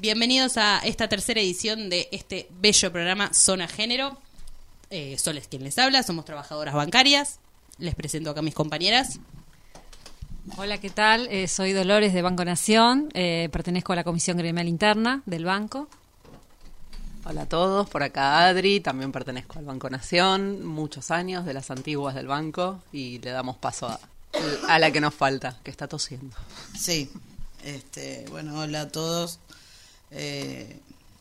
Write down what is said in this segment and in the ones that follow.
Bienvenidos a esta tercera edición de este bello programa Zona Género. Eh, Sol es quien les habla, somos trabajadoras bancarias. Les presento acá a mis compañeras. Hola, ¿qué tal? Eh, soy Dolores de Banco Nación, eh, pertenezco a la Comisión Gremial Interna del banco. Hola a todos, por acá Adri, también pertenezco al Banco Nación, muchos años de las antiguas del banco y le damos paso a, a la que nos falta, que está tosiendo. Sí, este, bueno, hola a todos. Eh,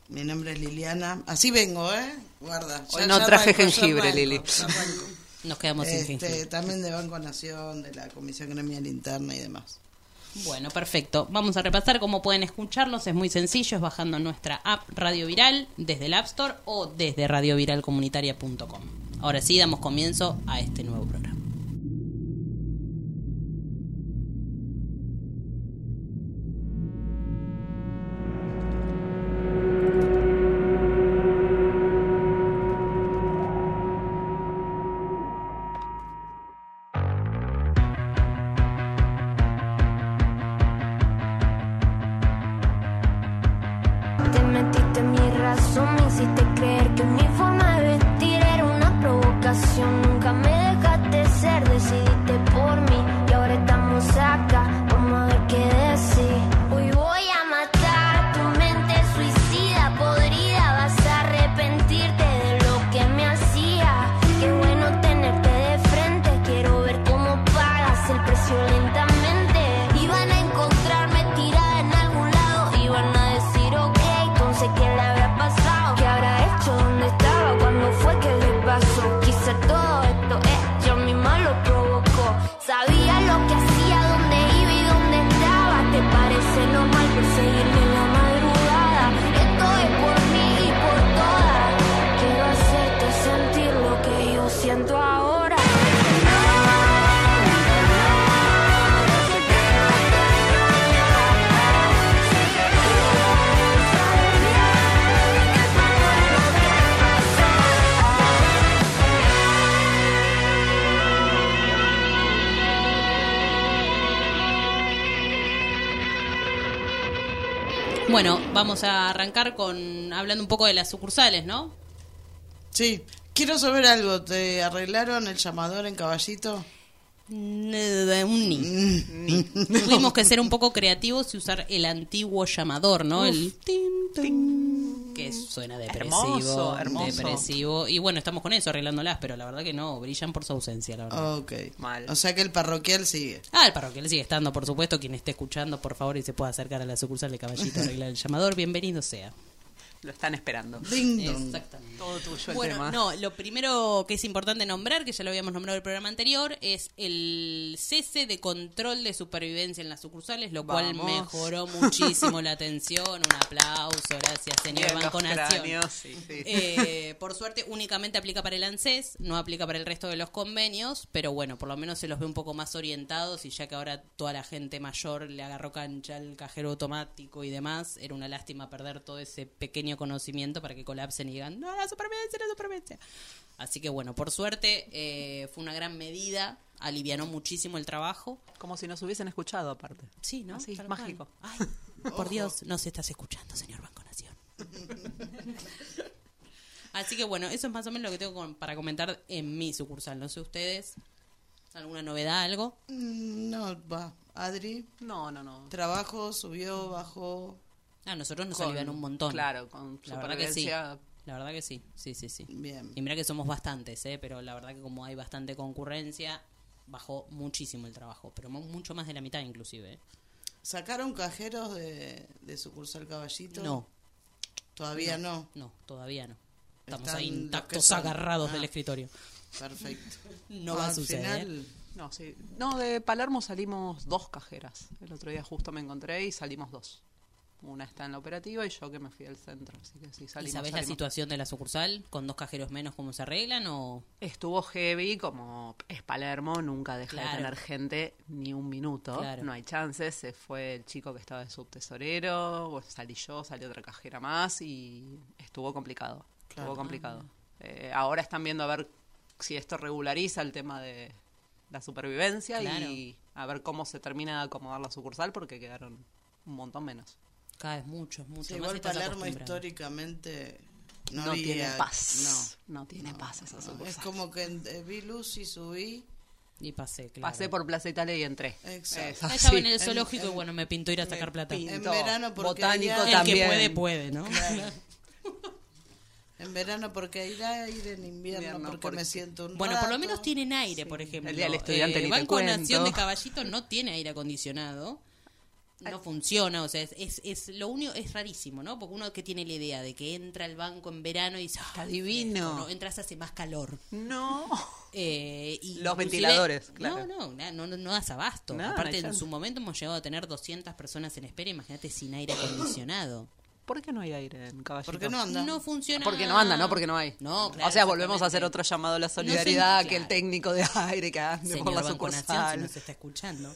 mi nombre es Liliana. Así vengo, ¿eh? Guarda. Hoy no traje jengibre, Lili. Nos quedamos sin Este, jengibre. También de Banco Nación, de la Comisión Gremial Interna y demás. Bueno, perfecto. Vamos a repasar cómo pueden escucharnos. Es muy sencillo, es bajando nuestra app Radio Viral desde el App Store o desde radioviralcomunitaria.com. Ahora sí, damos comienzo a este nuevo programa. Vamos a arrancar con hablando un poco de las sucursales, ¿no? Sí, quiero saber algo. ¿Te arreglaron el llamador en caballito? Nada, Un ni. Tuvimos que ser un poco creativos y usar el antiguo llamador, ¿no? el tin, tin, que suena depresivo, Hermoso, hermoso. depresivo. Y bueno, estamos con eso arreglándolas, pero la verdad que no, brillan por su ausencia, la verdad. Ok. Mal. O sea que el parroquial sigue. Ah, el parroquial sigue estando, por supuesto. Quien esté escuchando, por favor, y se pueda acercar a la sucursal de Caballito arreglar el llamador, bienvenido sea. Lo están esperando. Exactamente. Todo tuyo el Bueno, tema. no, lo primero que es importante nombrar, que ya lo habíamos nombrado en el programa anterior, es el cese de control de supervivencia en las sucursales, lo cual Vamos. mejoró muchísimo la atención. Un aplauso, gracias, señor Bien, Banco Nación. cráneos, sí, sí. Eh, por suerte, únicamente aplica para el ANSES, no aplica para el resto de los convenios, pero bueno, por lo menos se los ve un poco más orientados y ya que ahora toda la gente mayor le agarró cancha al cajero automático y demás, era una lástima perder todo ese pequeño conocimiento para que colapsen y digan, no, la supervivencia, la supervivencia. Así que bueno, por suerte eh, fue una gran medida, alivianó muchísimo el trabajo. Como si nos hubiesen escuchado aparte. Sí, ¿no? Cual. mágico. Ay, por Dios, no se estás escuchando, señor Banco Nación. Así que bueno, eso es más o menos lo que tengo con- para comentar en mi sucursal. No sé ustedes, ¿alguna novedad, algo? Mm, No, va. Adri, No, no, no. trabajo, subió, bajó. Ah, nosotros nos Con- alivian un montón. Claro, con La verdad que sí. La verdad que sí, sí, sí, sí. Bien. Y mira que somos bastantes, ¿eh? Pero la verdad que como hay bastante concurrencia, bajó muchísimo el trabajo. Pero mu- mucho más de la mitad inclusive, ¿eh? ¿Sacaron cajeros de, de sucursal Caballito? No, Todavía no. no, todavía no. Estamos ahí intactos, agarrados Ah. del escritorio. Perfecto. No va a Al suceder. final, No, sí. No, de Palermo salimos dos cajeras. El otro día justo me encontré y salimos dos. Una está en la operativa y yo que me fui al centro. Así que sí, ¿Y salimos. sabés la situación de la sucursal? ¿Con dos cajeros menos cómo se arreglan o...? Estuvo heavy, como es Palermo, nunca deja Claro. de tener gente ni un minuto. Claro. No hay chances. Se fue el chico que estaba de subtesorero, salí yo, salió otra cajera más y estuvo complicado. Claro. Estuvo complicado. Eh, ahora están viendo a ver si esto regulariza el tema de la supervivencia Claro. y a ver cómo se termina de acomodar la sucursal porque quedaron un montón menos. Cada vez mucho, es mucho. Sí, más igual Palermo históricamente no, No, había- tiene paz. No. No, tiene paz esa No, es como que eh, vi luz y subí. Y pasé, claro. Pasé por Plaza Italia y entré. Exacto. Ah. Estaba en el En- zoológico y en- bueno, me pintó ir a sacar plata. pinto. En verano porque Botánico El también. que puede, puede, ¿no? En verano porque irá aire, en invierno, Invierno, porque, porque- me siento un Bueno, por lo rato. menos tienen aire, por ejemplo. El día del estudiante Eh, ni te Banco cuento. Nación de Caballito no tiene aire acondicionado. No funciona, o sea, es, es, es lo único, es rarísimo, ¿no? Porque uno que tiene la idea de que entra al banco en verano y dice, "Ah, Está divino. no, entras hace más calor. No. Eh, y Los ventiladores, claro. No, no, no, no, no das abasto. No, Aparte, en chance. su momento hemos llegado a tener 200 personas en espera, imagínate sin aire acondicionado. ¿Por qué no hay aire en Caballito? Porque no anda. No funciona. Porque no anda, no porque no hay. No, claro, O sea, volvemos a hacer otro llamado a la No solidaridad, que el técnico de aire que ande Señor por la Nación, si sucursal. nos está escuchando.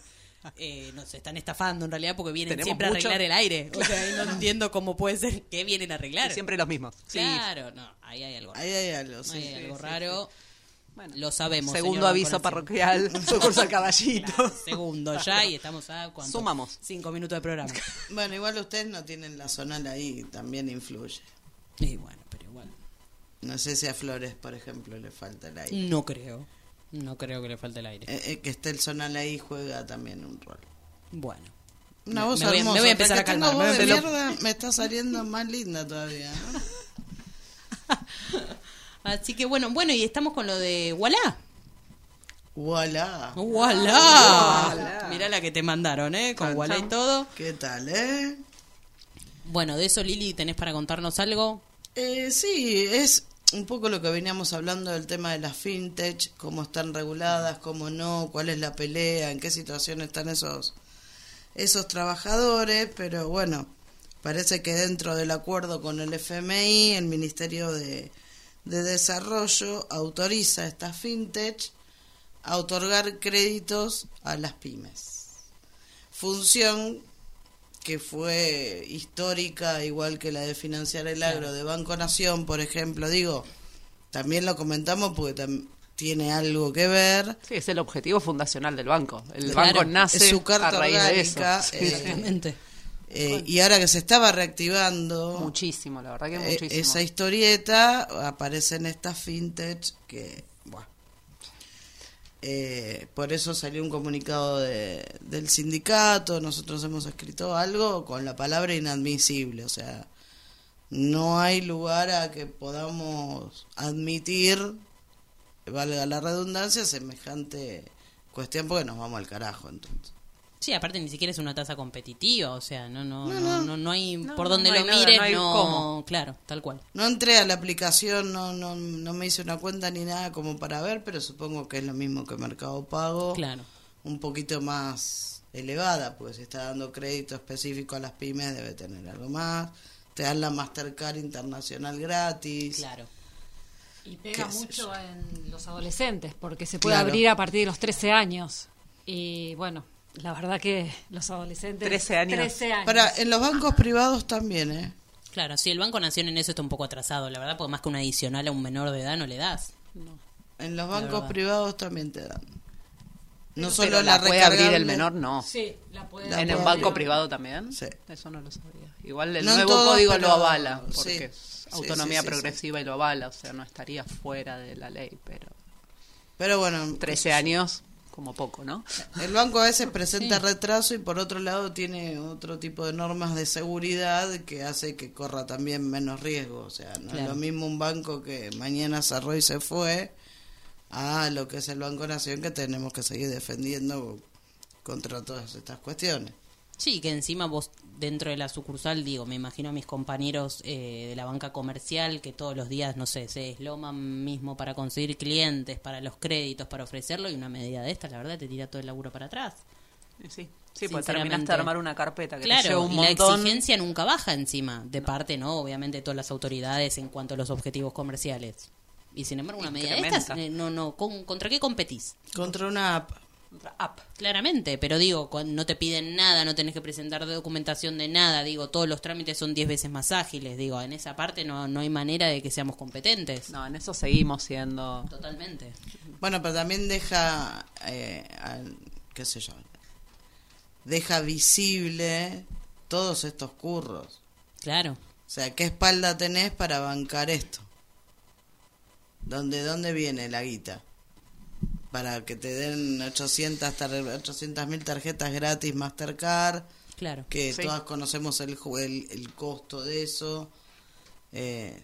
Eh, nos están estafando en realidad porque vienen siempre a arreglar el aire. O sea, no entiendo cómo puede ser que vienen a arreglar. Y siempre los mismos. Sí. Claro, no, ahí hay algo. Ahí hay algo, sí. Ahí hay algo sí, raro. Bueno, Lo sabemos. Segundo aviso parroquial, sucursal Caballito. Claro, segundo ya y estamos a ¿cuánto? Sumamos. Cinco minutos de programa. Bueno, igual ustedes no tienen la zonal ahí, también influye. Y bueno, pero igual. No sé si a Flores, por ejemplo, le falta el aire. No creo. No creo que le falte el aire. Eh, eh, que esté el zonal ahí juega también un rol. Bueno. Una Me- voz me voy a- me hermosa. voy a empezar a calmar, voz me de mierda, me está saliendo más linda todavía. ¿no? Así que bueno, bueno, y estamos con lo de Wallah. Voilà. ¡Wallah! Mirá la que te mandaron, ¿eh? Con Wallah y todo. ¿Qué tal, eh? Bueno, de eso, Lili, ¿tenés para contarnos algo? Eh, sí, es un poco lo que veníamos hablando del tema de las fintech, cómo están reguladas, cómo no, cuál es la pelea, en qué situación están esos esos trabajadores, pero bueno, parece que dentro del acuerdo con el FMI, el Ministerio de, de Desarrollo autoriza a estas fintech a otorgar créditos a las pymes. Función que fue histórica, igual que la de financiar el agro de Banco Nación, por ejemplo, digo, también lo comentamos porque tiene algo que ver. Sí, es el objetivo fundacional del banco. El Claro, banco nace es su carta a raíz de eso. orgánica, Sí, eh, sí. Exactamente. Eh, y ahora que se estaba reactivando Muchísimo, la verdad que eh, muchísimo. esa historieta, aparecen estas fintech que, eh, por eso salió un comunicado de, del sindicato, nosotros hemos escrito algo con la palabra inadmisible, o sea, no hay lugar a que podamos admitir, valga la redundancia, semejante cuestión porque nos vamos al carajo entonces. Sí, aparte ni siquiera es una tasa competitiva, o sea, no no No, no, no. no, no hay No, por donde lo mires, no hay cómo. claro, tal cual. No entré a la aplicación, no, no, no me hice una cuenta ni nada como para ver, pero supongo que es lo mismo que Mercado Pago. Claro. Un poquito más elevada, porque si está dando crédito específico a las pymes debe tener algo más. Te dan la Mastercard internacional gratis. Claro. Y pega ¿Qué sé mucho en los adolescentes, porque se puede Claro. abrir a partir de los 13 años. Y bueno, la verdad que los adolescentes... 13 años. 13 años. Para, en los bancos privados también, ¿eh? Claro, sí, el Banco Nación en eso está un poco atrasado, la verdad, porque más que un adicional a un menor de edad no le das. En los bancos privados también te dan. No Pero solo la, la, puede abrir el menor, no. Sí, la puede La ¿En puede un banco abrir. privado también? Sí. Eso no lo sabía. Igual el No nuevo código pero- lo avala, sí. porque es autonomía sí, sí, progresiva y lo avala, o sea, no estaría fuera de la ley, pero Pero bueno, 13 años, como poco, ¿no? El banco a veces presenta retraso y por otro lado tiene otro tipo de normas de seguridad que hace que corra también menos riesgo. O sea, no es lo mismo un banco que mañana cerró y se fue a lo que es el Banco Nación que tenemos que seguir defendiendo contra todas estas cuestiones. Sí, que encima vos dentro de la sucursal, digo, me imagino a mis compañeros eh, de la banca comercial que todos los días, no sé, se desloman mismo para conseguir clientes, para los créditos, para ofrecerlo y una medida de esta, la verdad, te tira todo el laburo para atrás. Sí, sí pues terminaste de armar una carpeta que te lleva Claro, un y la montón. exigencia nunca baja encima, de parte, ¿no? Obviamente de todas las autoridades en cuanto a los objetivos comerciales. Y sin embargo, una medida de estas, eh, no, no, ¿con- ¿contra qué competís? Contra una app. Otra app. Claramente, pero digo, no te piden nada, no tenés que presentar documentación de nada, digo, todos los trámites son 10 veces más ágiles, digo, en esa parte no, no hay manera de que seamos competentes. No, en eso seguimos siendo. Totalmente. Bueno, pero también deja, eh, al- qué sé yo, deja visible todos estos curros. Claro. O sea, ¿qué espalda tenés para bancar esto? ¿Dónde, dónde viene la guita? Para que te den 800 mil tarjetas gratis Mastercard, Claro. que Sí. todas conocemos el, ju- el, el costo de eso. Eh,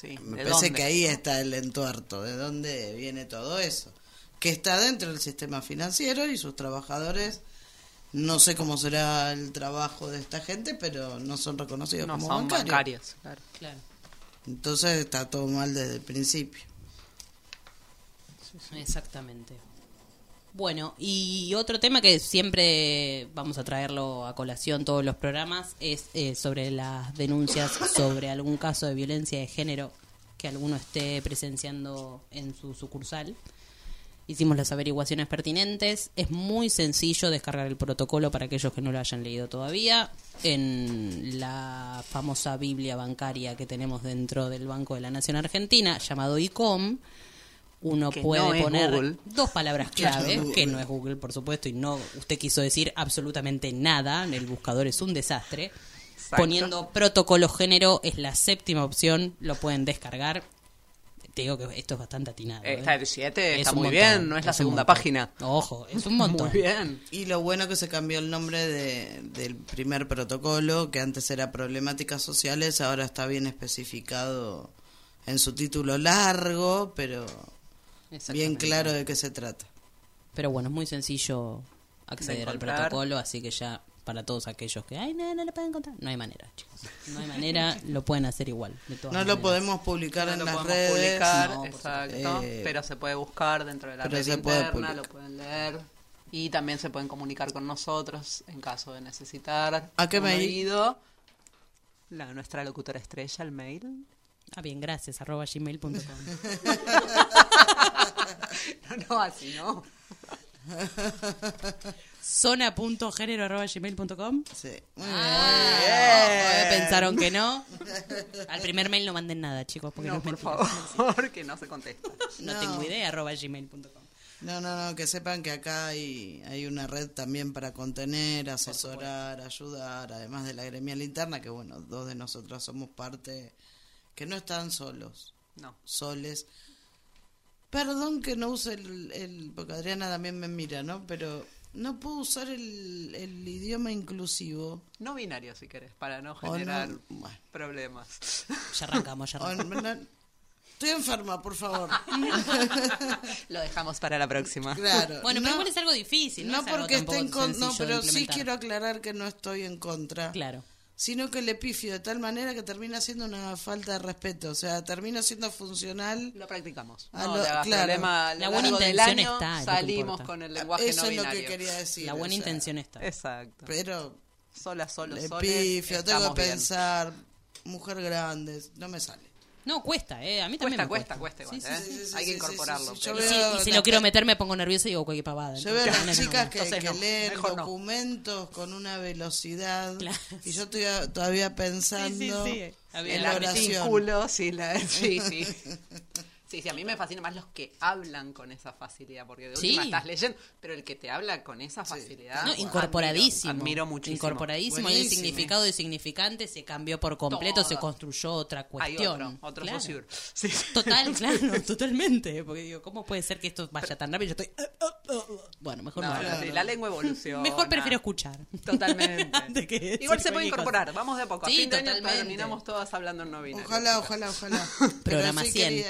Sí, me ¿de parece dónde? que ahí está el entuerto, de dónde viene todo eso. Que está dentro del sistema financiero y sus trabajadores, no sé cómo será el trabajo de esta gente, pero no son reconocidos No como son bancarios. bancarios, claro. Claro. Entonces está todo mal desde el principio. Exactamente. Bueno, y otro tema que siempre vamos a traerlo a colación todos los programas es eh, sobre las denuncias sobre algún caso de violencia de género que alguno esté presenciando en su sucursal. Hicimos las averiguaciones pertinentes. Es muy sencillo descargar el protocolo para aquellos que no lo hayan leído todavía. En la famosa Biblia bancaria que tenemos dentro del Banco de la Nación Argentina, llamado ICOM, uno Que puede no es poner Google. dos palabras no es clave, que no es Google, por supuesto, y no usted quiso decir absolutamente nada. El buscador es un desastre. Exacto. Poniendo protocolo género es la séptima opción, lo pueden descargar. Te digo que esto es bastante atinado. ¿eh? Está el 7, Es está muy montón, bien, no es la un segunda página. Ojo, es un montón. Muy bien. Y lo bueno que se cambió el nombre de- del primer protocolo, que antes era problemáticas sociales, ahora está bien especificado en su título largo, pero bien claro de qué se trata. Pero bueno, es muy sencillo acceder al protocolo, así que ya para todos aquellos que, ay, no, no lo pueden encontrar. No hay manera, chicos. No hay manera, lo pueden hacer igual. De todas No lo podemos publicar No en lo las podemos redes. publicar, No, exacto, Eh, pero se puede buscar dentro de la red puede interna, lo pueden leer y también se pueden comunicar con nosotros en caso de necesitar ¿A qué mail? oído. La, nuestra locutora estrella, el mail. Ah, bien, gracias, arroba gmail.com. No, no, así no. Zona.género arroba gmail.com. Sí. Muy Ah, pensaron que no. Al primer mail no manden nada, chicos, porque no, No, por favor, que no se contesta. No, No. tengo idea, arroba gmail.com. No, no, no, que sepan que acá hay, hay una red también para contener, asesorar, ayudar, además de la gremial interna, que bueno, dos de nosotras somos parte, que no están solos, No. soles. Perdón que no use el, el- porque Adriana también me mira, ¿no? Pero no puedo usar el, el idioma inclusivo. No binario, si querés, para no generar bueno. problemas. Ya arrancamos, ya arrancamos. no- estoy enferma, por favor. Lo dejamos para la próxima. Claro. Bueno, no, pero igual es algo difícil, no, no es algo porque esté en con- no, pero sí quiero aclarar que no estoy en contra. Claro. Sino que le pifio de tal manera que termina siendo una falta de respeto, o sea, termina siendo funcional. Lo practicamos. No lo- claro. problema. La buena intención año está, Salimos con el lenguaje Eso no es lo binario. que quería decir. La buena o sea, intención está. Exacto. Pero Sola, solo, le soles, pifio, tengo que bien. pensar, mujer grande, no me sale. No, cuesta, ¿eh? A mí también Cuesta, me cuesta, cuesta igual, Sí, sí, ¿eh? sí, sí, Hay que incorporarlo. yo Y si, si lo quiero meter me pongo nerviosa y digo cualquier pavada. Yo veo a las chicas no. que, Entonces que no, leen mejor no. documentos con una velocidad Claro. y yo estoy todavía pensando Sí, sí, sí. Había en la oración. artículo, sí, la, sí, sí. Sí, sí, a mí me fascina más los que hablan con esa facilidad, porque de Sí. última estás leyendo, pero el que te habla con esa facilidad. No, admiro- incorporadísimo. Admiro, muchísimo. Incorporadísimo. Y el significado y significante se cambió por completo, se construyó otra Hay cuestión. otro, otro Claro. Saussure. Sí. Total, claro, totalmente. Porque digo, ¿cómo puede ser que esto vaya tan rápido? Yo estoy. Bueno, mejor no. No, hablo. no, sí, la lengua evoluciona. Mejor prefiero escuchar. Totalmente. Que Igual se puede incorporar, vamos de a poco. A fin de año totalmente. terminamos todas hablando en no binario. Ojalá, ojalá, ojalá. Pero Programa sí 100.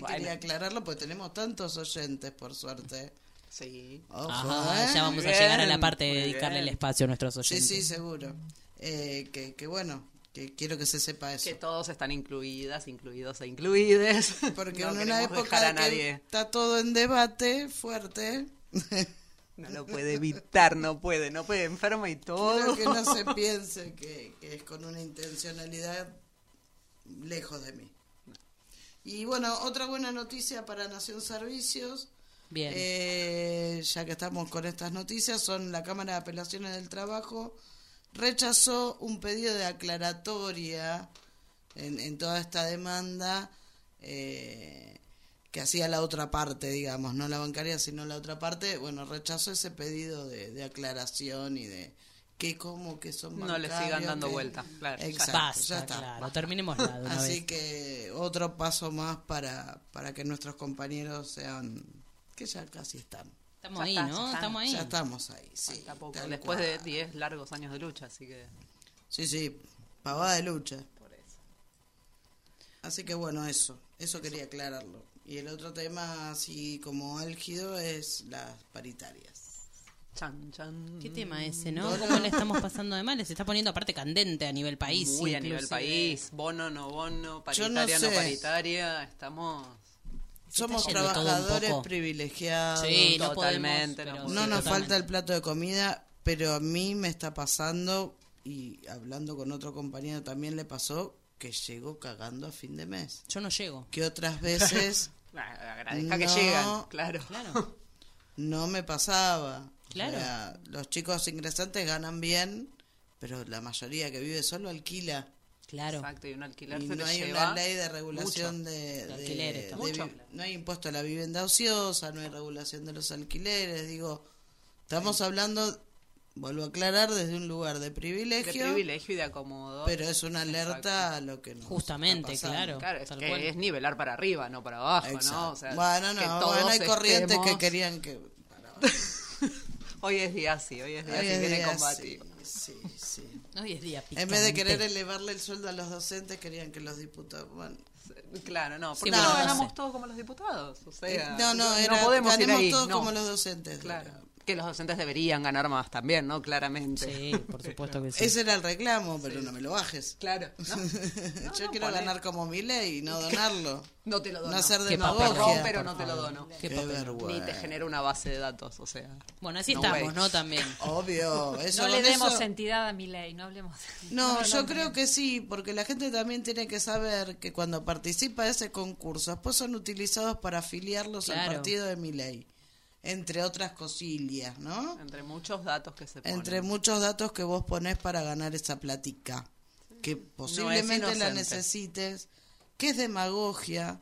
Quería, sí Bueno. quería aclararlo porque tenemos tantos oyentes, por suerte. Sí. Ojo, Ajá, ¿eh? ya vamos a Muy llegar a la bien, parte de dedicarle el bien. espacio a nuestros Sí, oyentes. sí, seguro. Eh, que, que bueno, que quiero que se sepa eso. Que todos están incluidas, incluidos e incluides. Porque no en una época a de que nadie. está todo en debate fuerte, No lo puede evitar, no puede, no puede, enferma y todo. quiero que no se piense que, que es con una intencionalidad lejos de mí. Y bueno, otra buena noticia para Nación Servicios. Bien. Eh, ya que estamos con estas noticias, son la Cámara de Apelaciones del Trabajo rechazó un pedido de aclaratoria en, en toda esta demanda eh, que hacía la otra parte, digamos, no la bancaria, sino la otra parte. Bueno, rechazó ese pedido de, de aclaración y de que como que son No le sigan dando que- vuelta, claro, Exacto, Basta, ya está. claro, terminemos de una Así vez. que otro paso más para, para que nuestros compañeros sean, que ya casi están. Estamos Ya ahí, está, ¿no? Estamos ahí. Ya estamos ahí, sí. Poco, Después cual. de 10 largos años de lucha, así que Sí, sí, pavada de lucha. por eso. Así que bueno, eso, eso quería aclararlo. Y el otro tema, así como álgido, es las paritarias. Chan, chan. ¿Qué tema ese, no? ¿Cómo le estamos pasando de mal? Se está poniendo aparte candente a nivel país. Muy a nivel país, bono, no bono, no paritaria, no, sé. paritaria, estamos... Somos trabajadores privilegiados. Sí, no Totalmente, podemos, no No nos totalmente. falta el plato de comida, pero a mí me está pasando, y hablando con otro compañero también le pasó, que llegó cagando a fin de mes. Yo no llego. Que otras veces Agradezca que No. llegan, claro. Claro. no me pasaba. Claro. O sea, los chicos ingresantes ganan bien, pero la mayoría que vive solo alquila. Claro. Exacto, y un alquiler Y se no hay lleva una ley de regulación mucho. de, De de- alquileres de no hay impuesto a la vivienda ociosa, no hay regulación de los alquileres, digo, estamos hablando, vuelvo a aclarar, desde un lugar de De privilegio, privilegio y de acomodo. pero es una alerta a lo que nos Justamente, está claro. Claro, es que cual. es nivelar para arriba, no para abajo, Exacto. ¿no? O sea, bueno, no, bueno, hay corrientes que querían que... Hoy es día sí, hoy es día Hoy sí, es viene día, combativo. sí, sí, sí. Hoy es día En vez de picante. querer elevarle el sueldo a los docentes, querían que los diputados... Bueno, Claro, no, Sí, porque bueno, no no ganamos sé. todos como los diputados. O sea, eh, no, no, era, podemos ir ganemos ahí. todos no. como los docentes. Claro. Que los docentes deberían ganar más también, ¿no? Claramente. Sí, por supuesto que sí. Ese era el reclamo, pero no me lo bajes. Claro. ¿no? Yo no, quiero poné. ganar como mi ley y no donarlo. No te lo dono. No hacer demagogia. papelón, pero no te lo dono. Qué Qué vergüenza. Ni te genera una base de datos, o sea. Bueno, así No estamos, way. ¿no? También. Obvio. Eso, No le demos eso- entidad a mi ley, no hablemos. No, yo creo que sí, porque la gente también tiene que saber que cuando participa de ese concurso, después son utilizados para afiliarlos al partido de mi ley. Entre otras cosillas, ¿no? Entre muchos datos que se ponen. Entre muchos datos que vos ponés para ganar esa platica. Que posiblemente la necesites. Que es demagogia.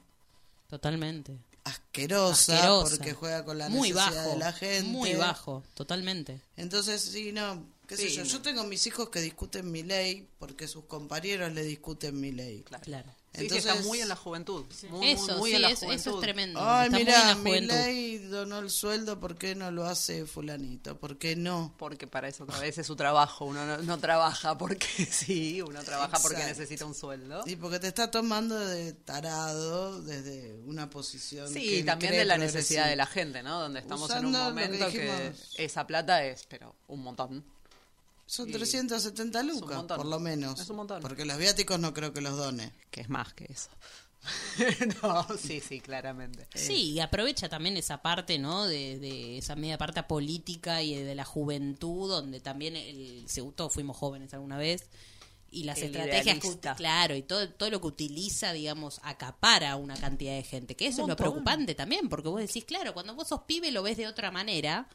Totalmente. Asquerosa, Asquerosa. porque juega con la Muy necesidad bajo. de la gente. Muy bajo, totalmente. Entonces, sí, no, qué sé yo. no. Yo tengo mis hijos que discuten mi ley porque sus compañeros le discuten mi ley. Claro. Sí, Entonces- está muy en la juventud. Muy, Eso, muy, muy sí, en la eso, juventud. eso es tremendo. Ay, en mira, mi ley donó el sueldo, ¿por qué no lo hace fulanito? ¿Por qué no? Porque para eso otra vez es su trabajo. Uno no, no trabaja porque sí, uno trabaja porque Exacto. necesita un sueldo. Y porque te está tomando de tarado desde una posición Sí, que también de la necesidad de la gente, ¿no? Donde estamos en un Usando lo que momento que, dijimos. esa plata es, pero un montón. Son Y- 370 un lucas, por lo menos. Es un montón. Porque los viáticos no creo que los done. Que es más que eso. no, sí, sí, claramente. Sí, y aprovecha también esa parte, ¿no? De, de esa media parte política y de la juventud, donde también el, se- todos fuimos jóvenes alguna vez. Y las El estrategias idealista. claro, y todo, todo lo que utiliza, digamos, acapara a una cantidad de gente. Que eso es lo preocupante también, porque vos decís, claro, cuando vos sos pibe lo ves de otra manera.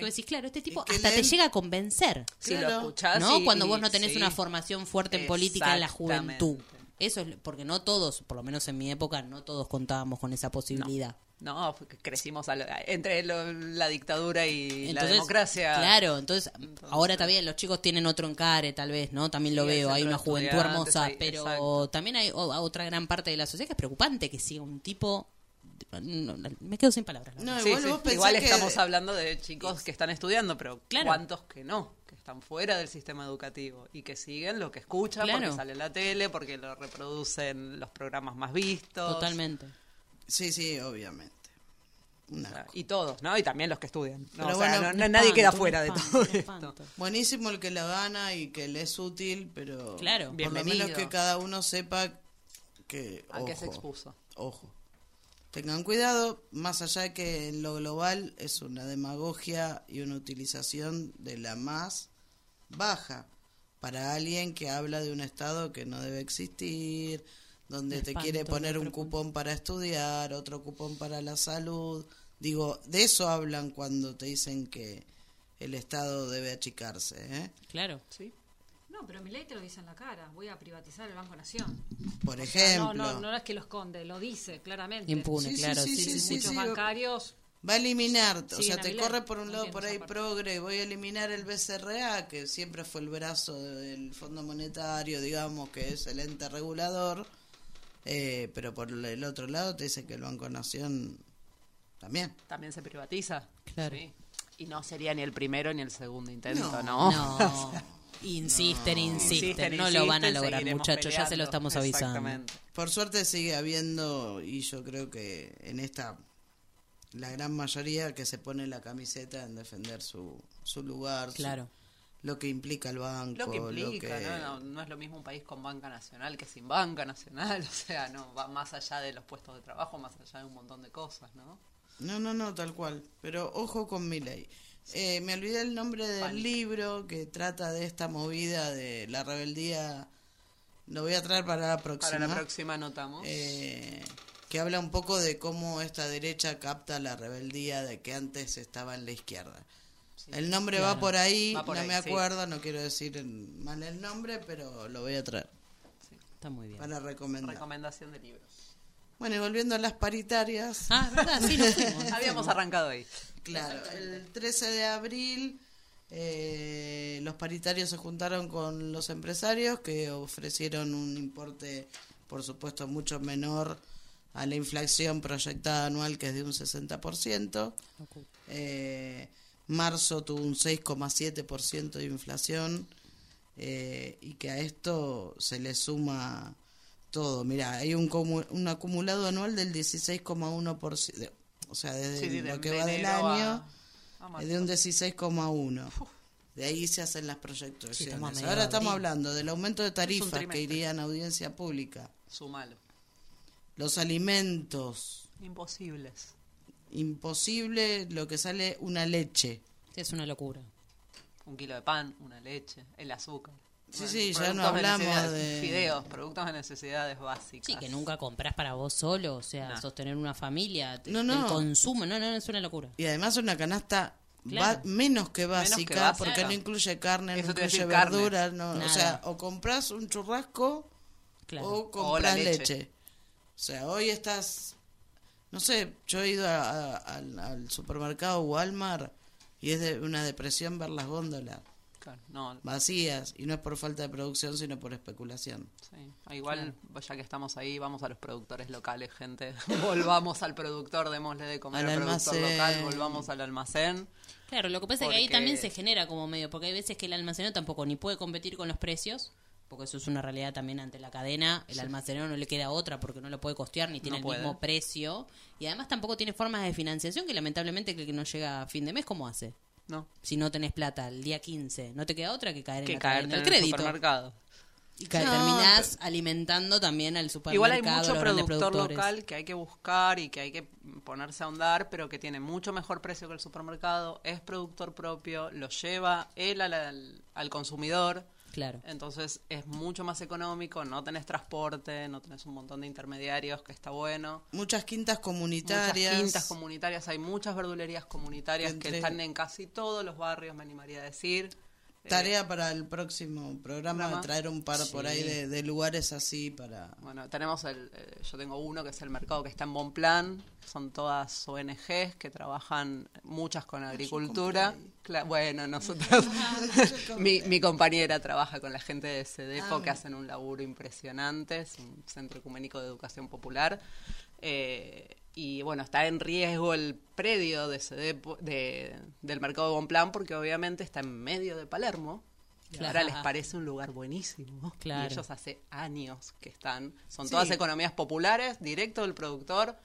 Vos decís, claro, este tipo hasta te llega a convencer. Si Claro. lo escuchás ¿no? y- Cuando vos no tenés sí. una formación fuerte en política en la juventud. Eso es porque no todos, por lo menos en mi época, no todos contábamos con esa posibilidad. No, crecimos a lo- entre lo- la dictadura y la democracia. Claro, entonces ahora también los chicos tienen otro encare, tal vez, ¿no? También lo Sí, veo, hay una juventud hermosa, hay- pero exacto. también hay o- otra gran parte de la sociedad que es preocupante que siga un tipo... no, me quedo sin palabras. la No, Sí, igual sí, vos pensás igual que- estamos hablando de chicos que están estudiando, pero Claro. ¿cuántos que no? Que están fuera del sistema educativo y que siguen lo que escuchan Claro. porque sale en la tele, porque lo reproducen los programas más vistos. Totalmente. Sí, sí, obviamente. Y todos, ¿no? Y también los que estudian. ¿no? Pero O sea, bueno, no- nadie queda fuera de espanto, todo esto. Buenísimo el que la gana y que le es útil, pero Claro. por lo Bienvenido. menos que cada uno sepa que... ¿A qué se expuso? Ojo. Tengan cuidado, más allá de que en lo global es una demagogia y una utilización de la más baja para alguien que habla de un Estado que no debe existir, donde Me te quiere poner un cupón para estudiar, otro cupón para la salud. Digo, de eso hablan cuando te dicen que el Estado debe achicarse. ¿eh? Claro. Sí. No, pero mi ley te lo dice en la cara. Voy a privatizar el Banco Nación. Por O sea, ejemplo. no, no, no es que lo esconde, lo dice claramente. Impune, Sí, claro. sí, Sí, sí, sí, sí. Muchos sí, bancarios va a eliminar, o sea, te corre por un lado por ahí progre, voy a eliminar el BCRA, que siempre fue el brazo del Fondo Monetario, digamos, que es el ente regulador, eh, pero por el otro lado te dice que el Banco Nación también. También se privatiza. Claro. Sí. Y no sería ni el primero ni el segundo intento, No, ¿no? No. Insisten, insisten, Insisten, no lo van a lograr, muchachos, ya se lo estamos avisando. Exactamente. Por suerte sigue habiendo, y yo creo que en esta, la gran mayoría que se pone la camiseta en defender su, su lugar, su- Claro. lo que implica el banco, Lo que implica, que- ¿no? No, no es lo mismo un país con banca nacional que sin banca nacional, o sea, no, va más allá de los puestos de trabajo, más allá de un montón de cosas, ¿no? No, no, no, tal cual. Pero ojo con mi ley. Eh, me olvidé el nombre del libro que trata de esta movida de la rebeldía. Lo voy a traer para la próxima. Para la próxima anotamos. Eh, que habla un poco de cómo esta derecha capta la rebeldía de que antes estaba en la izquierda. el nombre va por ahí, Va por no ahí, me sí. acuerdo, no quiero decir mal el nombre, pero lo voy a traer Está muy bien. para recomendar. Recomendación de libros. Bueno, y volviendo a las paritarias. Ah, ¿verdad? Sí, nos fuimos. Habíamos arrancado ahí. Claro, el 13 de abril eh, los paritarios se juntaron con los empresarios que ofrecieron un importe, por supuesto, mucho menor a la inflación proyectada anual, que es de un 60%. Eh, marzo tuvo un 6,7% de inflación eh, y que a esto se le suma todo. Mira, hay un, comu- un acumulado anual del 16,1%, o sea, desde Sí, sí, de lo que va del a- año, a es marzo. de un 16,1%. De ahí se hacen las Sí, estamos a proyecciones. Ahora estamos hablando del aumento de tarifas que irían a audiencia pública, Sumalo. los alimentos, Imposibles. imposible lo que sale una leche. Es una locura. Un kilo de pan, una leche, el azúcar. Sí, sí, ya no hablamos de- Fideos, productos de necesidades básicas. Sí, que nunca compras para vos solo, o sea, No. sostener una familia, No, el no. consumo, no, no, no, es una locura. Y además una canasta Claro. menos que básica, básica. porque no incluye carne, Eso no incluye verduras, no, o sea, o compras un churrasco Claro. o compras leche. leche. O sea, hoy estás, no sé, yo he ido a- a- al, al supermercado Walmart y es de una depresión ver las góndolas Claro, no, vacías y no es por falta de producción, sino por especulación. sí. Ah, Igual, ya que estamos ahí, vamos a los productores locales, gente. Volvamos al productor, démosle de comer Al al, productor local, volvamos al almacén. Claro, lo que pasa es que ahí también se genera como medio, porque hay veces que el almacenero tampoco ni puede competir con los precios, porque eso es una realidad también ante la cadena, el almacenero no le queda otra porque no lo puede costear ni tiene No el puede. mismo precio, y además tampoco tiene formas de financiación que lamentablemente el que no llega a fin de mes, ¿cómo hace? No, Si no tenés plata el día 15, no te queda otra que caer en que la caerte cadena en del el crédito. supermercado. Y No, terminás alimentando también al supermercado. Igual hay mucho productor local que hay que buscar y que hay que ponerse a ahondar, pero que tiene mucho mejor precio que el supermercado, es productor propio, lo lleva él al, al- al consumidor, Claro. entonces es mucho más económico, no tenés transporte, no tenés un montón de intermediarios, que está bueno. Muchas quintas comunitarias. Muchas quintas comunitarias, hay muchas verdulerías comunitarias Entre- que están en casi todos los barrios, me animaría a decir. Eh, Tarea para el próximo programa, Programa. traer un par por ahí de, de lugares así para... Bueno, tenemos el, eh, yo tengo uno que es el mercado que está en Bonplan, son todas ONGs que trabajan muchas con agricultura. Cla- bueno, nosotros, mi, mi compañera trabaja con la gente de CEDEPO que hacen un laburo impresionante, es un centro ecuménico de educación popular. Eh, y bueno, está en riesgo el predio de CEDEPO, de, del mercado de Bonplan porque obviamente está en medio de Palermo. Claro. ahora les parece un lugar buenísimo. Claro. Y ellos hace años que están. Son Sí. todas economías populares, directo del productor,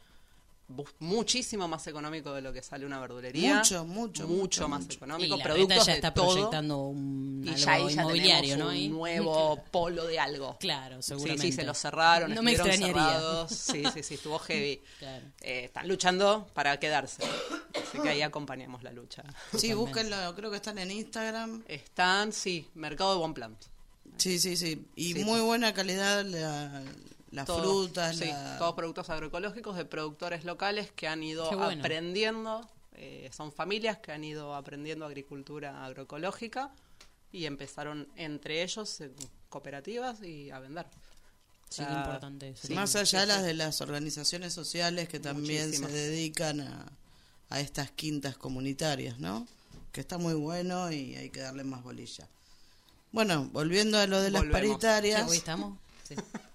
muchísimo más económico de lo que sale una verdulería. Mucho, mucho, mucho, más mucho. económico. y la productos ya de está todo. proyectando un Y algo ya ahí ya inmobiliario, tenemos ¿no? un Ahí. nuevo polo de algo. Claro, Sí, seguramente. sí, se lo cerraron, No me estuvieron extrañaría. cerrados. Sí, sí, sí, estuvo heavy. Claro. Eh, están luchando para quedarse. Así que ahí acompañamos la lucha. Sí, búsquenlo, creo que están en Instagram. Están, sí, Mercado de Buen Plant. Sí, sí, sí. Y Sí. muy buena calidad la, las Todos- frutas. sí, la- todos productos agroecológicos de productores locales que han ido bueno. aprendiendo, eh, son familias que han ido aprendiendo agricultura agroecológica y empezaron entre ellos en cooperativas y a vender. Sí, qué importante eso. sí. Más allá sí, las sí. de las organizaciones sociales que también Muchísimas. se dedican a, a estas quintas comunitarias, ¿no? Que está muy bueno y hay que darle más bolilla. Bueno, volviendo a lo de las Volvemos. ¿Che, paritarias, hoy estamos? Sí.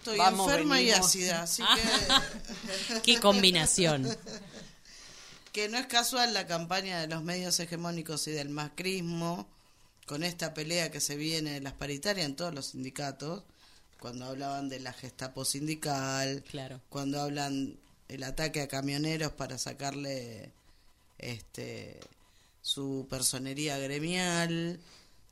estoy Vamos, enferma y ácida, así que... Qué combinación. que no es casual la campaña de los medios hegemónicos y del macrismo con esta pelea que se viene de las paritarias en todos los sindicatos, cuando hablaban de la gestapo sindical, Claro. cuando hablan el ataque a camioneros para sacarle este su personería gremial,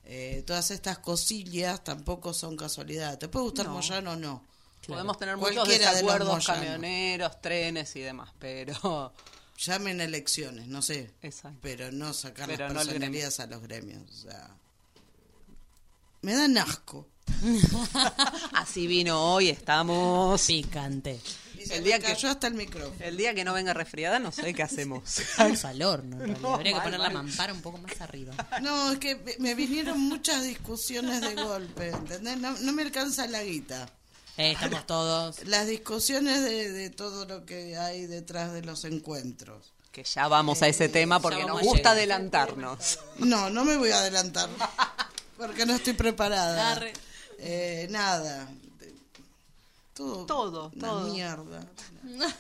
eh, todas estas cosillas tampoco son casualidad. ¿Te puede gustar No. Moyano o no? Podemos tener muchos Cualquiera de desacuerdos, Moyano. camioneros, trenes y demás, pero... Llamen elecciones, no sé. Exacto. pero no sacar Pero las no personerías a los gremios. O sea, me dan asco. Así vino hoy, estamos... Picante. Se El día que- cayó hasta el micrófono. El día que no venga resfriada no sé qué hacemos. Vamos al horno. No, Habría que poner la mampara un poco más arriba. No, es que me- me vinieron muchas discusiones de golpe, ¿entendés? No, no me alcanza la guita. Eh, estamos todos. Las discusiones de, de todo lo que hay detrás de los encuentros. que ya vamos a ese tema porque nos gusta llegar. adelantarnos. No, no me voy a adelantar, porque no estoy preparada. Eh, nada. Todo, Todo, una todo. mierda.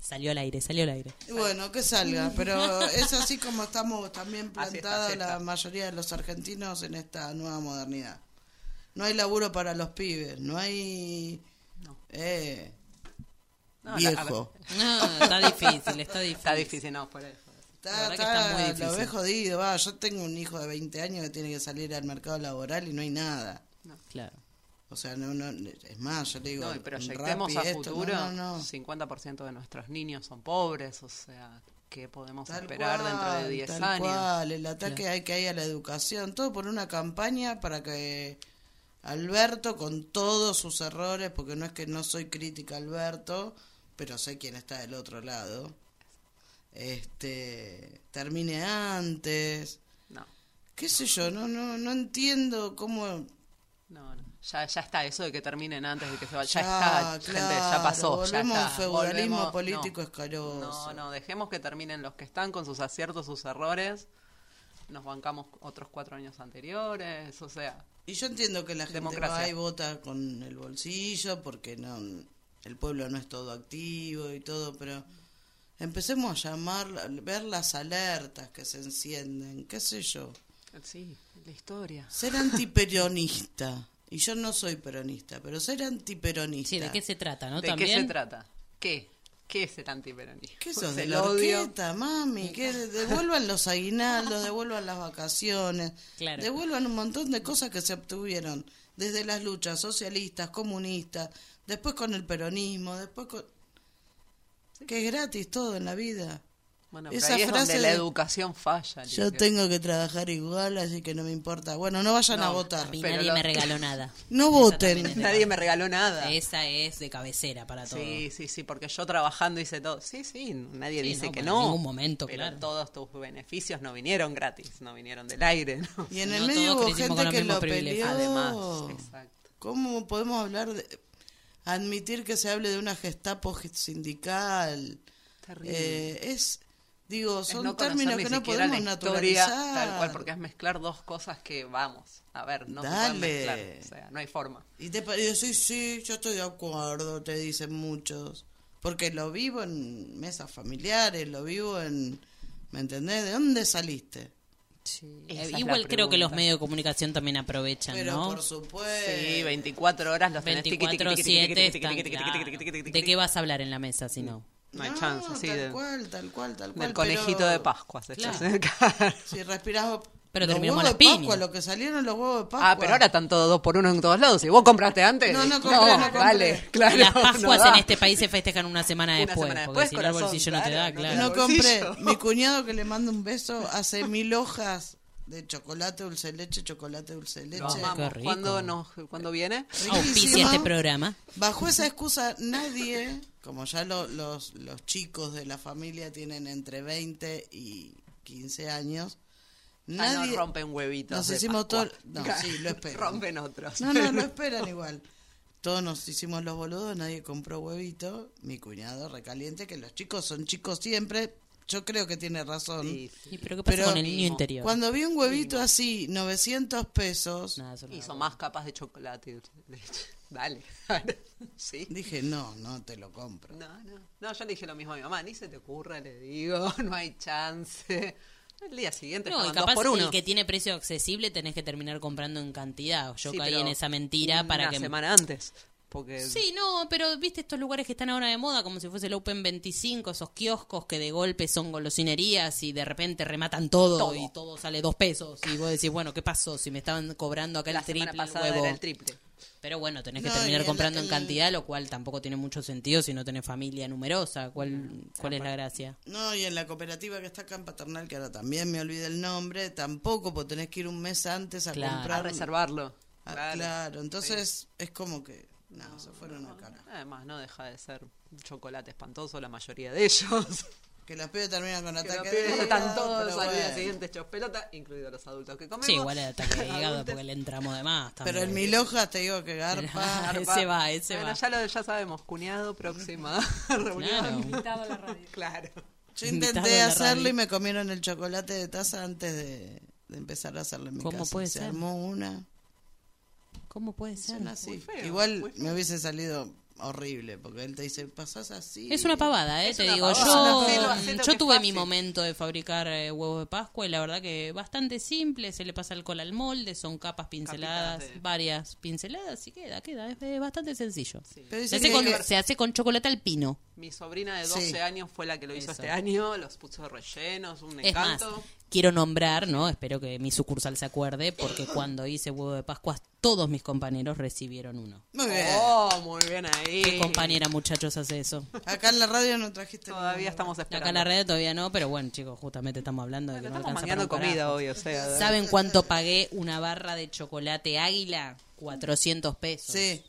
Salió al aire, salió al aire. Y Bueno, que salga, pero es así como estamos también plantados la mayoría de los argentinos en esta nueva modernidad. No hay laburo para los pibes, no hay No. eh, No, la- viejo. No, está difícil, está difícil. Está difícil, no, por eso. Está, La verdad que está- está muy Lo ve jodido, va. Yo tengo un hijo de 20 años que tiene que salir al mercado laboral y no hay nada. Claro. O sea, no, no, es más, yo le digo. No, y proyectemos a esto, futuro, no, no, no. 50% de nuestros niños son pobres, o sea, ¿qué podemos Tal esperar dentro de cual, 10 tal años? cual, el ataque hay que hay a la educación, todo por una campaña para que Alberto, con todos sus errores, porque no es que no soy crítica a Alberto, pero sé quién está del otro lado, este termine antes, No, qué sé yo, no, no, no entiendo cómo no, no. Ya, ya está, eso de que terminen antes de que se vaya. Ya, Ya, está, gente, ya pasó. ya volvemos a un está. feudalismo Volvemos- político no. escaroso. No, no, dejemos que terminen los que están con sus aciertos, sus errores. Nos bancamos otros cuatro años anteriores, o sea, Y yo entiendo que la gente Democracia. va y vota con el bolsillo porque no el pueblo no es todo activo y todo, pero empecemos a llamar, ver las alertas que se encienden, qué sé yo. sí, la historia. Ser antiperonista, y yo no soy peronista, pero ser antiperonista. Sí, ¿de qué se trata, no? ¿De También. qué se trata? ¿Qué? ¿Qué es el antiperonismo? ¿Qué Pues sos de la orquesta, mami? Que devuelvan los aguinaldos, devuelvan las vacaciones, Claro. devuelvan un montón de cosas que se obtuvieron desde las luchas socialistas, comunistas, después con el peronismo, después con... Que es gratis todo en la vida. Bueno, pero Esa ahí es frase donde la de- educación falla. Yo Lidia. tengo que trabajar igual, así que no me importa. Bueno, no vayan a No, votar. A mí Pero nadie lo- me regaló nada. No Esa voten. Nadie me regaló nada. Esa es de cabecera para todo. Sí, sí, sí, porque yo trabajando hice todo. Sí, sí, nadie Sí, dice no, que en no. ningún momento, pero claro. todos tus beneficios no vinieron gratis, no vinieron del aire. ¿no? Y en No el medio todos hubo gente que lo peleó. Además, exacto. ¿Cómo podemos hablar de admitir que se hable de una gestapo sindical? Terrible. Eh, es, digo, son no términos que no podemos la historia, naturalizar. tal cual, porque es mezclar dos cosas que, vamos, a ver, no se Dale. pueden mezclar. O sea, no hay forma. Y te parece, sí, sí, yo estoy de acuerdo, te dicen muchos. Porque lo vivo en mesas familiares, lo vivo en... ¿Me entendés? ¿De dónde saliste? Sí. Eh, Igual creo que los medios de comunicación también aprovechan, Pero ¿no? por supuesto. Sí, 24 horas los tenés tiqui, tiqui, tiqui, tiqui, tiqui, 24-7 tiqui, están, tiqui, tiqui, claro. tiqui, tiqui, tiqui, ¿De tiqui. qué vas a hablar en la mesa si no? No hay chance, sí. Tal de- cual, tal cual, tal cual. Del conejito pero de Pascua se Claro. Si respirás Pero los terminamos huevos la de Pascua, lo que salieron los huevos de Pascua. Ah, pero ahora están todos dos por uno en todos lados. ¿Y vos compraste antes? No, no compré, no compré. Vale, claro. Las Pascuas en este país se festejan una semana Una después, semana porque después, si no el bolsillo no te da, claro, no claro. compré. Mi cuñado que le mando un beso hace mil hojas de chocolate, dulce de leche, chocolate, dulce de leche. Rico. ¿Cuándo, nos, ¿Cuándo viene? Auspicia este programa. Bajo esa excusa, nadie, como ya lo- los, los chicos de la familia tienen entre 20 y 15 años, Ah, nadie... no rompen huevitos. Nos hicimos Pascua. todo... No, sí, lo esperan. Rompen otros. No, no, lo esperan igual. Todos nos hicimos los boludos, nadie compró huevito. Mi cuñado recaliente, que los chicos son chicos siempre, yo creo que tiene razón. Sí, sí. ¿Y pero qué pasa Pero con el niño interior? Cuando vi un huevito así, 900 pesos, Nada, verdad. más capas de chocolate. Dale. sí. dije, no, no te lo compro. No, no. No, yo le dije lo mismo a mi mamá. Ni se te ocurra, le digo. No hay chance. El día siguiente No, y capaz por uno. el que tiene precio accesible tenés que terminar comprando en cantidad. Yo Sí, caí en esa mentira para una que... semana antes. Porque Sí, no, pero viste estos lugares que están ahora de moda, como si fuese el Open 25, esos kioscos que de golpe son golosinerías y de repente rematan todo, Todo. y todo sale dos pesos. Y vos decís, bueno, ¿qué pasó? Si me estaban cobrando acá la el triple semana el pasada huevo. era el triple. Pero bueno, tenés que No, terminar el- comprando en cantidad, lo cual tampoco tiene mucho sentido si no tenés familia numerosa. ¿Cuál, cuál es la gracia? No, y en la cooperativa que está acá en Paternal, que ahora también me olvidé el nombre, tampoco, porque tenés que ir un mes antes a Claro. A comprar. reservarlo. Ah, Claro. claro. entonces es como que, no, se fueron a cara. Además, no deja de ser un chocolate espantoso la mayoría de ellos. Que los pibes terminan con Que ataque de están hígado, todos pero al día bueno. siguiente hechos pelota, incluidos los adultos que comemos. Sí, igual el ataque de hígado porque le entramos de más. Pero el también. Miloja te digo que garpa. Ese va, ese bueno, va. Ya, lo, ya sabemos, cuñado, próxima reunión. Claro. Invitado a la radio. Claro. Yo intenté hacerlo radio. y me comieron el chocolate de taza antes de, de empezar a hacerlo en mi ¿Cómo casa. puede Se ser? armó una. ¿Cómo puede ser? Así. feo, Igual muy feo. me hubiese salido horrible, porque él te dice, pasás así. Es una pavada, ¿eh? Es te una digo. pavada. Yo, yo tuve mi momento de fabricar eh, huevos de Pascua y la verdad que bastante simple. Se le pasa alcohol al molde, son capas pinceladas, varias pinceladas y queda, queda. Es, bastante sencillo. Pero Se, hace con, se hace con chocolate alpino. Mi sobrina de 12 Sí. años fue la que lo hizo Eso. este año, los puso rellenos, un Es más, encanto. Quiero nombrar, ¿no? Espero que mi sucursal se acuerde, porque cuando hice huevo de Pascua, todos mis compañeros recibieron uno. Muy bien. Oh, muy bien ahí. ¿Qué compañera, muchachos, hace eso? Acá en la radio no trajiste Todavía estamos esperando. Acá en la red todavía no, pero bueno, chicos, justamente estamos hablando de que no Estamos alcanza para mangueando un comida hoy, o sea. ¿Saben cuánto pagué una barra de chocolate águila? 400 pesos. Sí.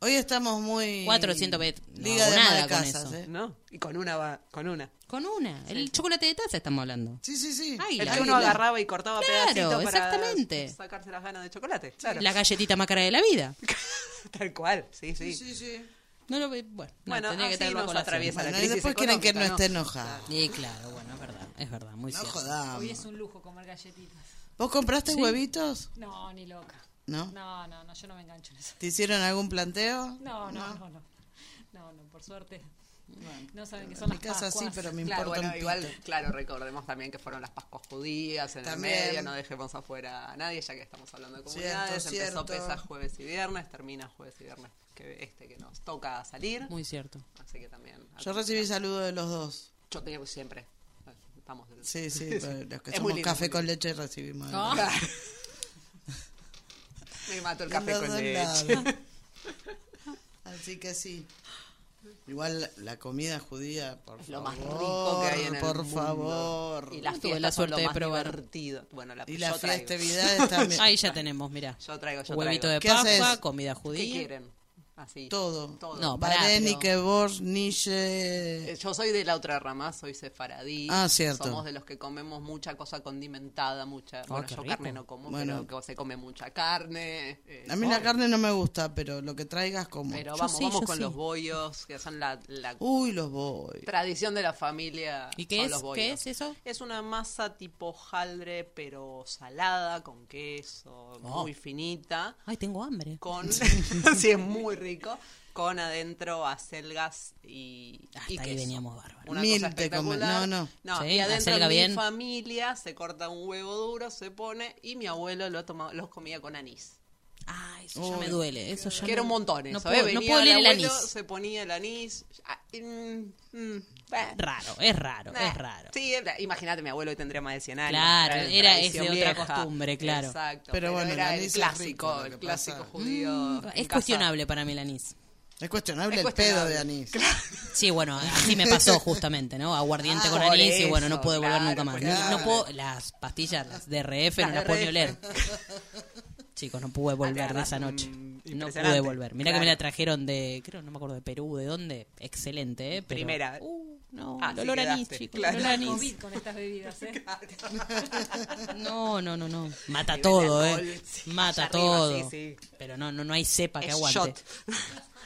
Hoy estamos muy... 400 pesos. No Liga hago de nada de con casas, eso. ¿eh? ¿No? Y con una va, con una. Con una. El chocolate de taza estamos hablando. Sí, sí, sí. Águila. El que uno agarraba y cortaba Claro, pedacitos para exactamente. sacarse las ganas de chocolate. Claro. La galletita más cara de la vida. Tal cual, sí, sí. Sí, sí, sí. No lo ve- Bueno, no, Bueno, tendría que tenerlo colación. atraviesa la Bueno, y crisis después quieren que no económica, esté enojado. Sí, claro, bueno, es verdad, es verdad, muy No cierto. jodamos. Hoy es un lujo comer galletitas. ¿Vos compraste huevitos? No, ni loca. ¿No? No, no, no, yo no me engancho en eso. ¿Te hicieron algún planteo? No, no, no, no. No, no, por suerte. No saben que son En mi las casa sí, pero me Claro, importa bueno, igual, claro, recordemos también que fueron las Pascuas judías en También. el medio, no dejemos afuera a nadie, ya que estamos hablando de comunidades. Cierto, Empezó cierto. Pesas jueves y viernes, termina jueves y viernes, que este que nos toca salir. Muy cierto. Así que también. Yo recibí saludos de los dos. Yo tengo siempre. Estamos del- Sí, sí, pero los que Es muy somos lindo, café con leche recibimos. Me mato el café De con leche. lados. Así que sí. Igual la comida judía, por Es lo favor. más rico que hay en el Por mundo. favor. Y las Tuve la suerte de probar. divertido. Bueno, la, Y las festividades también. Ahí ya tenemos, mira. Yo traigo, yo Huevito traigo. de ¿Qué haces? comida ¿Qué judía. quieren? Así. Todo. Todo. No, pero- Borsch, Nietzsche. Eh, Yo soy de la otra rama, soy sefaradí. Ah, cierto. Somos de los que comemos mucha cosa condimentada, mucha. bueno, qué yo rico. carne no como, Bueno. pero que se come mucha carne. eh, A mí la todo. carne no me gusta, pero lo que traigas como. Pero Yo vamos, sí, vamos yo con sí. los bollos, que son la, la Uy, los voy. tradición de la familia. ¿Y qué es? los bollos. ¿Qué es eso? Es una masa tipo jaldre, pero salada, con queso, Oh. muy finita. Ay, tengo hambre. Con, sí, es muy rico. Con adentro acelgas y, Hasta y ahí queso. veníamos bárbaros. Una Mil cosa espectacular. no, no. Sí, y adentro mi bien. familia se corta un huevo duro, se pone y mi abuelo lo toma, los comía con anís. Ay, eso ya Uy, me duele. Eso ya Que era un me- montón no eso, puedo, ¿eh? no Venía puedo leer el abuelo, anís. se ponía el anís. ah, mm, mm, bah. Raro, es raro, Nah. es raro. Sí, imagínate, mi abuelo hoy tendría más de 100 años. Claro, era ese otra costumbre, claro. Exacto. Pero bueno, el era el clásico, rico, el clásico judío. en Es casa. cuestionable para mí el anís. Es cuestionable Es el pedo cuestionable. de anís. Sí, bueno, así me pasó justamente, ¿no? Aguardiente Ah, con anís y bueno, no eso, pude volver claro, nunca más. eso. No puedo, las pastillas, las DRF, no Las puedo oler. Chicos, no pude volver de esa noche. No pude volver. Mira que me la trajeron de, creo, no me acuerdo de Perú, de dónde. Excelente, ¿eh? Pero, Primera. Uh, no, Ah, el sí olor a anís, chicos. claro. el olor a anís. COVID con estas bebidas, ¿eh? No, no, no, no. Mata todo, ¿eh? sí, Mata arriba, todo. sí, sí. Pero no, no, no hay cepa que Es aguante. shot.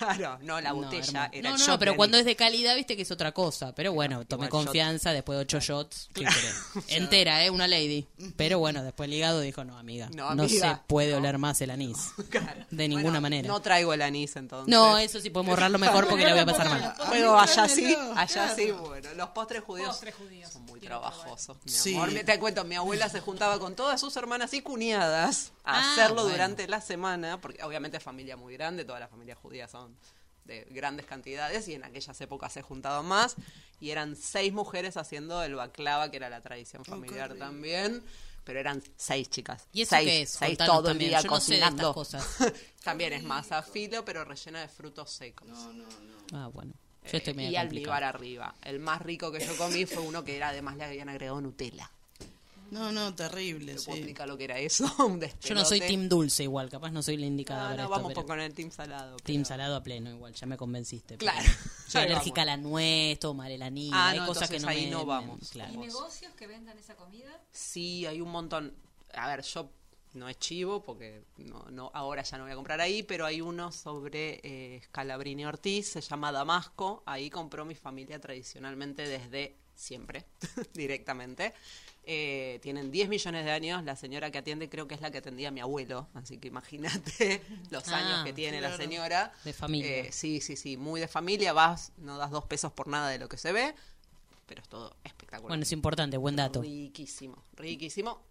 Claro, no, la No, botella hermano. era no, el no, pero cuando es de calidad, viste que es otra cosa. Pero bueno, tomé igual shot. confianza después de ocho shots. ¿qué querés? Entera, ¿eh? Una lady. Pero bueno, después el hígado dijo, no, amiga, No, no, amiga, se puede no. oler más el anís. Claro. De ninguna Bueno, manera. No traigo el anís entonces. No, eso sí podemos ahorrarlo mejor porque la voy a pasar mal. Bueno, allá sí, allá sí, bueno. Los postres judíos, Postres judíos. son muy trabajosos, mi Sí. amor. Te cuento, mi abuela se juntaba con todas sus hermanas y cuñadas a Ah, hacerlo bueno. durante la semana, porque obviamente es familia muy grande, todas las familias judías son de grandes cantidades y en aquellas épocas se juntaban más y eran seis mujeres haciendo el baklava, que era la tradición familiar también. Pero eran seis chicas. ¿Y eso seis, qué es? Seis Contanos todo el también. día Yo no sé de estas cocinando. cosas. también es masa filo, pero rellena de frutos secos. Ah, bueno. Yo estoy Eh, medio y almíbar complicado. arriba. El más rico que yo comí fue uno que era, además le habían agregado Nutella. No, no, terrible, ¿Te puedo sí. explicar lo que era eso? Un Yo no soy team dulce igual, capaz no soy la indicada No, para no, esto, vamos pero por con el team salado. Team salado a pleno igual, ya me convenciste. Claro. Soy Ahí alérgica a la nuez, tomar el anís, Ah, hay no, cosas que no ahí me... no me- vamos. claro. ¿Y negocios que vendan esa comida? Sí, hay un montón. A ver, yo no es chivo porque no, no, ahora ya no voy a comprar ahí, pero hay uno sobre eh, Scalabrini Ortiz, se llama Damasco. Ahí compró mi familia tradicionalmente desde siempre, directamente. Eh, tienen 10 millones de años. La señora que atiende creo que es la que atendía a mi abuelo. Así que imagínate los Ah, años que tiene la señora. De familia. Eh, sí, sí, sí. Muy de familia. Vas, no das dos pesos por nada de lo que se ve. Pero es todo espectacular. Bueno, es importante, buen dato. Riquísimo, riquísimo.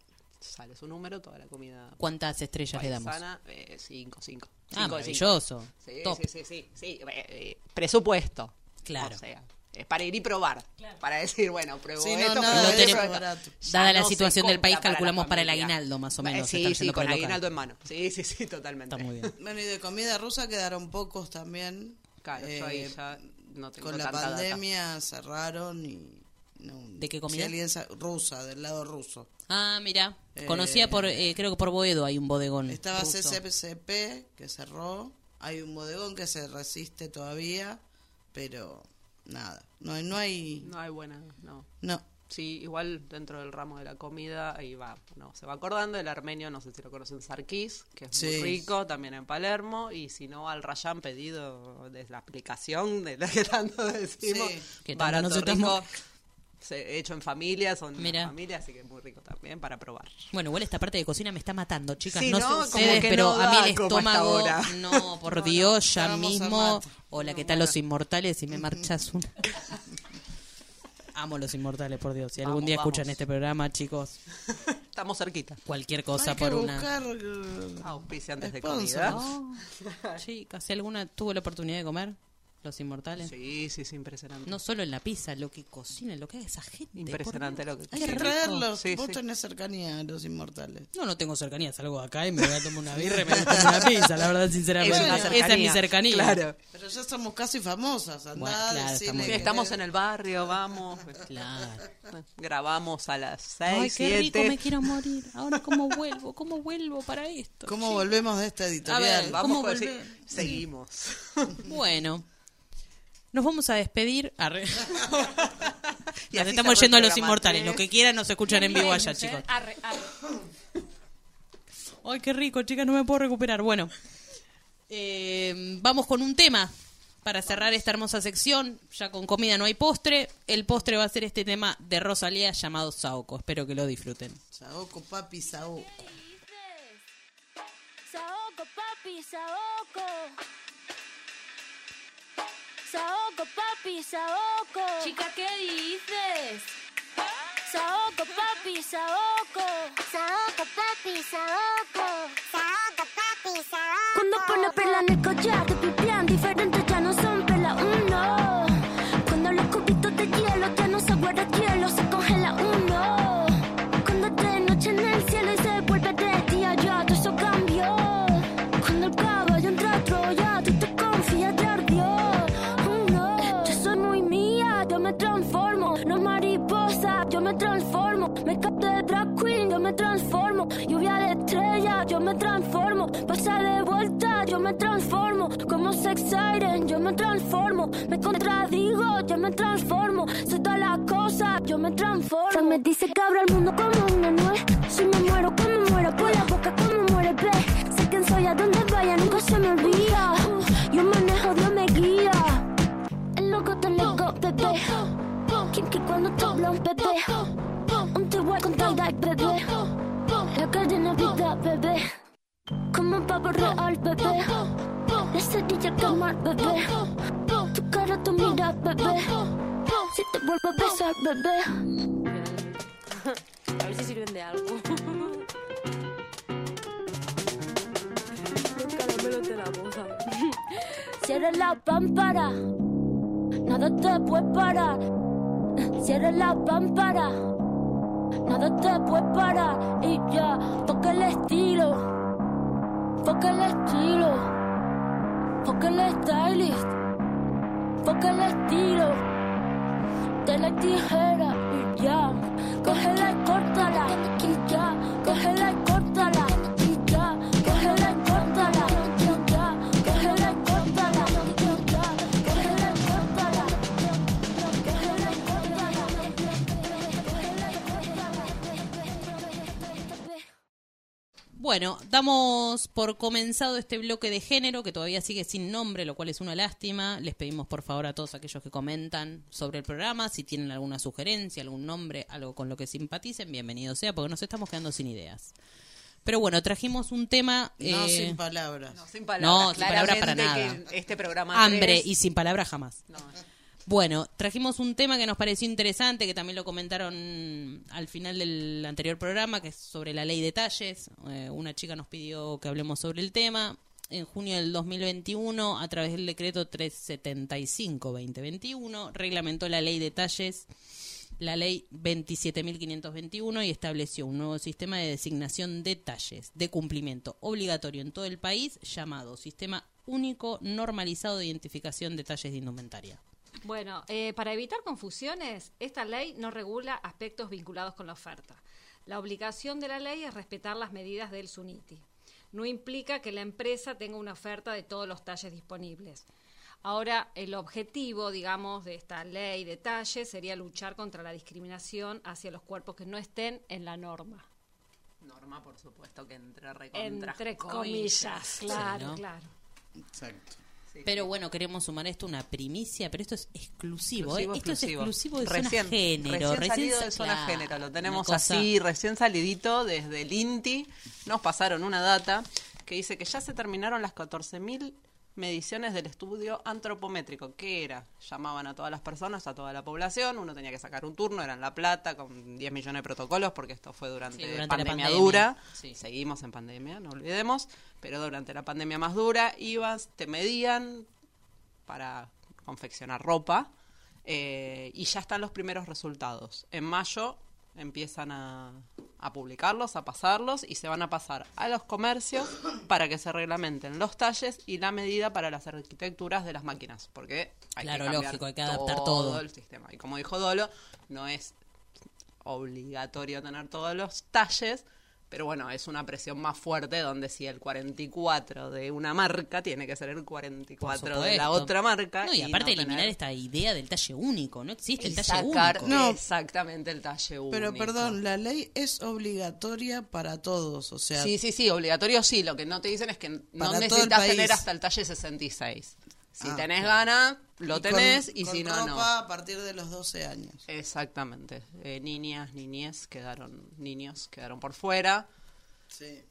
Sale su número, toda la comida ¿Cuántas estrellas le damos? eh, cinco, cinco. Ah, Cinco maravilloso. Sí, Top. sí, sí, sí, sí. eh, eh, presupuesto. Claro. O sea, es para ir y probar. Para decir, bueno, pruebo Sí, no, esto, nada pruebo de esto, Dada la no situación del país, para la calculamos para el familia. aguinaldo, más o menos, Eh, sí, sí, con el aguinaldo en mano. Sí, sí, sí, totalmente. Está muy bien. Bueno, y de comida rusa quedaron pocos también. Claro, yo ahí Eh, ya no tengo con la tanta data. pandemia cerraron y... No, ¿De qué comida? Sa- rusa, del lado ruso. Ah, mira. Eh, Conocía por, eh, creo que por Boedo hay un bodegón. Estaba ruso. CCP que cerró. Hay un bodegón que se resiste todavía, pero nada. No hay, no hay, No hay buena, no. no. Sí, igual dentro del ramo de la comida, ahí va, no, se va acordando, el armenio, no sé si lo conocen, Sarkis, que es Sí. muy rico, también en Palermo, y si no, al Rayán pedido desde la aplicación de la que tanto decimos, Sí. Que tanto barato, nos estamos- rico, se- hecho en familia, son una Mira. familia, así que es muy rico también para probar. Bueno, igual esta parte de cocina me está matando, chicas. Sí, no, ¿no? sé Como ustedes, que pero no a mí da el estómago. No, por Dios, ya mismo. Hola, ¿qué tal los inmortales? Y me marchas una. Amo los inmortales, por Dios. Si algún Vamos, día escuchan vamos. este programa, chicos, Estamos cerquita. cualquier cosa hay que por una. buscar eh, Auspiciantes de comida. Chicas, si alguna tuvo la oportunidad de comer los inmortales. Sí, sí, sí, impresionante. No solo en la pizza, lo que cocinan, lo que hace esa gente. impresionante lo que Hay que traerlos. Sí, Vos sí. tenés cercanía a los inmortales. No, no tengo cercanía, salgo de acá y me voy a tomar una birra y me voy a comer una pizza, la verdad, sinceramente. Es una Esa es mi cercanía. Claro. Pero ya somos casi famosas. Andá, Bueno, claro, decile estamos- Sí, que- estamos en el barrio, vamos. Claro. Grabamos a las Ay, 6, qué rico, 7. me quiero morir. Ahora, ¿cómo vuelvo? ¿Cómo vuelvo para esto? ¿Cómo volvemos de esta editorial? A ver, Vamos ¿Cómo con- sí, volver? seguimos. Bueno, nos vamos a despedir. Arre. Y Nos estamos yendo a los inmortales. Lo que quieran nos escuchan en vivo allá, chicos. ¿eh? Arre, arre. Ay, qué rico, chicas, no me puedo recuperar. Bueno, eh, vamos con un tema para cerrar esta hermosa sección. Ya con comida no hay postre. El postre va a ser este tema de Rosalía llamado Saoko. Espero que lo disfruten. Saoko, papi, Saoko. Saoko, papi, Saoko. Saoko, papi, Saoko. Chica, ¿qué dices? Saoko, papi, Saoko. Saoko, papi, Saoko. Saoko, papi, Saoko. Cuando pone perla me transformo. Pasa de vuelta, yo me transformo. Como sex siren, yo me transformo. Me contradigo, yo me transformo. Soy todas las cosas, yo me transformo. Se me dice que abro el mundo como una real, bebé. Cerilla quemar, bebé. Tu cara, tu mira, bebé. Si te vuelvo a besar, bebé. A ver si sirven de algo. Los caramelos de la boca. Cierra la pámpara, nada te puede parar. Cierra la pámpara, nada te puede parar. Y ya, toca el estilo, toca el estilo, toca el stylist, toca el estilo. De la tijera y ya, cógela y córtala. Y ya, cógela y córtala. Bueno, damos por comenzado este bloque de género que todavía sigue sin nombre, lo cual es una lástima. Les pedimos por favor a todos aquellos que comentan sobre el programa, si tienen alguna sugerencia, algún nombre, algo con lo que simpaticen, bienvenido sea, porque nos estamos quedando sin ideas. Pero bueno, trajimos un tema... No eh, sin palabras. No, sin palabras. No, sin palabras para nada. que este programa hambre y sin palabras jamás. No, Bueno, trajimos un tema que nos pareció interesante, que también lo comentaron al final del anterior programa, que es sobre la ley de talles. Eh, una chica nos pidió que hablemos sobre el tema. En junio del 2021, a través del decreto 375-2021, reglamentó la ley de talles, la ley 27.521, y estableció un nuevo sistema de designación de talles de cumplimiento obligatorio en todo el país, llamado Sistema Único Normalizado de Identificación de Talles de Indumentaria. Bueno, eh, para evitar confusiones, esta ley no regula aspectos vinculados con la oferta. La obligación de la ley es respetar las medidas del SUNITI. No implica que la empresa tenga una oferta de todos los talles disponibles. Ahora, el objetivo, digamos, de esta ley de talles sería luchar contra la discriminación hacia los cuerpos que no estén en la norma. Norma, por supuesto, que entre recontra Entre comillas, claro, ¿no? claro. Exacto. Pero bueno, queremos sumar esto una primicia, pero esto es exclusivo, ¿eh? Exclusivo, Esto es exclusivo. de recién, zona género. Recién salido sa- de zona claro, género. Lo tenemos así, recién salidito desde el INTI. Nos pasaron una data que dice que ya se terminaron las 14.000 mediciones del estudio antropométrico. ¿Qué era? Llamaban a todas las personas, a toda la población. Uno tenía que sacar un turno, era en La Plata, con 10 millones de protocolos, porque esto fue durante, Sí, durante la pandemia, pandemia, dura. sí. Seguimos en pandemia, no olvidemos. Pero durante la pandemia más dura, ibas, te medían para confeccionar ropa eh, y ya están los primeros resultados. En mayo empiezan a, a publicarlos, a pasarlos y se van a pasar a los comercios para que se reglamenten los talles y la medida para las arquitecturas de las máquinas, porque hay Claro, que lógico, hay que adaptar todo. el sistema. Y como dijo Dolo, no es obligatorio tener todos los talles, pero bueno, es una presión más fuerte donde si el 44 de una marca tiene que ser el 44 de la otra marca. No, y aparte no eliminar tener- esta idea del talle único, no existe el y talle sacar único. No. exactamente el talle único. Pero perdón, la ley es obligatoria para todos, o sea, Sí, sí, sí, obligatorio sí. Lo que no te dicen es que no el necesitas tener hasta el talle 66. Si Ah, tenés ok. ganas, lo y tenés con- y con si no, no. a partir de los 12 años. Exactamente. Eh, niñas, niñez quedaron, niños quedaron por fuera. Sí.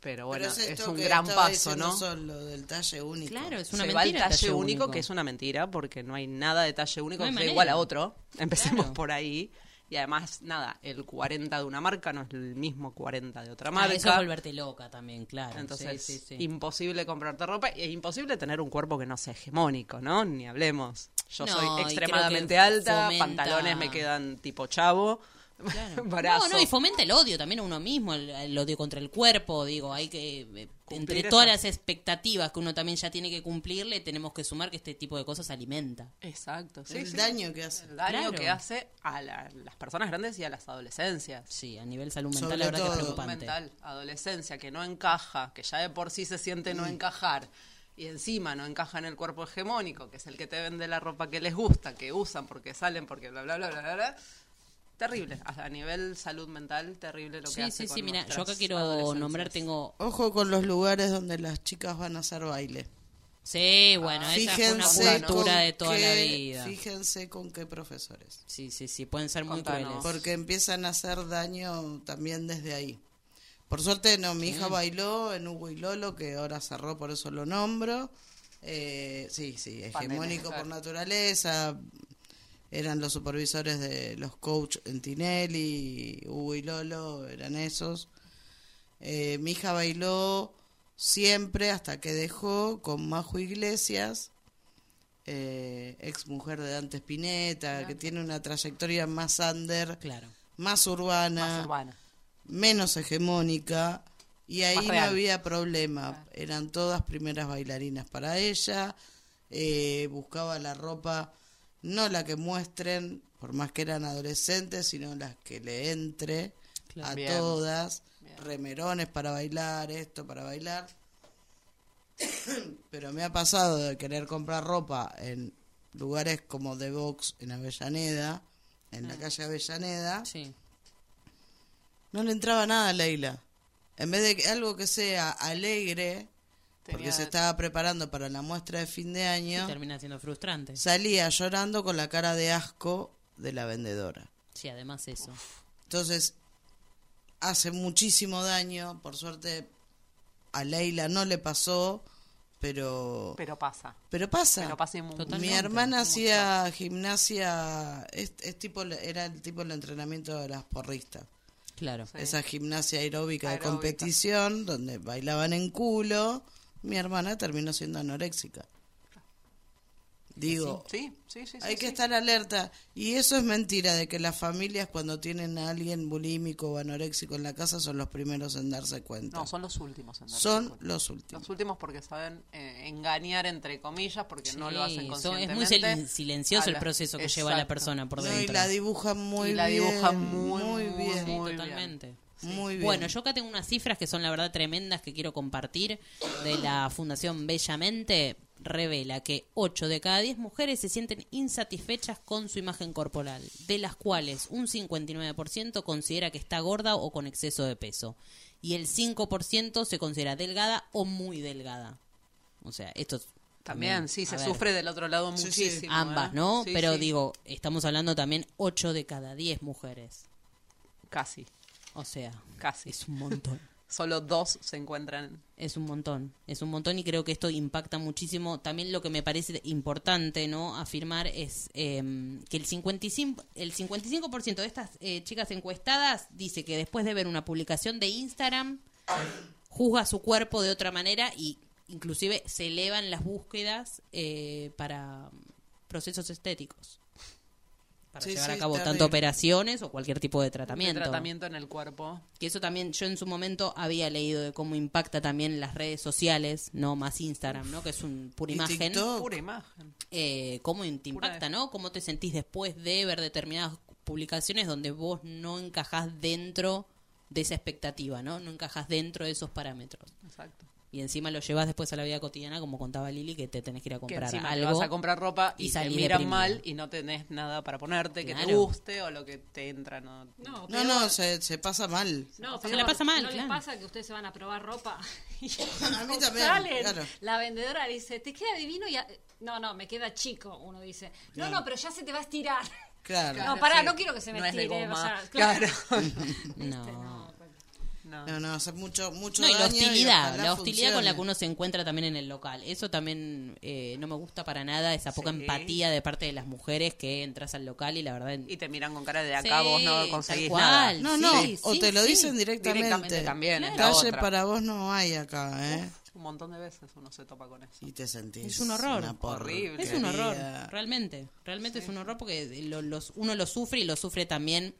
Pero bueno, Pero es, esto un que gran paso, ¿no? Solo del talle único. Claro, es una Se va el mentira talle, único, que es una mentira, porque no hay nada de talle único No que sea igual a otro. Empecemos Claro. por ahí. Y además, nada, el 40 de una marca no es el mismo 40 de otra Ah, marca. eso es volverte loca también, claro. Entonces, sí, sí, sí. imposible comprarte ropa y es imposible tener un cuerpo que no sea hegemónico, ¿no? Ni hablemos. Yo No, soy extremadamente alta, fomenta- pantalones me quedan tipo chavo. Claro. No, no, y fomenta el odio también a uno mismo, el, el odio contra el cuerpo, digo, hay que, eh, Cumplir entre todas las expectativas que uno también ya tiene que cumplirle, tenemos que sumar que este tipo de cosas alimenta. Exacto, sí, el sí. daño que hace. El daño Claro. que hace a la- las personas grandes y a las adolescencias. Sí, a nivel salud mental, Sobre la verdad que es todo. Salud preocupante. mental, adolescencia, que no encaja, que ya de por sí se siente Mm. no encajar, y encima no encaja en el cuerpo hegemónico, que es el que te vende la ropa que les gusta, que usan porque salen, porque bla, bla, bla, bla, bla, bla. Terrible, a nivel salud mental, terrible lo que Sí, hace sí, con sí, mira, yo acá quiero nombrar, tengo... Ojo con los lugares donde las chicas van a hacer baile. Sí, bueno, esa fue una Fíjense cultura con de toda la qué- vida. Fíjense con qué profesores. Sí, sí, sí, pueden ser muy Contanos. crueles. Porque empiezan a hacer daño también desde ahí. Por suerte, no, mi hija bailó en Hugo y Lolo, que ahora cerró, por eso lo nombro. Eh, sí, sí, hegemónico claro. por naturaleza. Eran los supervisores de los coach en Tinelli, Hugo y Lolo, eran esos. Eh, mi hija bailó siempre hasta que dejó con Majo Iglesias, eh, ex mujer de Dante Spinetta, que tiene una trayectoria más under, Claro. más urbana, Más urbana. menos hegemónica, y ahí no había problema. Eran todas primeras bailarinas para ella, eh, buscaba la ropa, no la que muestren, por más que eran adolescentes, sino las que le entre Claro. a Bien. todas, remerones para bailar, esto para bailar. Pero me ha pasado de querer comprar ropa en lugares como The Box en Avellaneda, en la calle Avellaneda, Sí. no le entraba nada a Leila. En vez de que algo que sea alegre, porque se estaba preparando para la muestra de fin de año, Termina siendo frustrante. salía llorando con la cara de asco de la vendedora. Sí, además eso. Entonces, hace muchísimo daño. Por suerte, a Leila no le pasó, pero, Pero pasa. pero pasa. Pero pasa. Mi hermana hacía gimnasia, es, es tipo, era el tipo de entrenamiento de las porristas. Claro. Sí. Esa gimnasia aeróbica, de competición, donde bailaban en culo. Mi hermana terminó siendo anoréxica. Digo, Sí, sí, sí. sí, hay que estar alerta. Y eso es mentira, de que las familias cuando tienen a alguien bulímico o anoréxico en la casa son los primeros en darse cuenta. No, son los últimos. en darse Son cuenta. los últimos. Los últimos porque saben eh, engañar, entre comillas, porque no lo hacen son- es muy conscientemente. silen- silencioso a el la- proceso que lleva la Exacto. persona por No, y dentro. la dibujan muy Y la bien. dibujan muy, muy, bien. Muy totalmente. Muy bien. Bueno, yo acá tengo unas cifras que son la verdad tremendas que quiero compartir de la Fundación Bellamente. Revela que 8 de cada 10 mujeres se sienten insatisfechas con su imagen corporal, de las cuales un 59% considera que está gorda o con exceso de peso, y el 5% se considera delgada o muy delgada. O sea, esto es También, sí, se ver, sufre del otro lado Sí, sí. muchísimo. Ambas, ¿eh? ¿no? Sí, Pero sí. digo, estamos hablando también 8 de cada 10 mujeres. Casi, O sea, casi. es un montón. Solo dos se encuentran. Es un montón, es un montón y creo que esto impacta muchísimo. También lo que me parece importante no afirmar es eh, que el 55%, el 55 de estas eh, chicas encuestadas dice que después de ver una publicación de Instagram juzga su cuerpo de otra manera y inclusive se elevan las búsquedas eh, para procesos estéticos. Para Sí, llevar sí, a cabo tanto operaciones o cualquier tipo de El tratamiento. tratamiento en el cuerpo. Que eso también, yo en su momento había leído de cómo impacta también las redes sociales, no más Instagram, ¿no? Que es un pura imagen. Pura imagen. Eh, cómo te impacta, ¿no? Cómo te sentís después de ver determinadas publicaciones donde vos no encajás dentro de esa expectativa, ¿no? No encajás dentro de esos parámetros. Exacto. Y encima lo llevas después a la vida cotidiana, como contaba Lili, que te tenés que ir a Que comprar te algo. vas a comprar ropa y y, te miran mal y no tenés nada para ponerte que te guste o lo que te entra. No, No, No, se, se pasa mal. No, Se la pasa mal, ¿No claro. les pasa que ustedes se van a probar ropa? Y A mí también, salen, claro. La vendedora dice, ¿te queda divino? Y a- No, no, me queda chico, uno dice. No, no, pero ya se te va a estirar. Claro. No, pará, sí. no quiero que se me No es de estire. o sea, Claro. No. No. No, no, hace mucho, mucho No, y la hostilidad, la hostilidad con la que uno se encuentra también en el local. Eso también eh, no me gusta para nada, esa poca Sí. empatía de parte de las mujeres que entras al local y la verdad... Y te miran con cara de acá Sí, vos no conseguís cual. nada. No, no, sí, o te lo sí. dicen directamente. Directamente también, Calle otra. para vos no hay acá, ¿eh? Un montón de veces uno se topa con eso. Y te sentís Es un horror. una Horrible. Es un horror, realmente. Realmente es un horror porque lo- los, uno lo sufre y lo sufre también.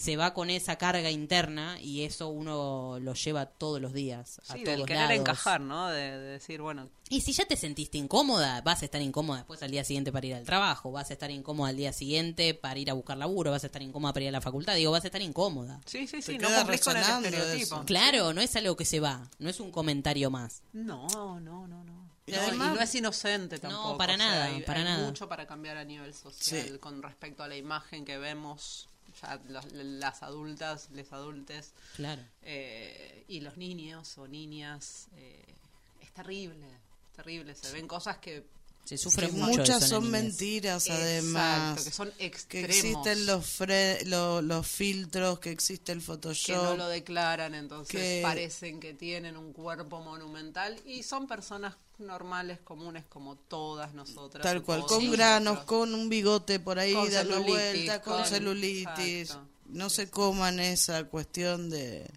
Se va con esa carga interna y eso uno lo lleva todos los días. A Sí, todos del querer lados. encajar, ¿no? De, de decir, bueno, Y si ya te sentiste incómoda, vas a estar incómoda después al día siguiente para ir al trabajo, vas a estar incómoda al día siguiente para ir a buscar laburo, vas a estar incómoda para ir a la facultad, digo, vas a estar incómoda. sí, sí, Te sí, no cumplís con el estereotipo. eso. Claro, no es algo que se va, no es un comentario más. No, no, no, no. Y No, además- y no es inocente No, tampoco. para o sea, nada, hay, para hay nada. mucho para cambiar a nivel social Sí. con respecto a la imagen que vemos ya los- las adultas, les adultes Claro. eh, y los niños o niñas. eh, es terrible, es terrible. Se ven cosas que Se sufre Que mucho muchas eso en son mentiras Exacto, además. que son que extremos. existen los, fre- lo- los filtros, que existe el que Photoshop. no lo declaran, entonces que- parecen que tienen un cuerpo monumental y son personas normales, comunes como todas nosotras. Tal cual, con granos, nosotros. con un bigote por ahí Con dando celulitis, vuelta, con, con- celulitis. exacto. No se coman esa cuestión de...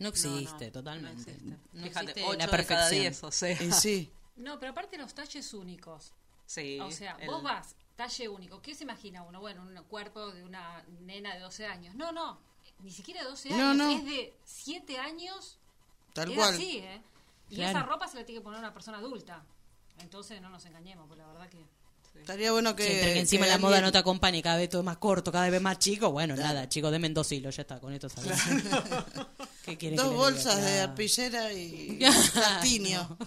No No, existe, no, totalmente. No existe. No Fíjate, existe 8 la de cada perfección. 10, o sea. Y sí, No, pero aparte los talles únicos. Sí, O sea, el- vos vas, talle único. ¿Qué se imagina uno? Bueno, un cuerpo de una nena de 12 años. No, no, ni siquiera de 12 No, años. no. Es de 7 años. tal es cual. así, ¿eh? Y Claro. esa ropa se la tiene que poner una persona adulta. Entonces no nos engañemos, porque la verdad que... Estaría bueno que... Sí, que encima que la moda no te acompaña y cada vez todo es más corto, cada vez más chico. Bueno, nada, chicos, denme dos hilos, ya está, con esto sabes. ¿Qué quieren que Dos bolsas diga? de Claro. arpillera y Claro. platinio.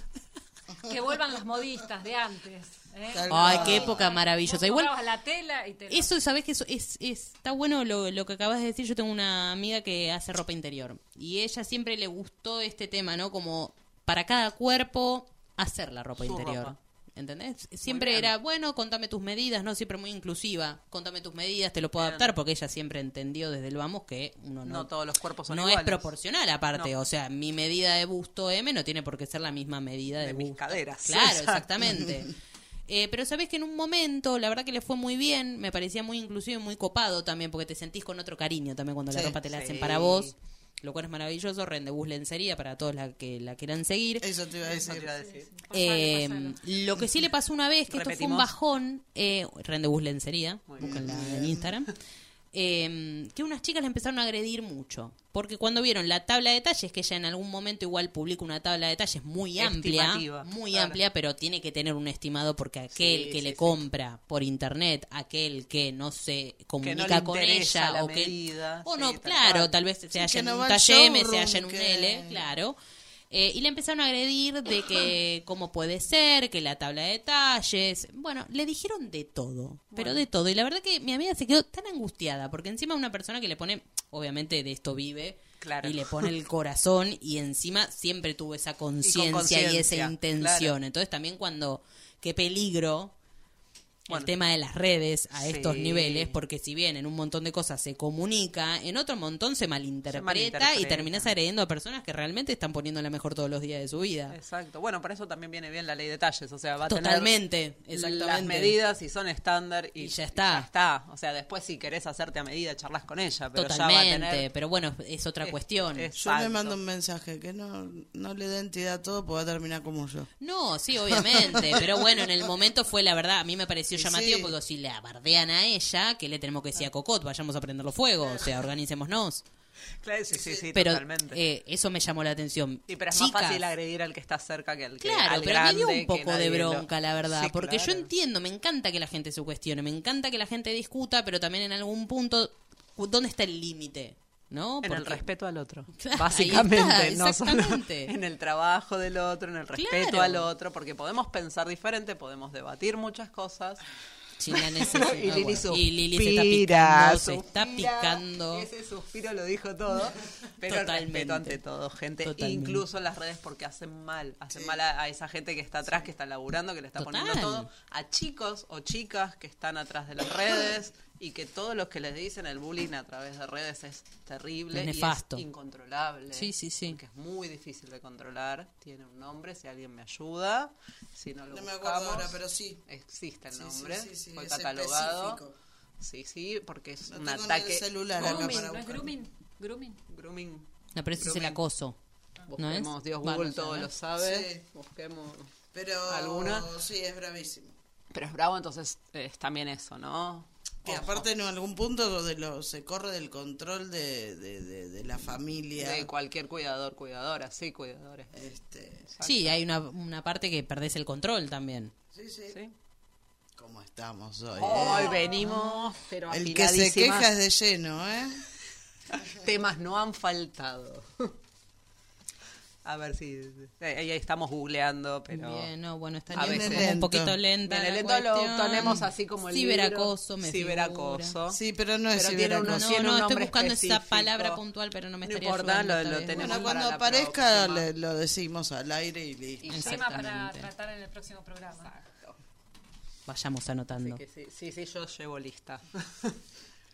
Que vuelvan las modistas de antes. ¿eh? Ay, qué época maravillosa. Igual, la tela y te Eso, ¿sabes que eso es, es- está bueno lo, lo que acabas de decir? Yo tengo una amiga que hace ropa interior y ella siempre le gustó este tema, ¿no? Como para cada cuerpo hacer la ropa Su interior. ropa. ¿Entendés? Siempre era, bueno, contame tus medidas, ¿no? Siempre muy inclusiva. Contame tus medidas, te lo puedo adaptar porque ella siempre entendió desde el vamos que uno no, No todos los cuerpos son no iguales. es proporcional aparte. No. O sea, mi medida de busto M no tiene por qué ser la misma medida de, De mis caderas. Claro, Exacto. exactamente. Eh, pero sabes que en un momento, la verdad que le fue muy bien, me parecía muy inclusivo y muy copado también, porque te sentís con otro cariño también cuando la ropa te la Sí. hacen para vos, lo cual es maravilloso. Rendezvous Lencería para todos la que la quieran seguir. Eso te iba a decir. iba a decir. Eh, lo que sí le pasó una vez, que esto fue un bajón, eh, Rendezvous Lencería, búsquenla en Instagram, eh, que unas chicas le empezaron a agredir mucho. Porque cuando vieron la tabla de talles, que ella en algún momento igual publica una tabla de talles muy amplia, Estimativa, muy claro. amplia, pero tiene que tener un estimado porque aquel Sí, que sí, le sí. compra por internet, aquel que no se comunica con ella la o que medida, o sí, no, tal claro, tal vez se haya que en no un va al talle M, se haya en un que- L, claro. Eh, y le empezaron a agredir de que cómo puede ser, que la tabla de detalles. Bueno, le dijeron de todo, pero de todo. Y la verdad que mi amiga se quedó tan angustiada, porque encima una persona que le pone, obviamente de esto vive, Claro. y le pone el corazón, y encima siempre tuvo esa conciencia y, esa intención. claro. Entonces también cuando, qué peligro. Bueno. el tema de las redes a Sí. estos niveles, porque si bien en un montón de cosas se comunica, en otro montón se malinterpreta, malinterpreta. y terminas agrediendo a personas que realmente están poniendo la mejor todos los días de su vida. Exacto. Bueno, para eso también viene bien la ley de talles. O sea, va a Totalmente, tener exactamente. las medidas y son estándar y, Y ya está. ya está. O sea, después si querés hacerte a medida, charlas con ella. Pero Totalmente, ya va a tener... pero bueno, es otra Es- cuestión. es- Yo le mando un mensaje que no, no le dé entidad a todo, porque va a terminar como yo. No, sí, obviamente, pero bueno, en el momento fue la verdad, a mí me pareció llamativo sí. porque si le abardean a ella, que le tenemos que decir a Cocot, vayamos a prenderlo fuego, o sea, organicémonos. Claro, sí, sí, sí, Pero totalmente. eh, eso me llamó la atención. Sí, pero es Chicas, más fácil agredir al que está cerca que al que Claro, al pero me dio grande un poco de nadie lo- bronca, la verdad, Sí, porque yo claro. entiendo, me encanta que la gente se cuestione, me encanta que la gente discuta, pero también en algún punto, ¿dónde está el límite? ¿No? En el respeto al otro. Básicamente, está, no solo en el trabajo del otro, en el respeto Claro. al otro, porque podemos pensar diferente, podemos debatir muchas cosas. Necesidad. y Lili bueno. Y Lili se está suspira, picando, se está picando. Ese suspiro lo dijo todo. Pero Totalmente. respeto ante todo, gente. Totalmente. Incluso en las redes porque hacen mal. Hacen mal a, a esa gente que está atrás, que está laburando, que le está poniendo todo. A chicos o chicas que están atrás de las redes. Y que todos los que les dicen el bullying a través de redes es terrible. Es y nefasto. incontrolable. Sí, sí, sí. Que es muy difícil de controlar. Tiene un nombre, si alguien me ayuda. Si no lo No me acuerdo buscamos, ahora, pero sí. Existe el Sí, sí, nombre. sí, sí, fue es catalogado. específico. Sí, sí, porque es Lo un tengo ataque. el celular acá Grooming, para ¿no es grooming? Grooming. Grooming. No, pero ese es el acoso. ¿No es? Busquemos, Dios Google no sé, todo ¿no? lo sabe. Sí. Busquemos. Pero ¿Alguna? sí, es bravísimo. Pero es bravo, entonces es también eso, ¿no? Que aparte en algún punto de lo, se corre del control de, de, de- de la familia. De cualquier cuidador, cuidadora, sí, cuidadores. Este, Sí, hay una, una parte que perdés el control también. sí, sí. ¿Sí? ¿Cómo estamos hoy? Hoy eh? venimos, pero El que se queja es de lleno, ¿eh? Temas no han faltado. A ver si. Ahí estamos googleando, pero. Bien, no, bueno, A estaría veces. como un poquito lenta. La lento, lo ponemos así como el Ciberacoso, libro. me Ciberacoso. Sí, pero no es Pero tiene ciberacoso. unos- No, tiene no, un estoy buscando esa específico. palabra puntual, pero no me No estaría importa, lo- lo tenemos. Bueno, cuando aparezca le- lo decimos al aire y listo. Un tema para Exactamente. tratar en el próximo programa. Exacto. Vayamos anotando. que sí, sí, sí, yo llevo lista.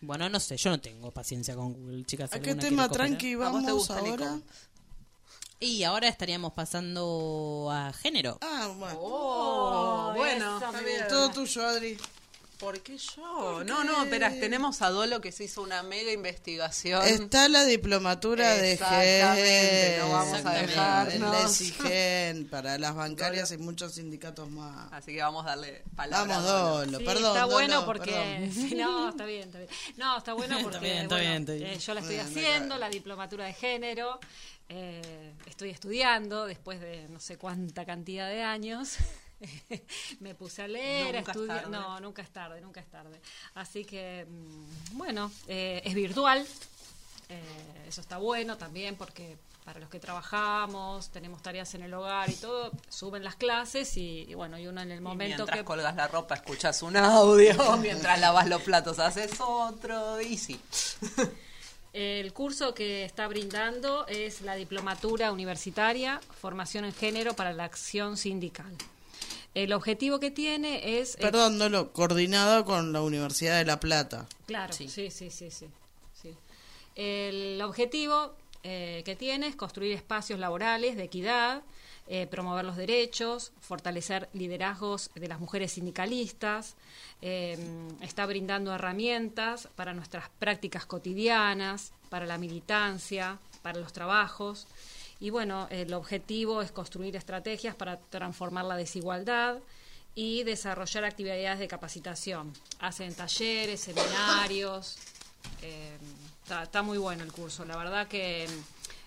Bueno, no sé, yo no tengo paciencia con Google, chicas. ¿A ¿alguna qué tema tranqui ¿A vos te vamos gusta ahora? licor? Y ahora estaríamos pasando a género. Ah, bueno. Oh, bueno, eso está bien. Todo tuyo, Adri. ¿Por qué yo? No, no, espera, tenemos a Dolo que se hizo una mega investigación. Está la diplomatura de Exactamente, GEN. no vamos a dejarnos. El para las bancarias y muchos sindicatos más. Así que vamos a darle palabra. Vamos, Dolo. Dolo, Sí, perdón. está Dolo, bueno porque sí, no, está bien, está bien. No, está bueno porque bien, está bueno, bien, está bien. eh, yo la estoy Bueno, haciendo, la diplomatura de género, eh, estoy estudiando después de no sé cuánta cantidad de años. Me puse a leer, a Nunca estudiar. No, nunca es tarde, nunca es tarde. Así que, mm, bueno, eh, es virtual. eh, eso está bueno también porque para los que trabajamos, tenemos tareas en el hogar y todo, suben las clases y, y bueno, y uno en el Y momento mientras que... colgas la ropa escuchas un audio, mientras lavas los platos haces otro, y sí. El curso que está brindando es la Diplomatura Universitaria, Formación en Género para la Acción Sindical. El objetivo que tiene es... eh, Perdón, Dolo, coordinado con la Universidad de La Plata. Claro, Sí. sí, sí, sí, sí. sí. El objetivo eh, que tiene es construir espacios laborales de equidad, eh, promover los derechos, fortalecer liderazgos de las mujeres sindicalistas, eh, está brindando herramientas para nuestras prácticas cotidianas, para la militancia, para los trabajos. Y bueno, el objetivo es construir estrategias para transformar la desigualdad y desarrollar actividades de capacitación. Hacen talleres, seminarios. eh, está, está muy bueno el curso. La verdad que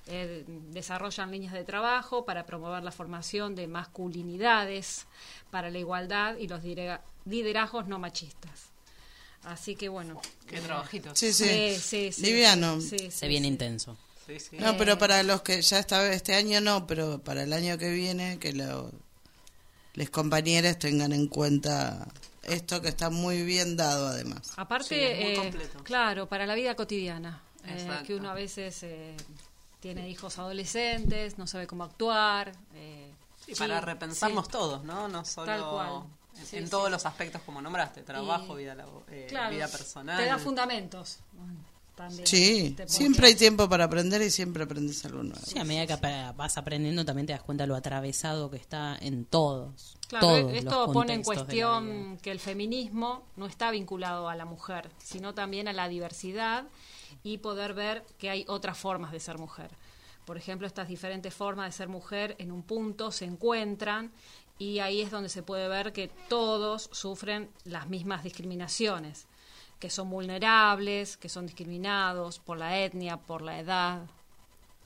eh, desarrollan líneas de trabajo para promover la formación de masculinidades, para la igualdad y los lidera- liderazgos no machistas. Así que bueno. Qué eh, trabajito. Sí, sí. Sí, sí, sí, Liviano. sí, sí, Se viene sí. intenso. Sí, sí. No, pero para los que ya esta, este año no, pero para el año que viene, que lo, les compañeros tengan en cuenta esto que está muy bien dado además. Aparte, muy eh, completo. claro, para la vida cotidiana, eh, que uno a veces tiene hijos adolescentes, no sabe cómo actuar. eh, Y sí, para repensarnos sí. todos, ¿no? No solo Tal cual. en, Sí, en sí, todos sí. los aspectos como nombraste, trabajo, Y- vida, eh, Claro, vida personal. Te da fundamentos. También Sí, siempre hay tiempo para aprender y siempre aprendes algo nuevo. Sí, a medida que vas aprendiendo también te das cuenta lo atravesado que está en todos. Claro, todos esto los pone en cuestión que el feminismo no está vinculado a la mujer, sino también a la diversidad y poder ver que hay otras formas de ser mujer. Por ejemplo, estas diferentes formas de ser mujer en un punto se encuentran y ahí es donde se puede ver que todos sufren las mismas discriminaciones, que son vulnerables, que son discriminados por la etnia, por la edad.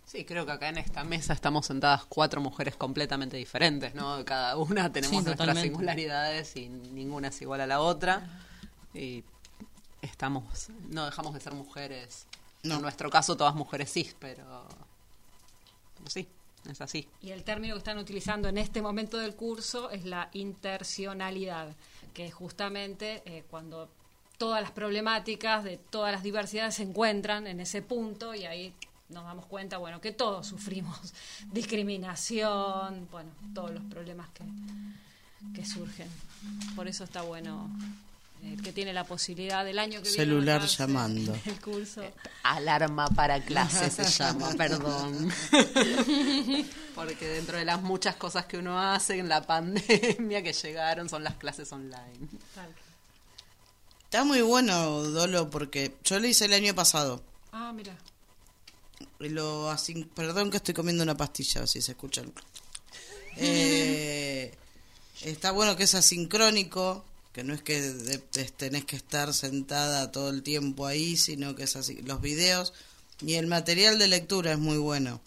Sí, creo que acá en esta mesa estamos sentadas cuatro mujeres completamente diferentes, ¿no? Cada una tenemos Sí, nuestras totalmente. singularidades y ninguna es igual a la otra. Y estamos, no dejamos de ser mujeres. No. En nuestro caso todas mujeres cis, pero, pero sí, es así. Y el término que están utilizando en este momento del curso es la intersionalidad, que es justamente eh, cuando todas las problemáticas de todas las diversidades se encuentran en ese punto y ahí nos damos cuenta, bueno, que todos sufrimos discriminación, bueno, todos los problemas que, que surgen. Por eso está bueno el que tiene la posibilidad del año que viene Celular llamando. El curso. Alarma para clase se llama, perdón. Porque dentro de las muchas cosas que uno hace en la pandemia que llegaron son las clases online. Tal. Está muy bueno, Dolo, porque yo lo hice el año pasado. Ah, mira. Y Lo asin- Perdón que estoy comiendo una pastilla, si se escuchan. Eh, está bueno que es asincrónico, que no es que de- de- tenés que estar sentada todo el tiempo ahí, sino que es así. Los videos y el material de lectura es muy bueno.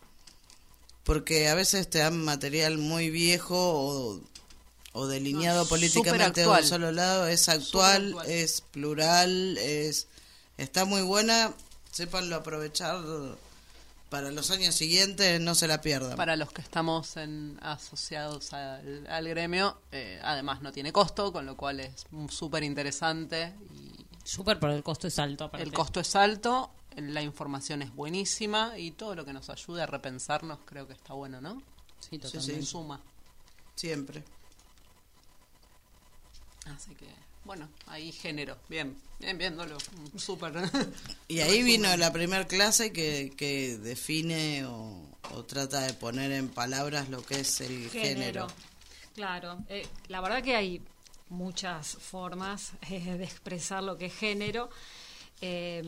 Porque a veces te dan material muy viejo o, o delineado No, políticamente de un solo lado. Es actual, es plural, es está muy buena. Sépanlo aprovechar para los años siguientes no se la pierdan. Para los que estamos en, asociados al, al gremio, eh, además no tiene costo, con lo cual es súper interesante y Súper, pero el costo es alto. aparte. el costo es alto, la información es buenísima y todo lo que nos ayude a repensarnos creo que está bueno, ¿no? Sí, Sí, totalmente. sí. Suma. Siempre. Así que, bueno, ahí género. Bien, bien, viéndolo. Súper. Y ahí vino la primera clase que, que define o, o trata de poner en palabras lo que es el género. Claro, eh, la verdad que hay muchas formas eh, de expresar lo que es género. Eh,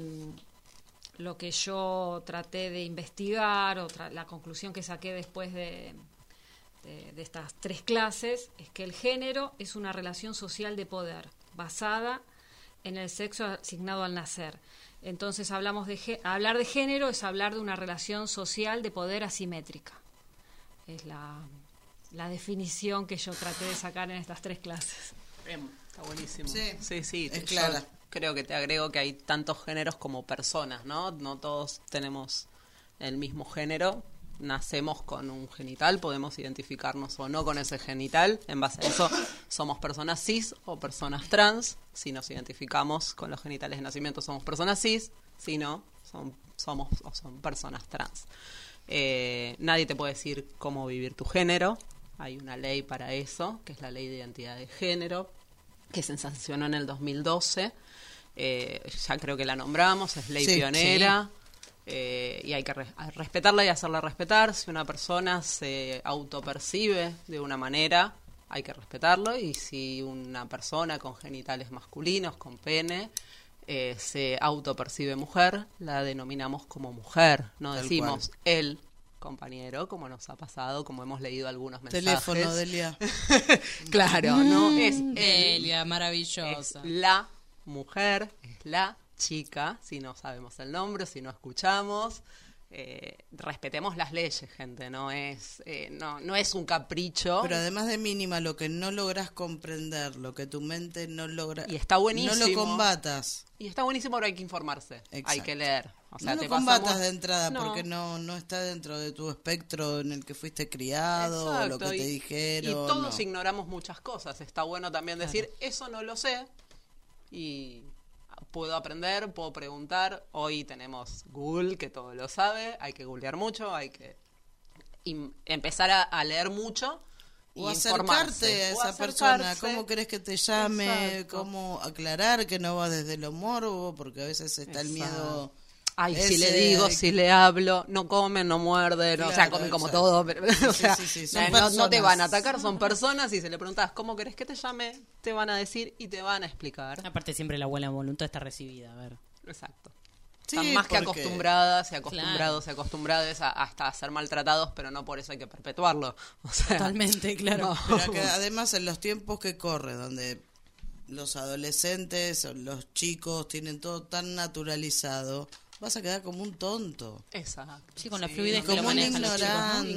lo que yo traté de investigar, o tra- la conclusión que saqué después de, de- de estas tres clases, es que el género es una relación social de poder basada en el sexo asignado al nacer. Entonces hablamos de hablar de género es hablar de una relación social de poder asimétrica. Es la, la definición que yo traté de sacar en estas tres clases. Bien, está buenísimo. Sí, sí, sí. es clara. Creo que te agrego que hay tantos géneros como personas, ¿no? No todos tenemos el mismo género. Nacemos con un genital, podemos identificarnos o no con ese genital. En base a eso, somos personas cis o personas trans. Si nos identificamos con los genitales de nacimiento, somos personas cis. Si no, son, somos o son personas trans. Eh, nadie te puede decir cómo vivir tu género. Hay una ley para eso, que es la ley de identidad de género, que se sancionó en el 2012. Eh, ya creo que la nombramos, es ley Sí, pionera. Eh, y hay que respetarla y hacerla respetar. Si una persona se autopercibe de una manera, hay que respetarlo. Y si una persona con genitales masculinos, con pene, eh, se autopercibe mujer, la denominamos como mujer. No Tal decimos el compañero, como nos ha pasado, como hemos leído algunos mensajes. Teléfono, Delia. claro, no es el, Delia, es maravillosa. la mujer, es la chica, si no sabemos el nombre, si no escuchamos. eh, respetemos las leyes, gente, no es, eh, no, no es un capricho. Pero además de mínima, lo que no logras comprender, lo que tu mente no logra. Y está buenísimo. No lo combatas. Y está buenísimo, pero hay que informarse, hay Exacto. que leer. O sea, no te lo combatas pasamos- de entrada No. porque no, no está dentro de tu espectro en el que fuiste criado o lo que Exacto, te dijeron. Y todos no. ignoramos muchas cosas. Está bueno también decir, eso no lo sé y puedo aprender, puedo preguntar. Hoy tenemos Google que todo lo sabe, hay que googlear mucho, hay que empezar a, a leer mucho. y O acercarte a O esa persona, cómo querés que te llame, Exacto. cómo aclarar que no va desde lo morbo, porque a veces está el miedo. Ay, si le digo, si le hablo, no comen, no muerden, o sea, Claro, comen como exacto. todo, pero, o Sí, sea, sí, sí, son no, no te van a atacar, son personas y si le preguntas cómo querés que te llame, te van a decir y te van a explicar. Aparte siempre la buena voluntad está recibida, a ver. Exacto. Sí, Están más que acostumbradas y acostumbrados Claro. y acostumbradas a, hasta a ser maltratados, pero no por eso hay que perpetuarlo. O sea, Totalmente, claro. no. Pero que además en los tiempos que corre, donde los adolescentes los chicos tienen todo tan naturalizado, vas a quedar como un tonto. Exacto. Sí, con la fluidez que Como lo un manejan los chicos. ¿no? ignorante.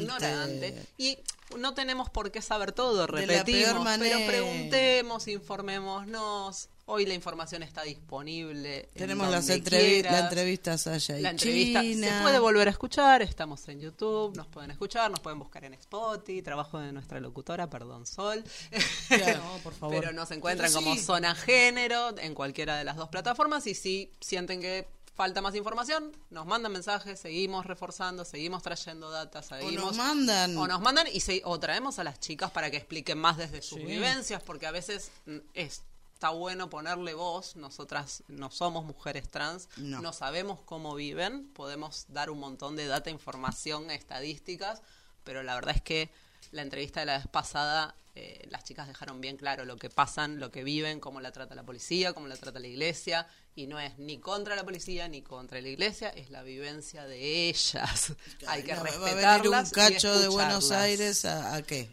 ignorante. Y no tenemos por qué saber todo, De la repetimos, pero preguntemos, informémonos. Hoy la información está disponible. en Tenemos las entrevi- la entrevista a Saya y La entrevista China. se puede volver a escuchar, estamos en YouTube, nos pueden escuchar, nos pueden buscar en Spotify, trabajo de nuestra locutora, perdón, Sol. No, por favor. Pero nos encuentran Pero como sí. Zona Género en cualquiera de las dos plataformas y si sienten que falta más información, nos mandan mensajes, seguimos reforzando, seguimos trayendo data, O seguimos... nos mandan. O nos mandan y se, o traemos a las chicas para que expliquen más desde sus vivencias, porque a veces mm, está bueno ponerle voz. Nosotras no somos mujeres trans, No. no, sabemos cómo viven, podemos dar un montón de data, información, estadísticas, pero la verdad es que la entrevista de la vez pasada, eh, las chicas dejaron bien claro lo que pasan, lo que viven, cómo la trata la policía, cómo la trata la iglesia, y no es ni contra la policía ni contra la iglesia, es la vivencia de ellas. Hay que No, respetarlas. va a venir un cacho de Buenos. Aires a, a qué?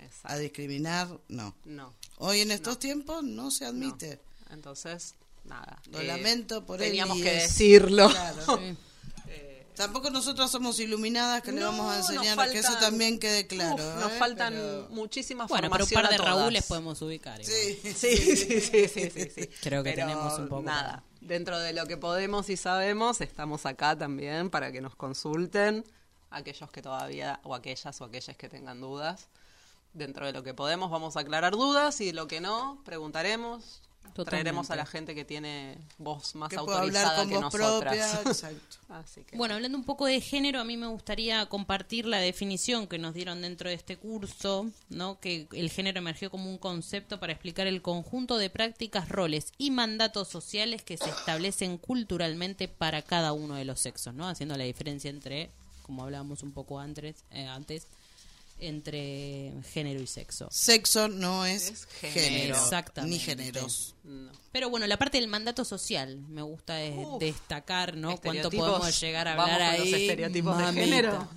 Exacto. A discriminar, no. No. Hoy en estos tiempos no se admite. Entonces, nada. Lo eh, lamento por Teníamos que es- decirlo. Claro. Sí. Tampoco nosotros somos iluminadas que le No, vamos a enseñar que eso faltan- también quede claro. Uf, nos ¿eh? faltan Pero- muchísimas Bueno, pero un par de. Raúles podemos ubicar. igual. Sí. Sí, sí, sí, sí, sí, sí. Creo que Pero tenemos un poco Nada, Dentro de lo que podemos y sabemos, estamos acá también para que nos consulten aquellos que todavía, o aquellas o aquellas que tengan dudas. Dentro de lo que podemos vamos a aclarar dudas y lo que no, preguntaremos. Totalmente. Traeremos a la gente que tiene voz más que pueda hablar autorizada con que voz nosotras. propia. Exacto. Así que Bueno, hablando un poco de género, a mí me gustaría compartir la definición que nos dieron dentro de este curso, ¿no? Que el género emergió como un concepto para explicar el conjunto de prácticas, roles y mandatos sociales que se establecen culturalmente para cada uno de los sexos, ¿no? Haciendo la diferencia entre, como hablábamos un poco antes, eh, antes entre género y sexo. Sexo no es, Es género. Exactamente. Ni géneros. no. Pero bueno, la parte del mandato social me gusta de- Uf. destacar, ¿no? Cuánto podemos llegar a Vamos hablar con ahí. los estereotipos de género.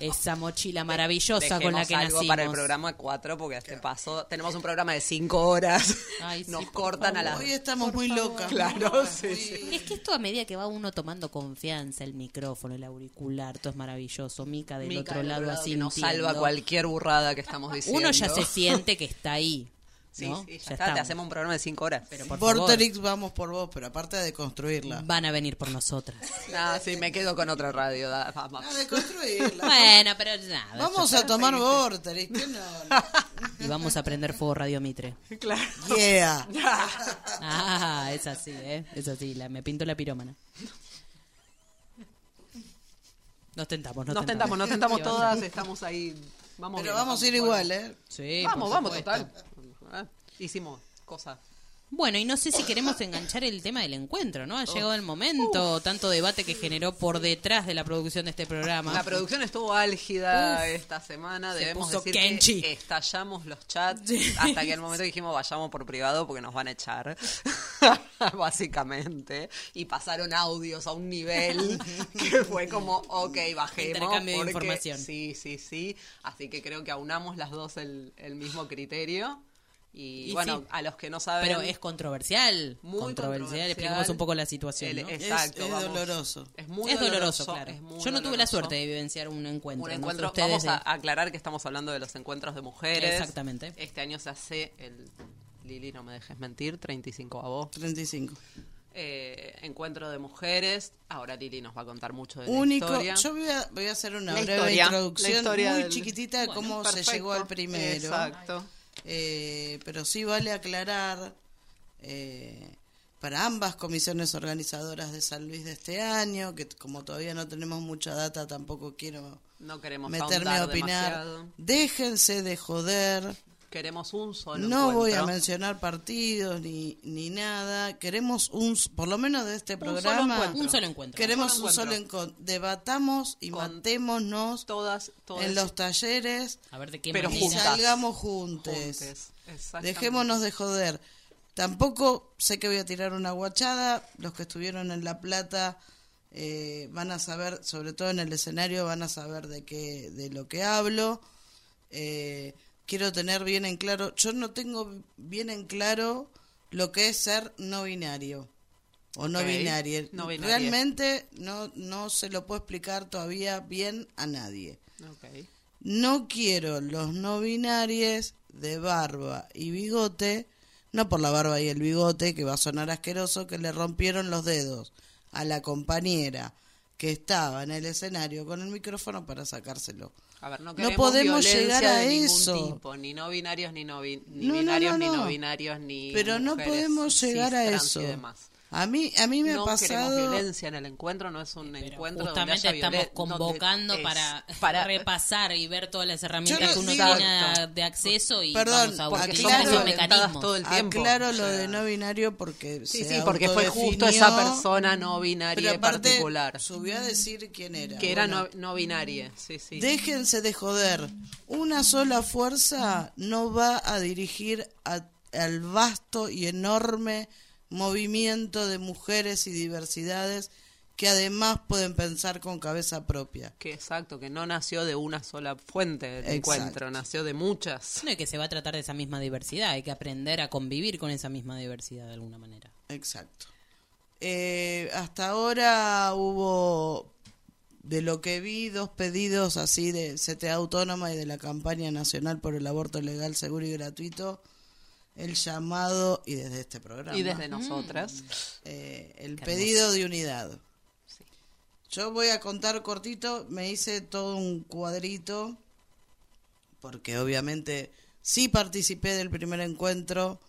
Esa mochila maravillosa con la que algo nacimos. para el programa 4 porque este paso tenemos un programa de 5 horas. Ay, sí, Nos cortan a las Hoy estamos muy locas. Claro, sí, sí. Es que esto a medida que va uno tomando confianza, el micrófono, el auricular, todo es maravilloso. Mica del Mica otro del lado lado así nos salva cualquier burrada que estamos diciendo. Uno ya se siente que está ahí. Sí, ¿no? sí, ya, Ya está, te hacemos un programa de 5 horas. Pero por favor, Vorterix, vamos por vos, pero aparte de construirla. van a venir por nosotras. Ah, sí, me quedo con otra radio. da- vamos. Ah, de construirla. bueno, pero nada. Vamos a tomar Vorterix, que no. Y vamos a prender fuego Radio Mitre. Claro. Yeah. Ah, es así, ¿eh? Es así, la, me pinto la pirómana. Nos tentamos, nos, Nos tentamos, nos tentamos todas, estamos ahí. Vamos Pero bien, vamos a ir igual, ¿eh? Sí, Vamos, vamos, supuesto. total. Ah, Hicimos cosas. Bueno, y no sé si queremos enganchar el tema del encuentro, ¿no? Ha llegado el momento, tanto debate que generó por detrás de la producción de este programa. La producción estuvo álgida esta semana, Se debemos decir Kenchi. que estallamos los chats hasta que el momento dijimos vayamos por privado porque nos van a echar, básicamente, y pasaron audios a un nivel que fue como, ok, bajemos. Intercambio de información. Sí, sí, sí, así que creo que aunamos las dos el, el mismo criterio. Y, Y bueno, sí. a los que no saben... Pero es controversial. Muy controversial. controversial. Expliquemos un poco la situación. El- ¿no? es- Es, Exacto, es vamos. doloroso. Es muy doloroso, claro. es muy Yo no tuve la doloroso. suerte de vivenciar un encuentro. Un no encuentro, ustedes vamos de- a aclarar que estamos hablando de los encuentros de mujeres. Exactamente. Este año se hace el, Lili, no me dejes mentir, 35 a vos. 35. Eh, encuentro de mujeres. Ahora Lili nos va a contar mucho de Único. la historia. Yo voy a, voy a hacer una La breve historia, la introducción historia muy del- chiquitita de Bueno, cómo se perfecto. llegó al primero. Exacto. Eh, pero sí vale aclarar eh, para ambas comisiones organizadoras de San Luis de este año, que como todavía no tenemos mucha data, tampoco quiero No queremos meterme a opinar. demasiado. Déjense de joder. Queremos un solo No voy a mencionar partidos ni, ni nada. Queremos un, por lo menos de este Un solo programa, encuentro. Un solo encuentro. queremos Un solo encuentro. Debatamos y Con matémonos Todas, todas. en los talleres A ver de qué Pero manera. juntas. salgamos juntos. juntes. Dejémonos de joder. Tampoco sé que voy a tirar una guachada. Los que estuvieron en La Plata eh, van a saber, sobre todo en el escenario, van a saber de qué, de lo que hablo. Eh, quiero tener bien en claro. Yo no tengo bien en claro lo que es ser no binario o no binario. no binario. Realmente no no se lo puedo explicar todavía bien a nadie. No quiero los no binarios de barba y bigote, no por la barba y el bigote, que va a sonar asqueroso, que le rompieron los dedos a la compañera que estaba en el escenario con el micrófono para sacárselo. A ver, no, No podemos llegar a de eso. tipo, ni no binarios, ni no, bin- ni No, no, binarios, no, ni no. no binarios, ni Pero no mujeres podemos llegar cis, a eso. y demás. A mí, a mí me no ha queremos pasado... violencia en el encuentro, no es un Pero encuentro justamente donde haya estamos donde convocando es para, para repasar y ver todas las herramientas no que uno digo- tiene de acceso y Perdón, vamos a porque utilizar somos esos violentadas mecanismos. todo el tiempo. Aclaro o lo de no binario porque Sí, se sí, porque fue justo esa persona no pero binaria particular. subió a decir quién era. Que era Bueno, no, no binaria, sí, sí. Déjense de joder. Una sola fuerza no va a dirigir a- al vasto y enorme movimiento de mujeres y diversidades que además pueden pensar con cabeza propia. Que exacto, que no nació de una sola fuente del Exacto. encuentro, nació de muchas. No es que se va a tratar de esa misma diversidad, hay que aprender a convivir con esa misma diversidad de alguna manera. Exacto. Eh, hasta ahora hubo, de lo que vi, dos pedidos así de CTA Autónoma y de la campaña nacional por el aborto legal, seguro y gratuito. El llamado, y desde este programa, Y desde nosotras. eh, el Qué pedido de unidad. Sí. Yo voy a contar cortito, me hice todo un cuadrito, porque obviamente sí participé del primer encuentro,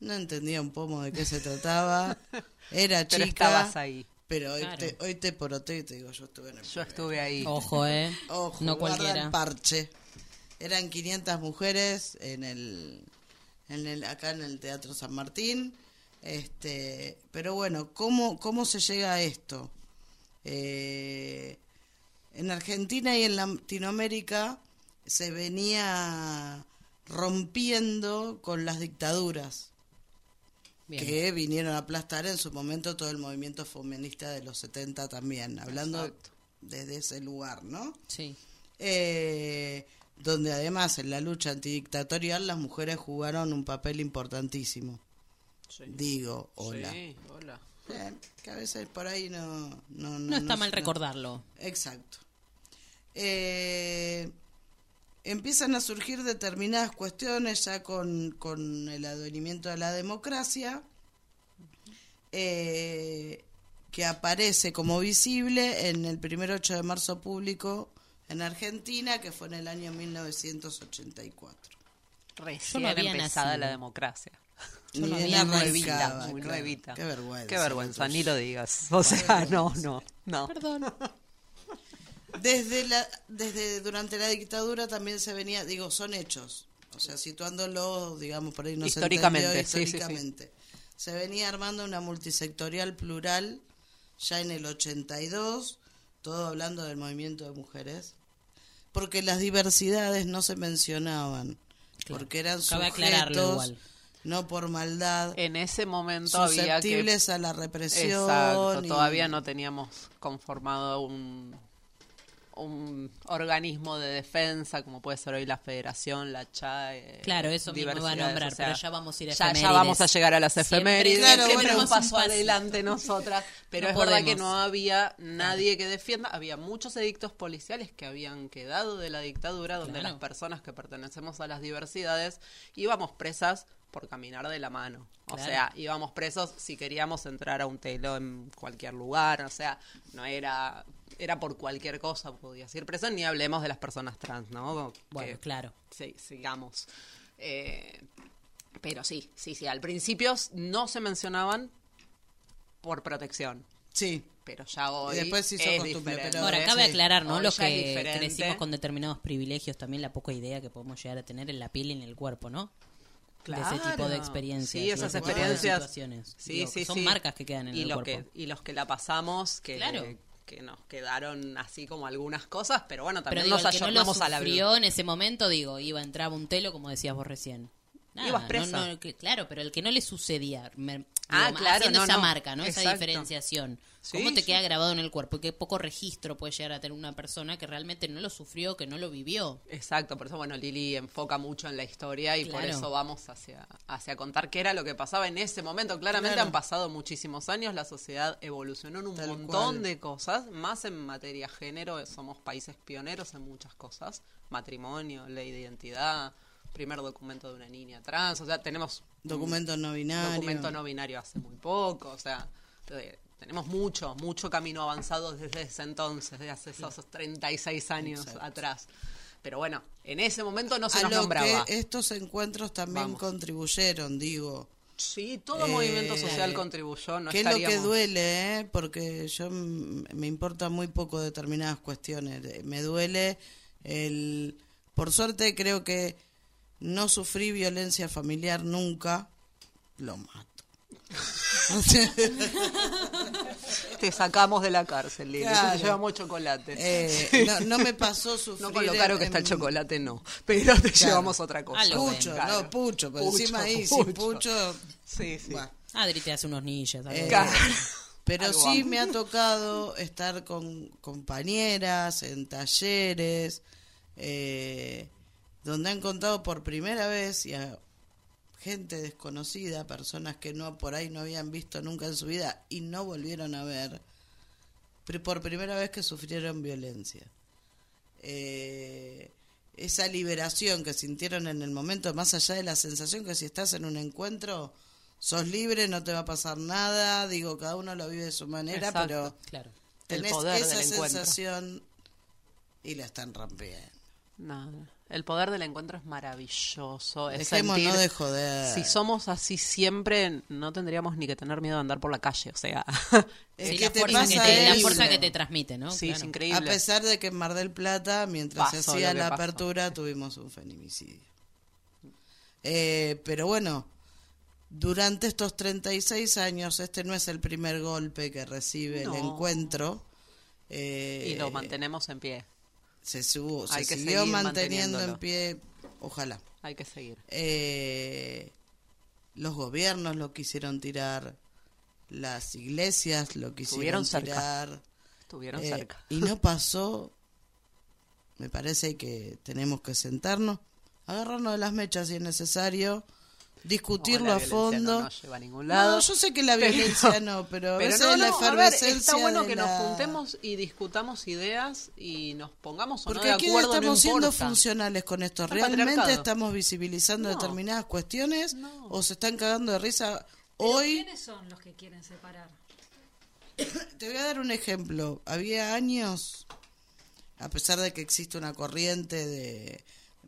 no entendía un pomo de qué se trataba, era Pero chica, estabas ahí. pero hoy, Claro. te, hoy te poroté y te digo, yo estuve en el Yo primer. estuve ahí. Ojo, ¿eh? Ojo, no cualquiera. parche. Eran 500 mujeres en el, en el acá en el Teatro San Martín. Este, pero bueno, ¿cómo, cómo se llega a esto? Eh, en Argentina y en Latinoamérica se venía rompiendo con las dictaduras Bien. que vinieron a aplastar en su momento todo el movimiento feminista de los 70 también, hablando Exacto. desde ese lugar, ¿no? Sí. Eh, donde además en la lucha antidictatorial las mujeres jugaron un papel importantísimo. Digo, hola. Sí, hola. Eh, que a veces por ahí no... No, No está mal no- recordarlo. Exacto. Eh, empiezan a surgir determinadas cuestiones ya con, con el advenimiento de la democracia, eh, que aparece como visible en el primer 8 de marzo público en Argentina, que fue en el año 1984. Recién no había empezada nacido. la democracia. Yo no había nuevita, muy claro. nuevita. Qué vergüenza. Qué vergüenza, lo ni lo digas. O sea, no, no, no. Perdón. Desde la, desde durante la dictadura también se venía, digo, son hechos, o sea, situándolo, digamos, por ahí no Históricamente, se entendió sí, sí, sí. históricamente. Se venía armando una multisectorial plural ya en el 82, todo hablando del movimiento de mujeres, porque las diversidades no se mencionaban, Claro. porque eran Cabe aclararlo sujetos, igual. no por maldad, En ese momento había que... susceptibles a la represión. Exacto, y- todavía no teníamos conformado un, un organismo de defensa como puede ser hoy la Federación, la CHAE. Claro, eso mismo iba a nombrar, o sea, pero ya vamos a ir a ya, vamos a llegar a las Siempre- efemérides, Claro, siempre un paso. adelante nosotras, pero No es verdad que no había nadie que defienda, había muchos edictos policiales que habían quedado de la dictadura donde Claro. las personas que pertenecemos a las diversidades íbamos presas por caminar de la mano. O Claro. sea, íbamos presos si queríamos entrar a un telo en cualquier lugar, o sea, no era era por cualquier cosa podías ir preso, ni hablemos de las personas trans, ¿no? Bueno, Que- claro. Sí, sigamos. Eh, pero sí, sí, sí, al principio no se mencionaban por protección, Sí, pero ya hoy Y después se hizo es costumbre, diferente. pero- Ahora, cabe sí. aclarar, ¿no? Hoy Los que crecimos con determinados privilegios, también la poca idea que podemos llegar a tener en la piel y en el cuerpo, ¿no? De ese tipo de experiencias. Sí, esas experiencias. situaciones. Sí, Digo, sí, son sí. marcas que quedan en y el lo cuerpo. Que, y los que la pasamos, que, Claro. que nos quedaron así como algunas cosas, pero bueno, Pero también digo, nos que no ayornamos a la sufrió en ese momento, digo, iba a entrar a un telo, como decías vos recién. Nada, Ibas no, presa. no, que- claro, pero el que no le sucedía, me- Ah, digo, claro, haciendo no, esa no. marca, ¿no? Esa diferenciación. Sí, ¿Cómo te sí. queda grabado en el cuerpo? Y qué poco registro puede llegar a tener una persona que realmente no lo sufrió, que no lo vivió. Exacto, por eso, bueno, Lili enfoca mucho en la historia y por eso vamos hacia, hacia contar qué era lo que pasaba en ese momento. Claramente Claro. han pasado muchísimos años, la sociedad evolucionó en un Tal montón cual. de cosas, más en materia género, somos países pioneros en muchas cosas, matrimonio, ley de identidad, primer documento de una niña trans, o sea, tenemos documento no binario. documento no binario hace muy poco, o sea, eh, tenemos mucho, mucho camino avanzado desde ese entonces, desde hace esos 36 años Exacto. atrás. Pero bueno, en ese momento no se a nos lo nombraba. que estos encuentros también Vamos. contribuyeron, digo. Sí, todo Eh, movimiento social contribuyó, no ¿Qué es lo que duele? eh? Porque yo me importa muy poco determinadas cuestiones. Eh, Me duele el... Por suerte creo que no sufrí violencia familiar nunca. Lo mato. Te sacamos de la cárcel, Lili, Claro. te llevamos chocolate. Eh, no, no me pasó sufrir... no con lo caro que está el chocolate, no. Pero te Claro. llevamos otra cosa. Pucho, Claro. no, pucho. Pero Pucho, encima ahí, sin pucho. pucho... Sí, sí. Bueno. Adri te hace unos ninjas. algo. Eh. Pero Algo sí vamos. me ha tocado estar con compañeras en talleres eh, donde han contado por primera vez y a gente desconocida, personas que no por ahí no habían visto nunca en su vida y no volvieron a ver, por primera vez que sufrieron violencia. Eh, esa liberación que sintieron en el momento, más allá de la sensación que si estás en un encuentro, sos libre, no te va a pasar nada, digo, cada uno lo vive de su manera, Exacto. pero Claro. El tenés poder esa del encuentro. sensación y la están rompiendo. No, el poder del encuentro es maravilloso. Es Dejémonos sentir- de joder. Si somos así siempre, no tendríamos ni que tener miedo de andar por la calle. O sea, Es Sí, que la, te fuerza que pasa te, la fuerza que te transmite, ¿no? sí, es increíble. A pesar de que en Mar del Plata, mientras se hacía que la pasó. apertura, tuvimos un feminicidio. Eh, pero bueno, durante estos 36 años, este no es el primer golpe que recibe No. el encuentro. Eh, y lo mantenemos en pie. Se, subo- se siguió manteniendo en pie, ojalá. Hay que seguir. Eh, los gobiernos lo quisieron tirar, las iglesias lo quisieron Estuvieron cerca. tirar. Estuvieron Eh, cerca. Y no pasó. Me parece que tenemos que sentarnos, agarrarnos de las mechas si es necesario, discutirlo a fondo. No, nos lleva a ningún lado. No, yo sé que la Pero- violencia no, pero a Pero veces no, la no, a ver, efervescencia está bueno que la- nos juntemos y discutamos ideas y nos pongamos o Porque no aquí de acuerdo, estamos no siendo funcionales con esto. ¿Realmente estamos visibilizando No. determinadas cuestiones No. o se están cagando de risa? Pero Hoy, ¿Quiénes son los que quieren separar? te voy a dar un ejemplo. Había años, a pesar de que existe una corriente de...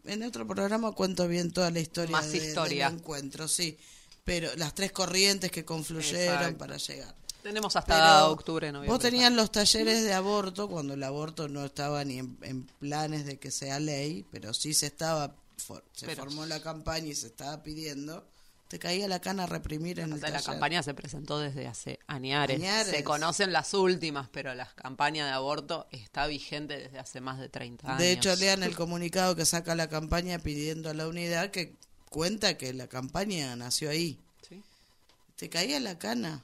En otro programa cuento bien toda la historia Más de- historia. del encuentro, sí. Pero las tres corrientes que confluyeron Exacto. para llegar. Tenemos hasta Pero octubre, noviembre. Vos tenías los talleres de aborto cuando el aborto no estaba ni en, en planes de que sea ley, pero sí se estaba, for- se Pero- formó la campaña y se estaba pidiendo. Te caía la cana a reprimir en O el sea, la taller. campaña se presentó desde hace añares. Añares. Se conocen las últimas, pero la campaña de aborto está vigente desde hace más de 30 años. De hecho, lean el comunicado que saca la campaña pidiendo a la unidad que cuenta que la campaña nació ahí. Sí. Te caía la cana.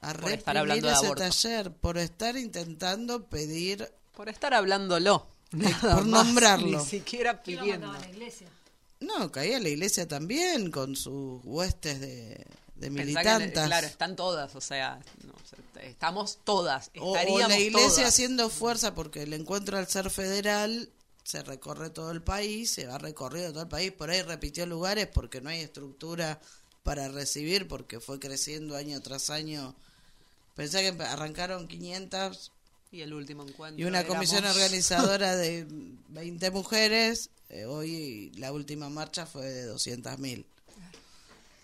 A Por estar hablando de ese aborto. taller, por estar intentando pedir Por estar hablándolo. nada por más, nombrarlo. Ni siquiera ¿Quién lo pidiendo. la iglesia? No, caía la iglesia también con sus huestes de, de Pensá que, militantas. claro, están todas, o sea, no, estamos todas, o, o estaríamos la iglesia todas. haciendo fuerza porque el encuentro al ser federal se recorre todo el país, se va recorrido todo el país, por ahí repitió lugares porque no hay estructura para recibir, porque fue creciendo año tras año. Pensé que arrancaron 500 Y el último encuentro. y una éramos- comisión organizadora de 20 mujeres. eh, hoy la última marcha fue de 200.000.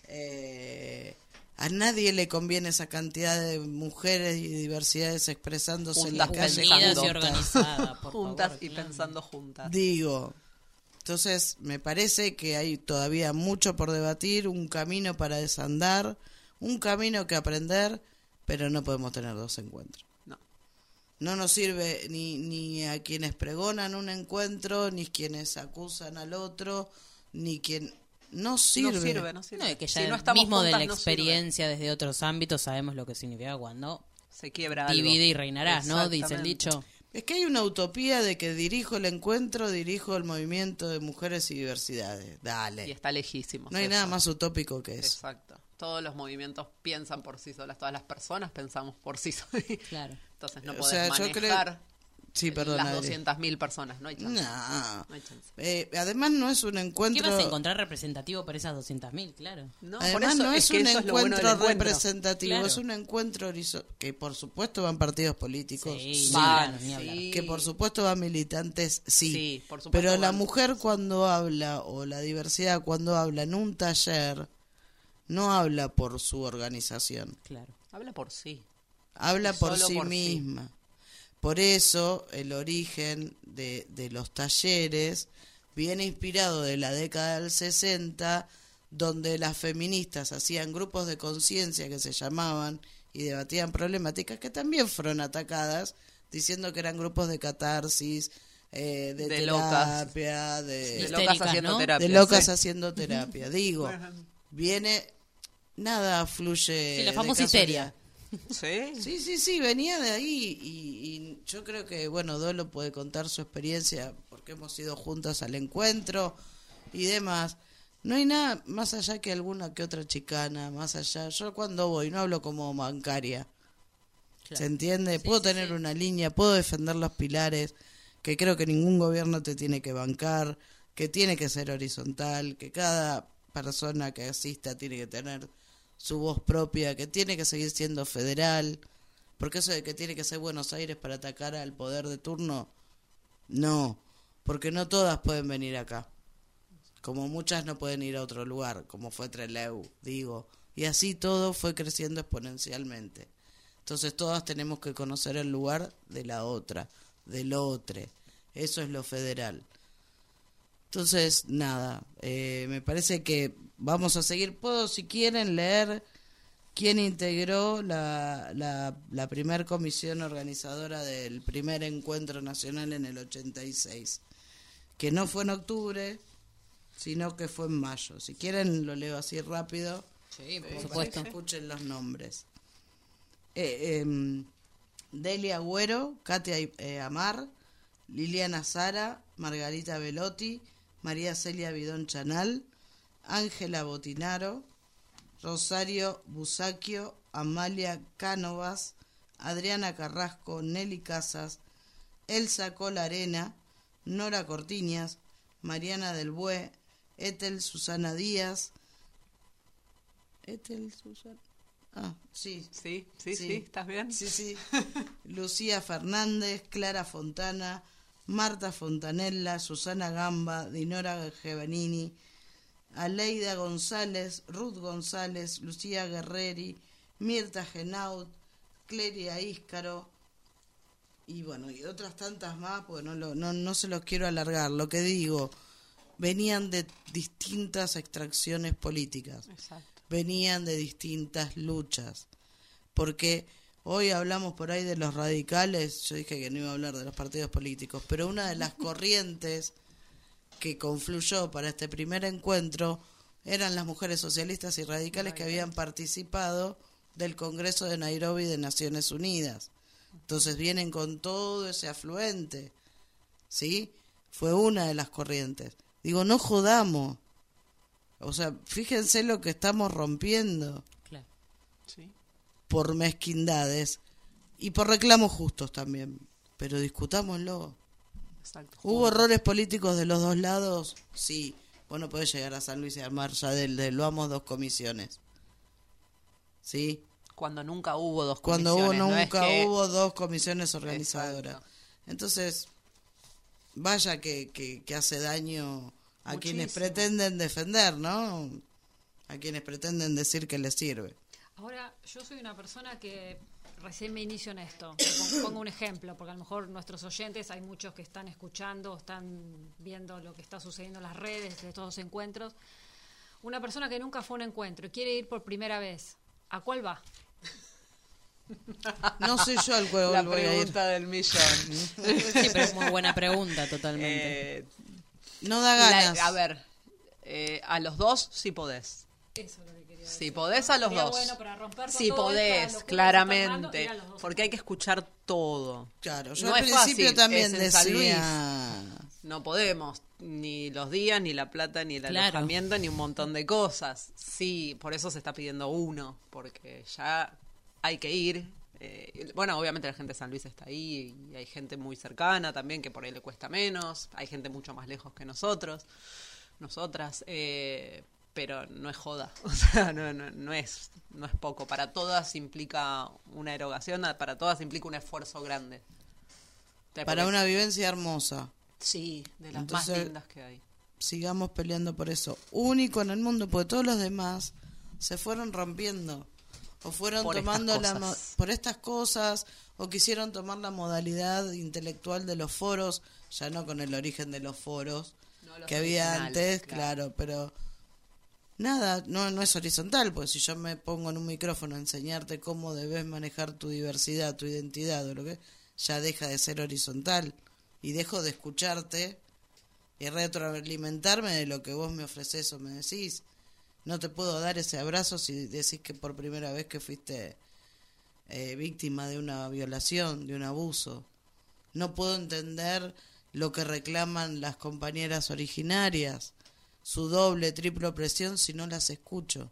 Eh, a nadie le conviene esa cantidad de mujeres y diversidades expresándose en la calle. y juntas. organizadas, por juntas favor, y claro. pensando juntas. Digo, entonces me parece que hay todavía mucho por debatir, un camino para desandar, un camino que aprender, pero no podemos tener dos encuentros. No. No nos sirve ni, ni a quienes pregonan un encuentro, ni quienes acusan al otro, ni quien... No sirve. No sirve, no sirve. No, y que Si ya no estamos mismo de la experiencia desde otros ámbitos sabemos lo que significa cuando Se quiebra algo. divide y reinarás, ¿no? Dice el dicho. Es que hay una utopía de que dirijo el encuentro, dirijo el movimiento de mujeres y diversidades. Dale. Y está lejísimo. No hay eso. nada más utópico que eso. Exacto. Todos los movimientos piensan por sí solas, todas las personas pensamos por sí solas. Claro. Entonces no O podés sea, yo manejar creo- Sí, perdón. las Adri. 200.000 personas. No hay chance. No. No hay chance. Eh, además no es un ¿Qué encuentro... vas a encontrar representativo para esas 200.000? Claro. No, por Además eso no es, que un bueno encuentro representativo, Claro. es un encuentro que por supuesto van partidos políticos, Sí, sí. Van, sí. que por supuesto van militantes, sí. Sí, por supuesto Pero la mujer cuando habla o la diversidad cuando habla en un taller no habla por su organización, Claro. Habla por sí. habla por sí por sí. misma. Por eso el origen de, de los talleres viene inspirado de la década del 60, donde las feministas hacían grupos de conciencia que se llamaban y debatían problemáticas que también fueron atacadas, diciendo que eran grupos de catarsis, eh, de, De locas. terapia, de, locas haciendo ¿no? terapia. de locas sí. haciendo terapia. Digo, viene, nada fluye. Sí, la famosa histeria. Sí. Sí, sí, sí, venía de ahí y, y yo creo que, bueno, Dolo puede contar su experiencia porque hemos ido juntas al encuentro y demás. No hay nada más allá que alguna que otra chicana, más allá. Yo cuando voy no hablo como bancaria. ¿Se entiende? puedo tener una línea, puedo defender los pilares, que creo que ningún gobierno te tiene que bancar, que tiene que ser horizontal, que cada persona que asista tiene que tener su voz propia, que tiene que seguir siendo federal, porque eso de que tiene que ser Buenos Aires para atacar al poder de turno, no, porque no todas pueden venir acá, como muchas no pueden ir a otro lugar, como fue Trelew, digo, y así todo fue creciendo exponencialmente. Entonces todas tenemos que conocer el lugar de la otra, del otro. Eso es lo federal. Entonces, nada, eh, me parece que vamos a seguir. Puedo, si quieren, leer quién integró la, la, la primer comisión organizadora del primer encuentro nacional en el 86, que no fue en octubre, sino que fue en mayo. Si quieren, lo leo así rápido. Sí, por para supuesto. que escuchen los nombres. Eh, em, Delia Agüero, Katia eh, Amar, Liliana Sara, Margarita Velotti, María Celia Bidón Chanal, Ángela Botinaro, Rosario Busaquio, Amalia Cánovas, Adriana Carrasco, Nelly Casas, Elsa Colarena, Nora Cortiñas, Mariana del Bue, Etel Susana Díaz, Etel Susana. Ah, sí. Sí, sí, sí, ¿estás bien? Sí, sí. Lucía Fernández, Clara Fontana, Marta Fontanella, Susana Gamba, Dinora Gevanini, Aleida González, Ruth González, Lucía Guerreri, Mirta Genaut, Cleria Íscaro, y bueno, y otras tantas más, pues no, lo- no, no se los quiero alargar. Lo que digo, venían de distintas extracciones políticas Exacto. venían de distintas luchas. Porque hoy hablamos por ahí de los radicales, yo dije que no iba a hablar de los partidos políticos, pero una de las corrientes que confluyó para este primer encuentro eran las mujeres socialistas y radicales que habían participado del Congreso de Nairobi de Naciones Unidas. Entonces vienen con todo ese afluente, ¿sí? Fue una de las corrientes. Digo, no jodamos. O sea, fíjense lo que estamos rompiendo. Por mezquindades y por reclamos justos también. Pero discutámoslo. Exacto. ¿Hubo errores políticos de los dos lados? Sí. Vos no podés llegar a San Luis y armar ya del, del vamos dos comisiones. ¿Sí? Cuando nunca hubo dos Cuando hubo, comisiones, no es nunca que- hubo dos comisiones organizadoras. Exacto. Entonces, vaya que, que, que hace daño a quienes pretenden defender, ¿no? A quienes pretenden decir que les sirve. Ahora, yo soy una persona que recién me inicio en esto. Pon- Pongo un ejemplo, porque a lo mejor nuestros oyentes, hay muchos que están escuchando, están viendo lo que está sucediendo en las redes de estos encuentros. Una persona que nunca fue a un encuentro y quiere ir por primera vez, ¿a cuál va? No sé yo al juego La voy a ir. pregunta del millón. Sí, pero es muy buena pregunta, totalmente. Eh, No da la- ganas. a ver, eh, a los dos sí podés. Eso es lo Si podés a los Sería dos. bueno para romper con Si podés, claramente. Porque hay que escuchar todo. Claro, yo No al es principio fácil, también es decía. No podemos, ni los días, ni la plata, ni el Claro. alojamiento, ni un montón de cosas. Sí, por eso se está pidiendo uno, porque ya hay que ir. Eh, bueno, obviamente la gente de San Luis está ahí y hay gente muy cercana también que por ahí le cuesta menos. Hay gente mucho más lejos que nosotros, nosotras. eh, pero no es joda, o sea, no, no, no es, no es poco. Para todas implica una erogación, para todas implica un esfuerzo grande. Para una vivencia hermosa. Sí, de las Entonces- más lindas que hay. Sigamos peleando por eso. Único en el mundo, porque todos los demás se fueron rompiendo. O fueron Por tomando la por estas cosas, o quisieron tomar la modalidad intelectual de los foros, ya no con el origen de los foros No, los que había antes, claro. pero nada, no, no es horizontal, pues si yo me pongo en un micrófono a enseñarte cómo debes manejar tu diversidad, tu identidad, o lo que ya deja de ser horizontal y dejo de escucharte y retroalimentarme de lo que vos me ofreces o me decís. No te puedo dar ese abrazo si decís que por primera vez que fuiste eh, víctima de una violación, de un abuso. No puedo entender lo que reclaman las compañeras originarias, su doble, triple opresión si no las escucho.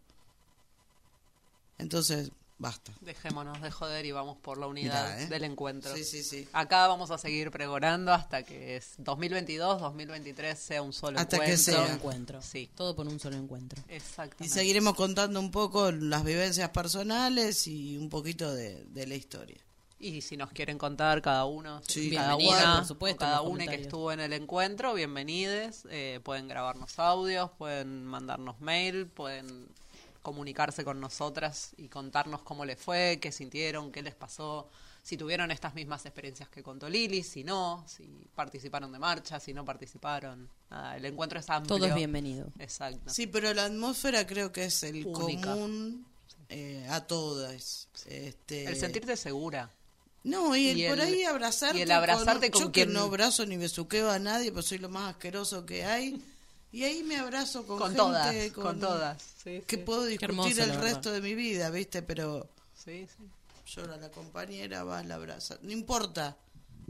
Entonces, basta. Dejémonos de joder y vamos por la unidad Mirá, ¿eh? del encuentro. Sí, sí, sí. Acá vamos a seguir pregonando hasta que es 2022, 2023 sea un solo Hasta que encuentro. sea. Solo encuentro. Sí. Todo por un solo encuentro. Y Exactamente. seguiremos contando un poco las vivencias personales y un poquito de, de la historia. Y si nos quieren contar cada uno, Sí, cada una, por supuesto, cada una que estuvo en el encuentro, bienvenides. eh, pueden grabarnos audios, pueden mandarnos mail, pueden comunicarse con nosotras y contarnos cómo les fue, qué sintieron, qué les pasó, si tuvieron estas mismas experiencias que contó Lili, si no, si participaron de marcha, si no participaron. Nada, el encuentro es amplio. Todo es bienvenido. Exacto. Sí, pero la atmósfera creo que es el Única. común eh, a todas. Este, El sentirte segura. No, y, el, y por ahí abrazarte. y el abrazarte con Yo quien- que no abrazo ni besuqueo a nadie, pues soy lo más asqueroso que hay. Y ahí me abrazo con, Con gente, todas, con todas, sí, que sí. puedo discutir hermoso, el verdad. resto de mi vida, ¿viste? Pero Sí, sí. llora la compañera, va, la abraza. No importa,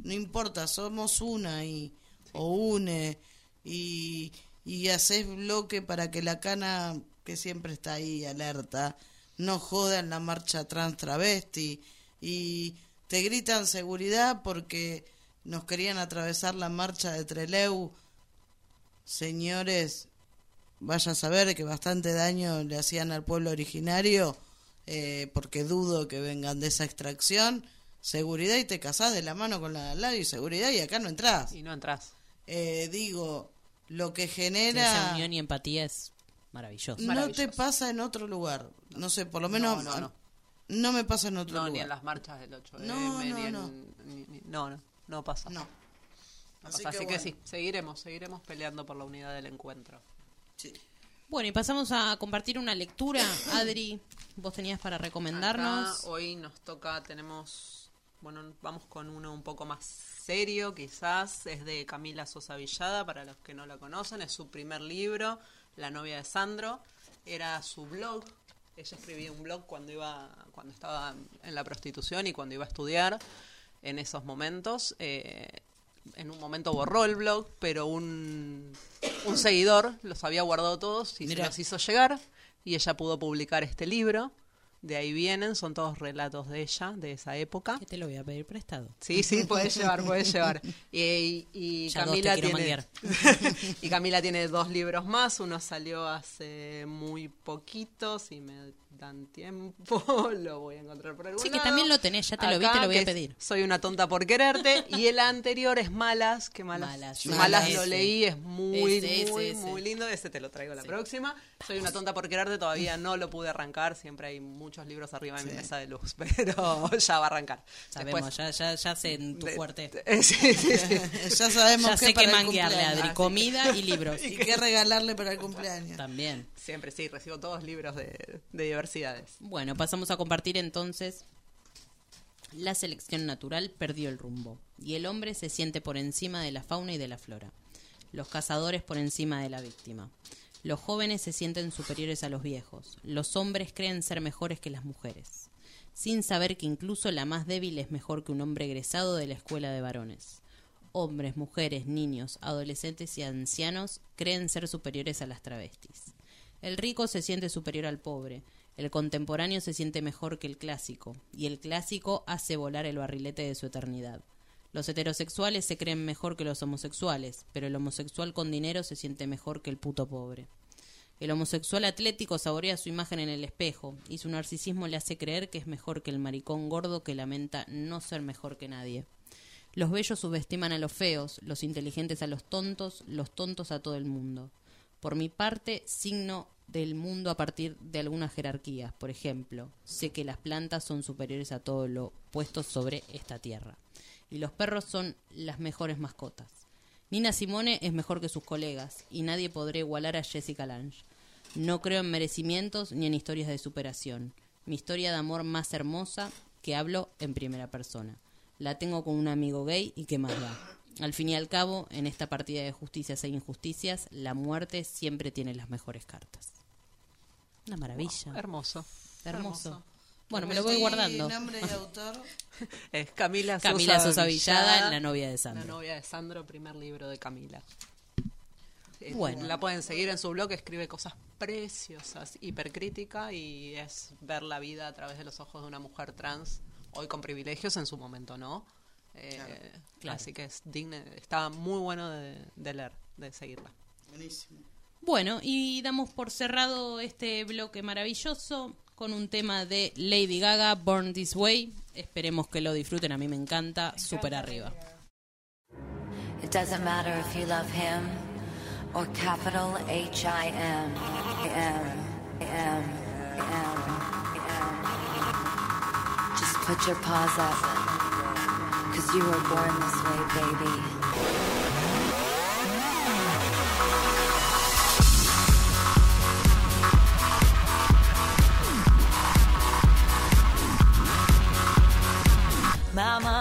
no importa, somos una y, o une, y, y haces bloque para que la cana, que siempre está ahí alerta, no joda en la marcha trans travesti, y te gritan seguridad porque nos querían atravesar la marcha de Treleu. Señores, vaya a saber que bastante daño le hacían al pueblo originario, eh, porque dudo que vengan de esa extracción. Seguridad y te casás de la mano con la al lado y seguridad y acá no entras. Y no entras. Eh, digo, lo que Esa genera unión y empatía es maravilloso. no te pasa en otro lugar. No sé, por lo menos no, no. no me pasa en otro No, lugar. ni en las marchas del 8M, No, ni no, en... no. ni- ni- no, no, no pasa. No. No pasa. Así, que, bueno, sí, seguiremos, seguiremos peleando por la unidad del encuentro. sí. Bueno, y pasamos a compartir una lectura. Adri, vos tenías para recomendarnos. Acá hoy nos toca, tenemos, bueno, vamos con uno un poco más serio, quizás, es de Camila Sosa Villada, para los que no la conocen, es su primer libro, La novia de Sandro, era su blog, ella escribía un blog cuando iba, cuando estaba en la prostitución y cuando iba a estudiar en esos momentos. eh, en un momento borró el blog, pero un, un seguidor los había guardado todos y Mirá. se los hizo llegar y ella pudo publicar este libro. De ahí vienen, son todos relatos de ella, de esa época. Que te lo voy a pedir prestado. Sí, sí, puedes llevar, puedes llevar. Y, Camila tiene y Camila tiene dos libros más, uno salió hace muy poquito, si me dan tiempo, lo voy a encontrar por algún Sí, que también lo tenés, ya te lo vi, Acá, te lo voy a que pedir. Soy una tonta por quererte y el anterior es Malas, que Malas. Malas, lo leí, es muy Ese, ese, muy ese. muy lindo, ese te lo traigo la próxima. Soy una tonta por quererte, todavía no lo pude arrancar, siempre hay muchos libros arriba de mi mesa de luz, pero ya va a arrancar. Sabemos, Después- ya, ya, ya sé en tu de- fuerte. Sí, sí, sí. ya sabemos Ya qué sé para qué el manguearle. Adri. Comida y libros. y qué regalarle para el cumpleaños. También. Siempre sí, recibo todos libros de, de Bueno, pasamos a compartir entonces. La selección natural perdió el rumbo y el hombre se siente por encima de la fauna y de la flora. Los cazadores por encima de la víctima. Los jóvenes se sienten superiores a los viejos. Los hombres creen ser mejores que las mujeres, sin saber que incluso la más débil es mejor que un hombre egresado de la escuela de varones. Hombres, mujeres, niños, adolescentes y ancianos creen ser superiores a las travestis. El rico se siente superior al pobre, el contemporáneo se siente mejor que el clásico, y el clásico hace volar el barrilete de su eternidad. Los heterosexuales se creen mejor que los homosexuales, pero el homosexual con dinero se siente mejor que el puto pobre. El homosexual atlético saborea su imagen en el espejo, y su narcisismo le hace creer que es mejor que el maricón gordo que lamenta no ser mejor que nadie. Los bellos subestiman a los feos, los inteligentes a los tontos, los tontos a todo el mundo. Por mi parte, signo del mundo a partir de algunas jerarquías. Por ejemplo, sé que las plantas son superiores a todo lo puesto sobre esta tierra. Y los perros son las mejores mascotas. Nina Simone es mejor que sus colegas, y nadie podrá igualar a Jessica Lange. No creo en merecimientos ni en historias de superación. Mi historia de amor más hermosa que hablo en primera persona. La tengo con un amigo gay y qué más da. Al fin y al cabo, en esta partida de justicias e injusticias, la muerte siempre tiene las mejores cartas. Una maravilla. Hermoso. Hermoso. Bueno, me lo voy guardando. nombre y autor. Es Camila Sosa, Camila Sosa Villada, Villada, la novia de Sandro. La novia de Sandro, primer libro de Camila. Eh, Bueno. La pueden seguir en su blog, escribe cosas preciosas, hipercrítica y es ver la vida a través de los ojos de una mujer trans, hoy con privilegios, en su momento no. Eh, Claro. Así que es digna, está muy bueno de, de leer, de seguirla. Buenísimo. Bueno, y damos por cerrado este bloque maravilloso con un tema de Lady Gaga, Born This Way. Esperemos que lo disfruten, a mí me encanta, súper arriba. It doesn't matter if you love him or capital H I M. M. M. M. M. Just put your paws up. Cause you were born this way, baby.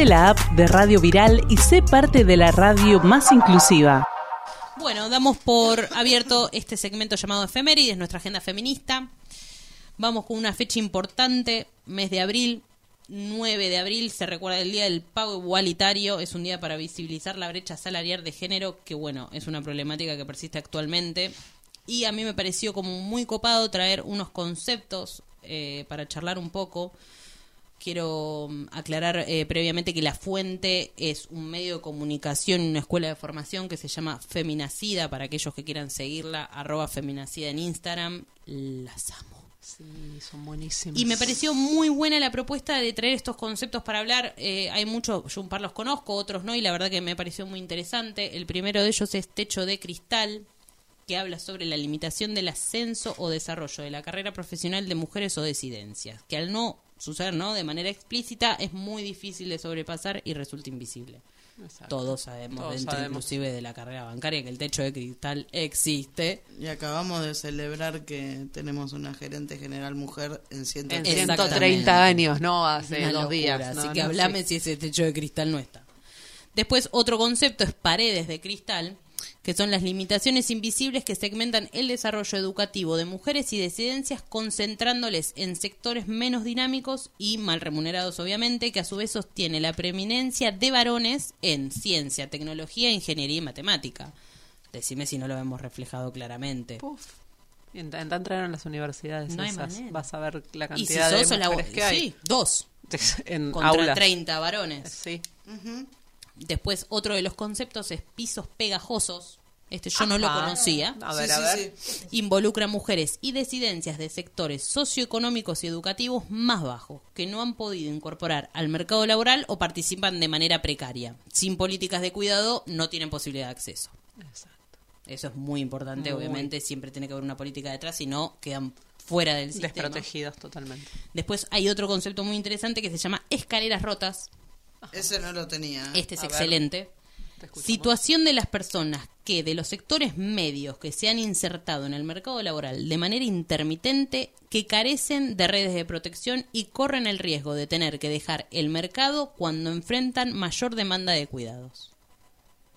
Bajate la app de Radio Viral y sé parte de la radio más inclusiva. Bueno, damos por abierto este segmento llamado Efemérides, nuestra agenda feminista. Vamos con una fecha importante, mes de abril, 9 de abril, se recuerda el Día del Pago Igualitario, es un día para visibilizar la brecha salarial de género, que bueno, es una problemática que persiste actualmente. Y a mí me pareció como muy copado traer unos conceptos eh, para charlar un poco quiero mm, aclarar eh, previamente que la fuente es un medio de comunicación, una escuela de formación que se llama Feminacida, para aquellos que quieran seguirla, arroba Feminacida en Instagram, las amo. Sí, son buenísimos. Y me pareció muy buena la propuesta de traer estos conceptos para hablar. Eh, hay muchos, yo un par los conozco, otros no, y la verdad que me pareció muy interesante. El primero de ellos es Techo de Cristal, que habla sobre la limitación del ascenso o desarrollo de la carrera profesional de mujeres o disidencias, que al no suceder ¿no? de manera explícita es muy difícil de sobrepasar y resulta invisible. Exacto. Todos sabemos, Todos dentro sabemos. inclusive de la carrera bancaria, que el techo de cristal existe. Y acabamos de celebrar que tenemos una gerente general mujer en En 130 Exactamente. 130 años, no hace Una dos locura, días. Así no, que no, hablame sí. si ese techo de cristal no está. Después, otro concepto es paredes de cristal, que son las limitaciones invisibles que segmentan el desarrollo educativo de mujeres y disidencias, concentrándoles en sectores menos dinámicos y mal remunerados, obviamente, que a su vez sostiene la preeminencia de varones en ciencia, tecnología, ingeniería y matemática. Decime si no lo vemos reflejado claramente. Puf. Entrar en las universidades No esas. Vas a ver la Y si cantidad sos de la mujeres que hay. sí, dos en contra aulas. 30 varones. Sí. Después, otro de los conceptos es pisos pegajosos. Este yo no lo conocía. A ver, Sí, a ver. sí. Involucra mujeres y disidencias de sectores socioeconómicos y educativos más bajos, que no han podido incorporar al mercado laboral o participan de manera precaria. Sin políticas de cuidado, no tienen posibilidad de acceso. Exacto. Eso es muy importante, Muy. obviamente, siempre tiene que haber una política detrás, si no, quedan fuera del sistema. Desprotegidos totalmente. Después hay otro concepto muy interesante que se llama escaleras rotas, Ese no lo tenía. Este es A excelente. Situación de las personas que de los sectores medios que se han insertado en el mercado laboral de manera intermitente, que carecen de redes de protección y corren el riesgo de tener que dejar el mercado cuando enfrentan mayor demanda de cuidados.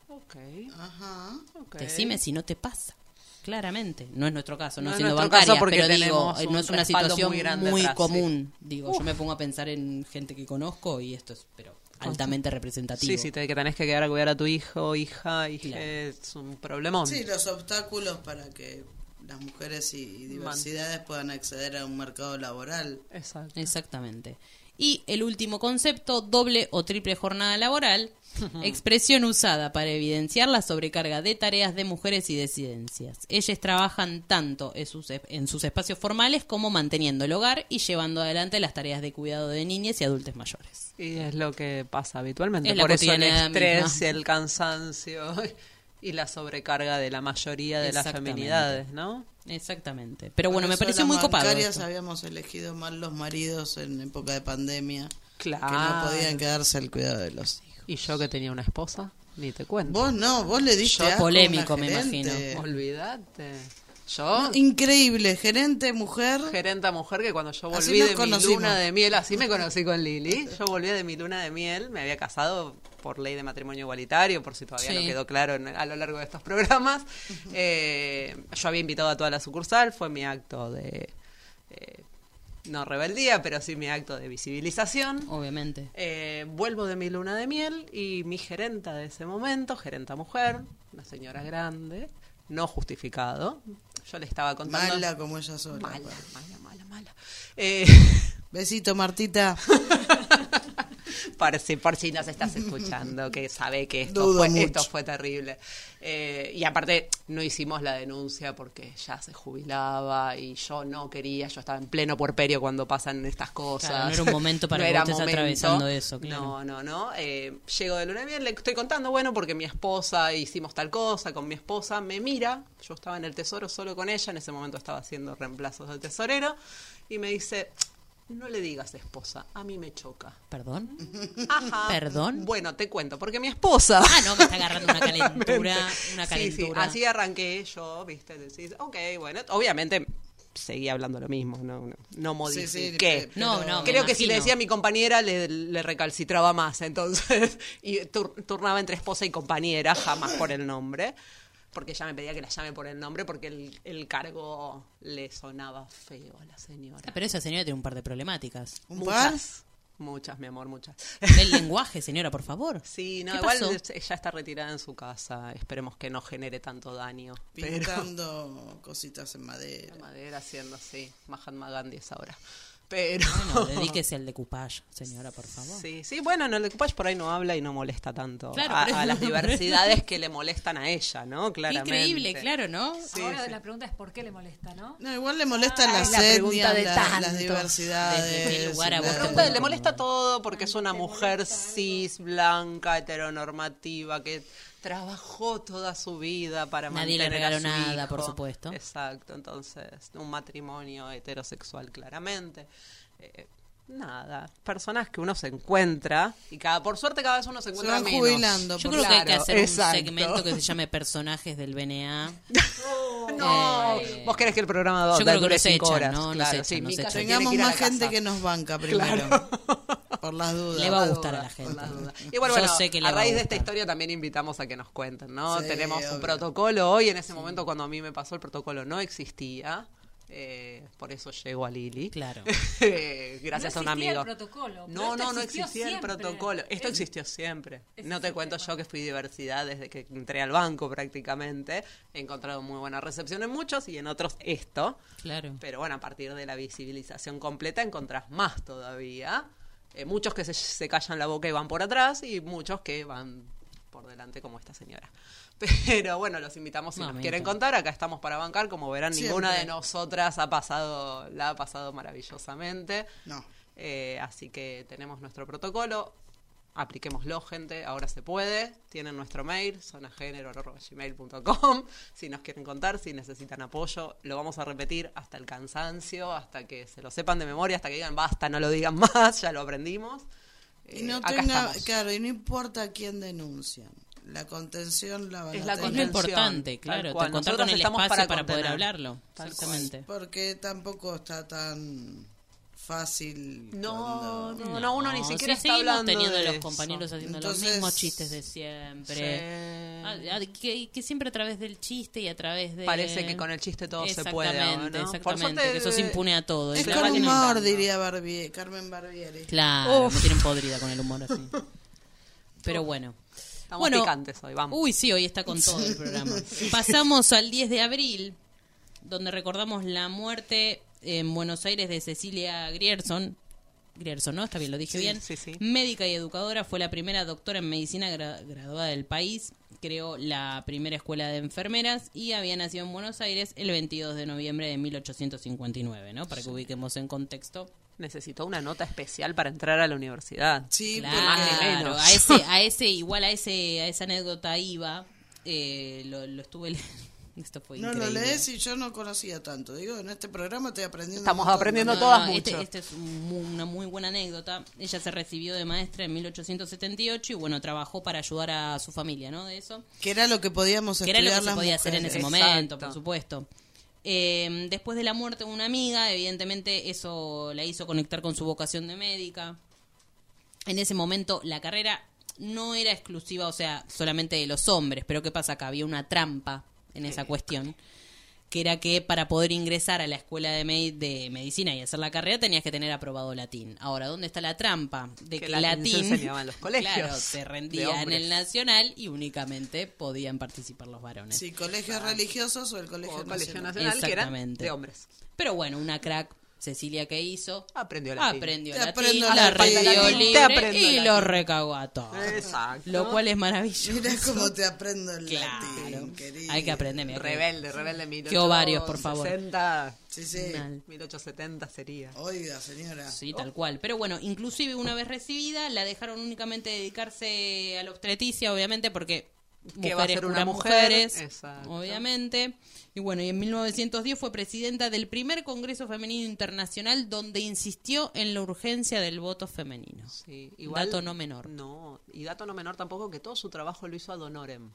Ok. Ajá. ok. Decime si no te pasa. Claramente, no es nuestro caso, no, No es siendo nuestro bancaria, caso porque pero digo, eh, no un es una situación muy muy, sí. común. Digo, yo me pongo a pensar en gente que conozco y esto es, pero altamente representativo. Sí, sí, te, que tenés que quedar a cuidar a tu hijo, hija, hija Claro. es un problemón. Sí, los obstáculos para que las mujeres y diversidades puedan acceder a un mercado laboral. Exacto. Exactamente. Y el último concepto, doble o triple jornada laboral, expresión usada para evidenciar la sobrecarga de tareas de mujeres y disidencias. Ellas trabajan tanto en sus, en sus espacios formales como manteniendo el hogar y llevando adelante las tareas de cuidado de niñas y adultos mayores. Y es lo que pasa habitualmente. Es la Por eso el estrés, misma. el cansancio y la sobrecarga de la mayoría de las feminidades, ¿no? Exactamente. Pero bueno, Por me pareció las muy copado. esto. habíamos elegido mal los maridos en época de pandemia. Claro. Que no podían quedarse al cuidado de los hijos. Y yo que tenía una esposa, ni te cuento. Vos no, vos le diste Yo polémico, me imagino. Olvídate. Yo, increíble, gerente, mujer. gerenta mujer, que cuando yo volví de mi luna de miel, así me conocí con Lili. Yo volví de mi luna de miel, me había casado por ley de matrimonio igualitario, por si todavía Sí. no quedó claro en- a lo largo de estos programas. Eh, yo había invitado a toda la sucursal, fue mi acto de, eh, no rebeldía, pero sí mi acto de visibilización. Obviamente. Eh, vuelvo de mi luna de miel y mi gerenta de ese momento, gerenta mujer, una señora grande, no justificado. Yo le estaba contando. Mala como ella sola. Mala, mala, mala, mala. Eh, Besito, Martita. por, si, por si nos estás escuchando, que sabe que esto, Dudo fue, mucho. esto fue terrible. Eh, y aparte, no hicimos la denuncia porque ya se jubilaba y yo no quería, yo estaba en pleno puerperio cuando pasan estas cosas. Claro, no era un momento para que vos estés atravesando eso, claro. No, no, no. Eh, llego de luna miel, le estoy contando, bueno, porque mi esposa, hicimos tal cosa con mi esposa, me mira, yo estaba en el tesoro solo con ella, en ese momento estaba haciendo reemplazos de tesorero, y me dice, no le digas esposa, a mí me choca. ¿Perdón? Ajá. ¿Perdón? Bueno, te cuento, porque mi esposa... Ah, no, me está agarrando una calentura. Una Sí, sí, calentura. así arranqué yo, viste, decís, ok, bueno, obviamente seguía hablando lo mismo, no, no, no Sí, sí, modifiqué. pero- No, no, Creo que si le decía a mi compañera le, le recalcitraba más, entonces, y tur- turnaba entre esposa y compañera, jamás por el nombre, porque ella me pedía que la llame por el nombre porque el, el cargo le sonaba feo a la señora. Ah, Pero esa señora tiene un par de problemáticas. ¿Un par? Muchas, muchas, mi amor, muchas. El lenguaje, señora, por favor. Sí, no, ¿Qué igual pasó? ella está retirada en su casa, esperemos que no genere tanto daño. Pero Pintando cositas en madera. la madera haciendo así, Mahatma Gandhi es ahora. Pero. Bueno, dedíquese al decoupage, señora, por favor. Sí, sí, bueno, en el decoupage por ahí no habla y no molesta tanto Claro, a, pero- a las diversidades que le molestan a ella, ¿no? Qué Claramente. increíble, claro, ¿no? Sí, Ahora sí. la pregunta es por qué le molesta, ¿no? No, igual le molestan Ah, las la etnias, de la- tanto. las diversidades. ¿Desde lugar a vos pregunta- le molesta todo porque es una mujer cis, blanca, heteronormativa, que trabajó toda su vida para Nadie le mantener a regaló su nada, hijo. por supuesto. Exacto, entonces, un matrimonio heterosexual claramente. Eh, nada, personas que uno se encuentra y cada por suerte cada vez uno se Se encuentra van menos. jubilando. Yo creo que hay que Claro, hacer exacto. un segmento que se llame Personajes del BNA. No, Eh, vos querés que el programa do- yo creo que dure los cinco echan, horas. ¿no? Claro, echan, sí, echan. se Tengamos más gente que nos banca primero. Por las dudas. Le va a gustar a la gente. Y bueno, sé que a raíz de esta historia también invitamos a que nos cuenten, ¿no? Sí, Tenemos obvio. un protocolo hoy, en ese momento cuando a mí me pasó el protocolo no existía, eh, por eso llego a Lili. Claro. Eh, Gracias No a un existía el amigo. protocolo, no, no, no existía el protocolo. Esto Es- existió siempre. No te cuento yo que fui diversidad desde que entré al banco prácticamente. He encontrado muy buena recepción en muchos y en otros esto. Claro. Pero bueno, a partir de la visibilización completa encontrás más todavía. Eh, muchos que se, se callan la boca y van por atrás y muchos que van por delante como esta señora. Pero bueno, los invitamos si No, nos quieren contar. Acá estamos para bancar. Como verán, Siempre. ninguna de nosotras ha pasado, la ha pasado maravillosamente. No. Eh, así que tenemos nuestro protocolo. Apliquémoslo, gente. Ahora se puede. Tienen nuestro mail, zonagénero.gmail.com. Si nos quieren contar, si necesitan apoyo, lo vamos a repetir hasta el cansancio, hasta que se lo sepan de memoria, hasta que digan basta, no lo digan más, ya lo aprendimos. Y Eh, no acá tenga, claro, y no importa quién denuncian. La contención la van Es a la Es lo importante, claro. Contar con el estamos espacio para para, poder hablarlo. Tal Exactamente. Porque tampoco está tan fácil. No, cuando- no, no, uno ni siquiera sí, está hablando teniendo de los eso. compañeros haciendo Entonces- los mismos chistes de siempre. Sí. Ah, ah, que, que siempre a través del chiste y a través de... Parece que con el chiste todo se puede Exactamente, ¿no? Por exactamente. suerte, que eso se impune a todo. Es con humor, diría Barbie, Carmen Barbieri. Claro, me tienen podrida con el humor así. Pero bueno. Estamos bueno, picantes hoy, vamos. Uy, sí, hoy está con todo el programa. Pasamos al 10 de abril, donde recordamos la muerte en Buenos Aires de Cecilia Grierson. Grierson, ¿no? Está bien, lo dije Sí, bien. sí, sí. Médica y educadora, fue la primera doctora en medicina gra- graduada del país. Creó la primera escuela de enfermeras y había nacido en Buenos Aires el 22 de noviembre de 1859, ¿no? Para que ubiquemos en contexto. Necesitó una nota especial para entrar a la universidad. Sí, Más ni Claro, menos. a ese, a ese, igual a ese, a esa anécdota iba, eh, lo, lo estuve le- Esto fue No lo increíble. lees y yo no conocía tanto. Digo, en este programa estoy aprendiendo. Estamos aprendiendo No, todas no, mucho. este, este es un una muy buena anécdota. Ella se recibió de maestra en 1878 y bueno, trabajó para ayudar a su familia, ¿no? De eso. Que era lo que podíamos que era lo que se podía hacer en ese Exacto. momento, por supuesto. Eh, después de la muerte de una amiga, evidentemente eso la hizo conectar con su vocación de médica. En ese momento la carrera no era exclusiva, o sea, solamente de los hombres, pero ¿qué pasa acá? Había una trampa en esa cuestión, que era que para poder ingresar a la escuela de, me- de medicina y hacer la carrera tenías que tener aprobado latín. Ahora, ¿dónde está la trampa? De Que que, latín se en los colegios claro, se rendía en el nacional y únicamente podían participar los varones. Sí, colegios religiosos o el colegio, O Colegio nacional. Nacional, que eran de hombres. Pero bueno, una crack, Cecilia, que hizo? Aprendió latín. Aprendió latín, la aprendió Te libre y latín. lo recagó a todos. Exacto. Lo cual es maravilloso. Mira cómo te aprendo el Claro. latín, querido. Hay que aprender. mira que- Rebelde, rebelde. 1860, Qué ovarios, por favor. 60, Sí, sí. Mal. 1870 sería. Oiga, señora. Sí, tal cual. Pero bueno, inclusive una vez recibida, la dejaron únicamente dedicarse a la obstetricia, obviamente, porque Que va a ser una mujer, mujeres, exacto. obviamente. Y bueno, y en 1910 fue presidenta del primer Congreso Femenino Internacional, donde insistió en la urgencia del voto femenino. Sí, igual, Dato no menor. No, y dato no menor tampoco que todo su trabajo lo hizo ad honorem.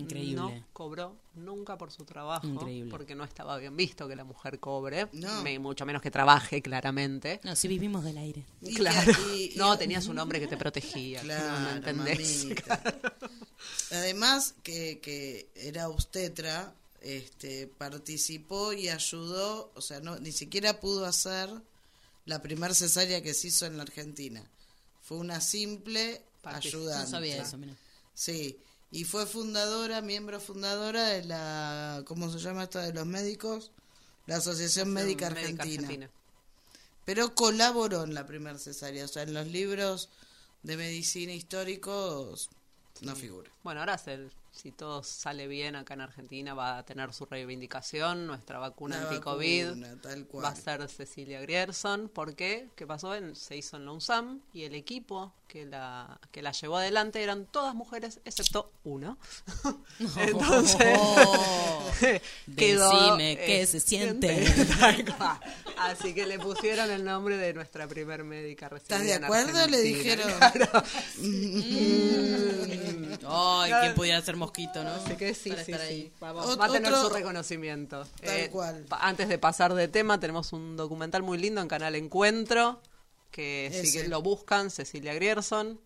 Increíble. No cobró nunca por su trabajo. Increíble. Porque no estaba bien visto que la mujer cobre. No. Me- mucho menos que trabaje, claramente. No, si vivimos del aire. Y Claro. que- y- y- no, tenías un hombre que te protegía. Claro, no, entendés. Además que, que era obstetra, este, participó y ayudó, o sea, no, ni siquiera pudo hacer la primer cesárea que se hizo en la Argentina. Fue una simple Partic- ayudante. No sabía eso, mira. Sí, y fue fundadora, miembro fundadora de la, ¿cómo se llama esta de los médicos? La Asociación Médica Argentina. pero colaboró en la primera cesárea. O sea, en los libros de medicina históricos no figura. Bueno, ahora se- si todo sale bien acá en Argentina va a tener su reivindicación, nuestra vacuna anti-COVID va a ser Cecilia Grierson. ¿Por qué? ¿Qué pasó? En- se hizo en la UNSAM y el equipo que la, que la llevó adelante eran todas mujeres excepto uno. Entonces, quedó, Decime qué se siente. Cual. Así que le pusieron el nombre de nuestra primer médica ¿Estás recibida de acuerdo? Le dijeron. Claro. Ay, quién pudiera ser mosquito, ¿no? Así que sí, Para sí, estar sí. ahí. Vamos, Ot- va a tener otro- su reconocimiento. Tal Eh, cual. Antes de pasar de tema, tenemos un documental muy lindo en Canal Encuentro, que si Ese. lo buscan, Cecilia Grierson,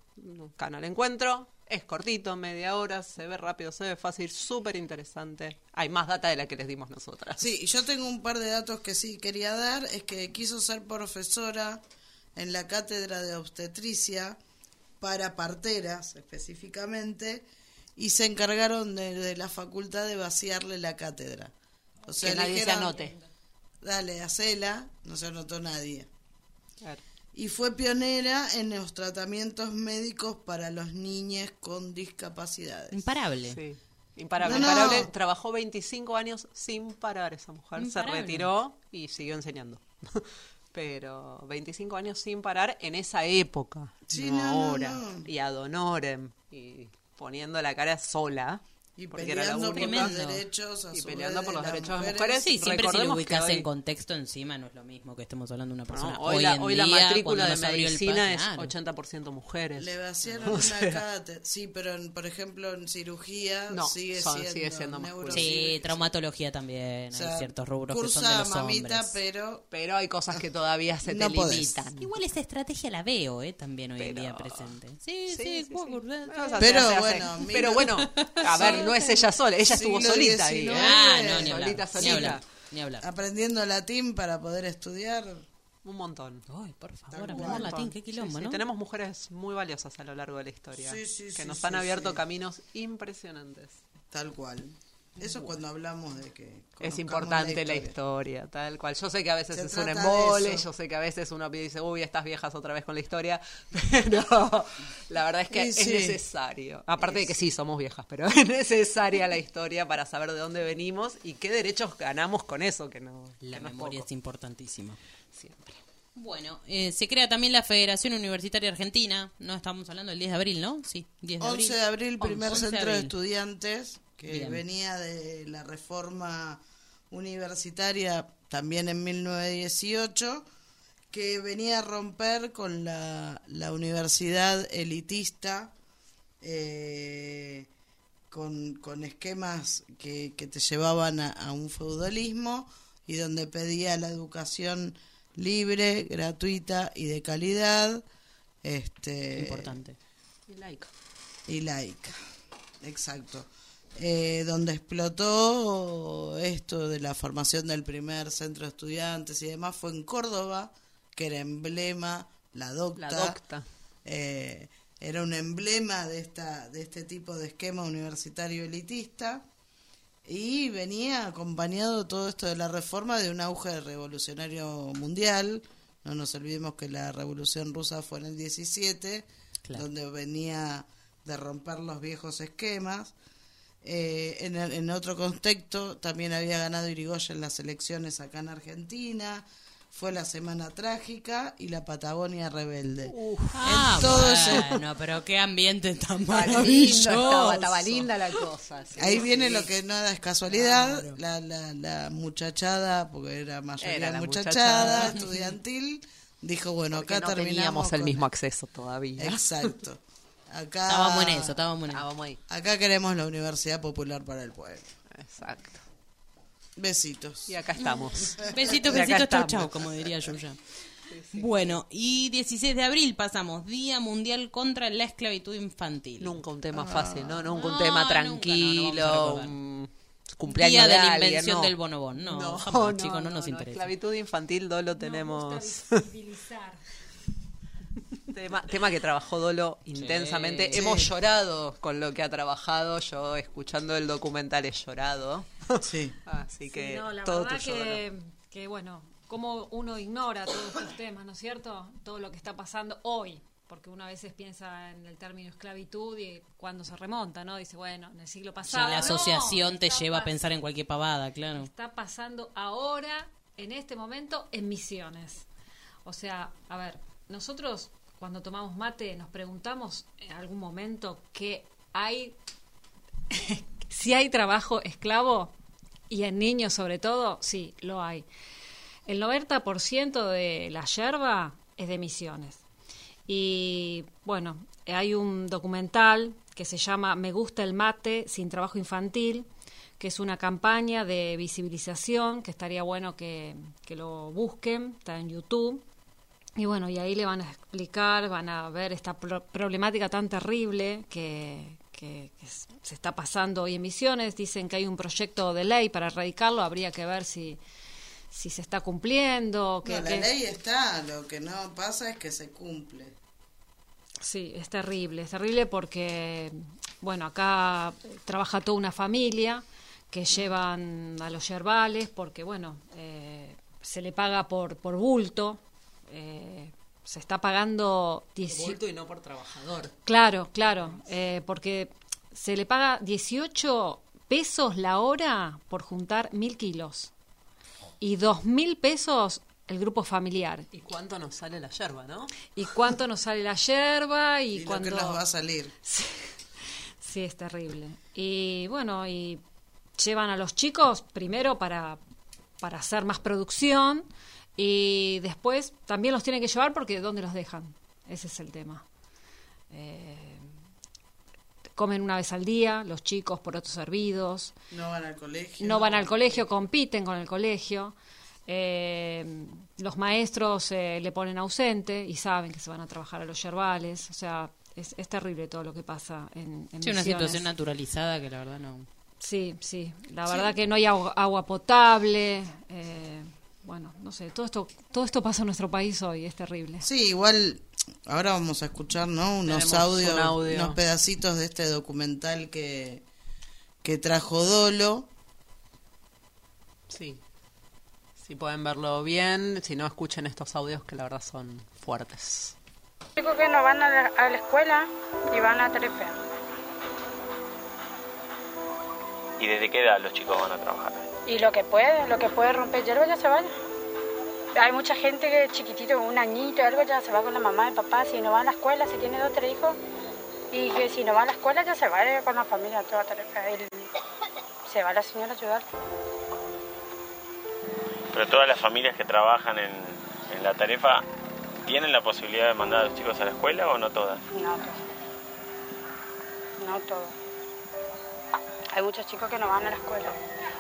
Canal Encuentro. Es cortito, media hora, se ve rápido, se ve fácil, súper interesante. Hay más data de la que les dimos nosotras. Sí, yo tengo un par de datos que sí quería dar. Es que quiso ser profesora en la cátedra de obstetricia para parteras específicamente y se encargaron de, de la facultad de vaciarle la cátedra. O sea, que nadie se anote. Dale, hacela, no se anotó nadie. Claro. Y fue pionera en los tratamientos médicos para los niños con discapacidades. Imparable. Sí. Imparable, No, no. imparable. Trabajó 25 años sin parar esa mujer. Imparable. Se retiró y siguió enseñando. Pero 25 años sin parar en esa época. Sí, no no, no, ahora. no. Y ad honorem. Y poniendo la cara sola. Y porque era la peleando por única. los derechos a Y peleando por de los las derechos de las mujeres. mujeres. Sí, siempre si lo ubicas hoy- en contexto encima no es lo mismo que estemos hablando de una No, persona. hoy, la, en hoy la día, matrícula de medicina es claro. 80% mujeres. Le vaciaron una cátedra. Sí, pero en- por ejemplo en cirugía No, sigue, son- siendo sigue siendo. Sí, traumatología también. O sea, hay ciertos rubros que son de los mamita, hombres. pero Pero hay cosas que todavía se te No podés. limitan. Igual esa estrategia la veo, ¿eh? También hoy en día presente. Sí, sí, Pero bueno, pero bueno, a ver, no es ella sola, ella estuvo solita ahí. ¿eh? Ah, no, ni hablar. Solita, Ni hablar. Ni hablar. aprendiendo latín para poder estudiar. Un montón. Ay, por favor, aprender latín, qué quilombo, Sí, sí, ¿no? Tenemos mujeres muy valiosas a lo largo de la historia Sí, sí, que sí, nos sí, han abierto sí. caminos impresionantes. Tal cual. Eso cuando hablamos de que Es importante la historia. tal cual. Yo sé que a veces Se es un embole, yo sé que a veces uno dice, uy, estas viejas otra vez con la historia, pero la verdad es que Y es sí. necesario. Aparte de que sí, somos viejas, pero es necesaria la historia para saber de dónde venimos y qué derechos ganamos con eso, que no, La que no es memoria poco. es importantísima. Siempre. Bueno, eh, se crea también la Federación Universitaria Argentina. No estamos hablando del 10 de abril, ¿no? Sí, 10 de abril. 11 de abril, primer 11 de centro de abril. estudiantes, que Bien. venía de la reforma universitaria también en 1918, que venía a romper con la, la universidad elitista, eh, con, con esquemas que, que te llevaban a, a un feudalismo y donde pedía la educación libre, gratuita y de calidad. Este, Importante. Y like. y laica. Exacto. Eh, donde explotó esto de la formación del primer centro de estudiantes y demás fue en Córdoba, que era emblema, la docta. La docta. eh, era un emblema de esta de este tipo de esquema universitario elitista y venía acompañado todo esto de la reforma de un auge revolucionario mundial. No nos olvidemos que la revolución rusa fue en el 17, Claro. donde venía de romper los viejos esquemas. Eh, en, el- en otro contexto, también había ganado Irigoyen en las elecciones acá en Argentina. Fue la Semana Trágica y la Patagonia Rebelde. Ah, todo ese- bueno, pero qué ambiente tan maravilloso. estaba, estaba linda la cosa. sí, Ahí sí. viene lo que nada es casualidad, la, la, la muchachada, porque era mayoría Era la muchachada, muchachada. estudiantil, dijo, bueno, Porque acá no terminamos teníamos el con- mismo acceso todavía. Exacto. Acá, Estábamos en eso, estábamos en Ah, eso. ahí. acá queremos la Universidad Popular para el Pueblo. Exacto. Besitos. Y acá estamos. Besitos, besitos, chau, chau, como diría yo ya. Bueno, y 16 de abril pasamos, Día Mundial contra la Esclavitud Infantil. Nunca un tema fácil, ¿no? Nunca un No, tema nunca, no, no tranquilo, un cumpleaños Día de la alguien, invención no. del bonobón. No, jamás, chicos, no, nos interesa. Esclavitud infantil, Dolo, tenemos... Visibilizar. Tema, tema que trabajó Dolo intensamente. Hemos llorado con lo que ha trabajado. Yo, escuchando el documental, he llorado. Sí. Así que Sí, no, la todo verdad tuyo, Dolo. que, bueno, cómo uno ignora todos estos temas, ¿no es cierto? Todo lo que está pasando hoy, porque uno a veces piensa en el término esclavitud y cuando se remonta, ¿no? Dice, bueno, en el siglo pasado. la No, asociación te lleva a pensar en cualquier pavada, claro. Está pasando ahora, en este momento, en Misiones. O sea, a ver, nosotros cuando tomamos mate nos preguntamos en algún momento que hay, si hay trabajo esclavo y en niños sobre todo, sí, lo hay. El 90% de la yerba es de Misiones. Y bueno, hay un documental que se llama Me gusta el mate sin trabajo infantil, que es una campaña de visibilización que estaría bueno que, que lo busquen, está en YouTube. Y bueno, y ahí le van a explicar, van a ver esta pro- problemática tan terrible que, que- se está pasando hoy en Misiones. Dicen que hay un proyecto de ley para erradicarlo, habría que ver si, si se está cumpliendo. Que, No, la que- ley está, lo que no pasa es que se cumple. Sí, es terrible, es terrible porque, bueno, acá trabaja toda una familia que llevan a los yerbales porque, bueno, eh, se le paga por, por bulto, eh, se está pagando... Bulto y no por trabajador. Claro, claro, eh, porque se le paga 18 pesos la hora por juntar mil kilos y dos mil pesos el grupo familiar. ¿Y cuánto nos sale la yerba, no? ¿Y cuánto nos sale la yerba? Y, que nos va a salir. Sí, es terrible. Y bueno, y llevan a los chicos primero para, para hacer más producción y después también los tienen que llevar porque ¿dónde los dejan? Ese es el tema. Eh, comen una vez al día, los chicos por otros servidos, No van al colegio. no van al colegio, compiten con el colegio. Eh, los maestros eh, le ponen ausente y saben que se van a trabajar a los yerbales. O sea, es, es terrible todo lo que pasa en, en Sí, una situación naturalizada que la verdad no. Sí, sí. La verdad que no hay agua, agua potable. eh, bueno, no sé. Todo esto, todo esto pasa en nuestro país hoy. Es terrible. Sí, igual ahora vamos a escuchar, ¿no? Unos audios, un audio. unos pedacitos de este documental que, que trajo Dolo. Sí. Si pueden verlo bien, si no, escuchen estos audios que la verdad son fuertes. Chicos que no van a la, a la escuela y van a Terefe. ¿Y desde qué edad los chicos van a trabajar? Y lo que puede, lo que puede romper hierba ya se vaya. Hay mucha gente que chiquitito, un añito, algo ya se va con la mamá y papá. Si no va a la escuela, si tiene dos o tres hijos, y que si no va a la escuela ya se va eh, con la familia toda. El- se va la señora a ayudar. Pero todas las familias que trabajan en, en la tarefa, ¿tienen la posibilidad de mandar a los chicos a la escuela o no todas? No todo. No todo. Hay muchos chicos que no van a la escuela.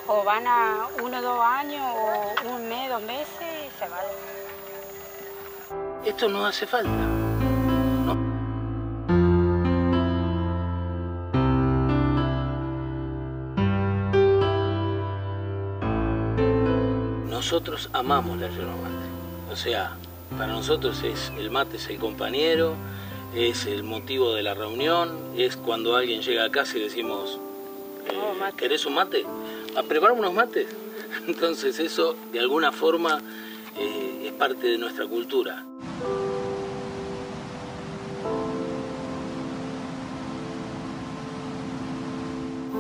O van a uno o dos años, o un mes, dos meses y se van. Esto no hace falta. Nosotros amamos la yerba mate. O sea, para nosotros es el mate es el compañero, es el motivo de la reunión, es cuando alguien llega a casa y decimos, eh, ¿querés un mate? ¿A preparar unos mates? Entonces eso de alguna forma eh, es parte de nuestra cultura.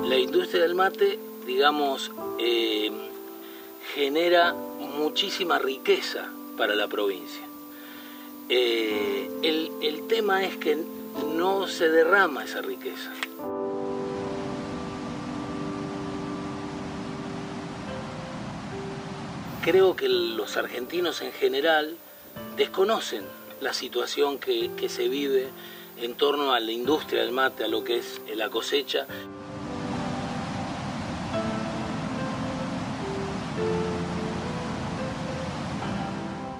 La industria del mate, digamos, eh, genera muchísima riqueza para la provincia. Eh, el, el tema es que no se derrama esa riqueza. Creo que los argentinos en general desconocen la situación que, que se vive en torno a la industria del mate, a lo que es la cosecha.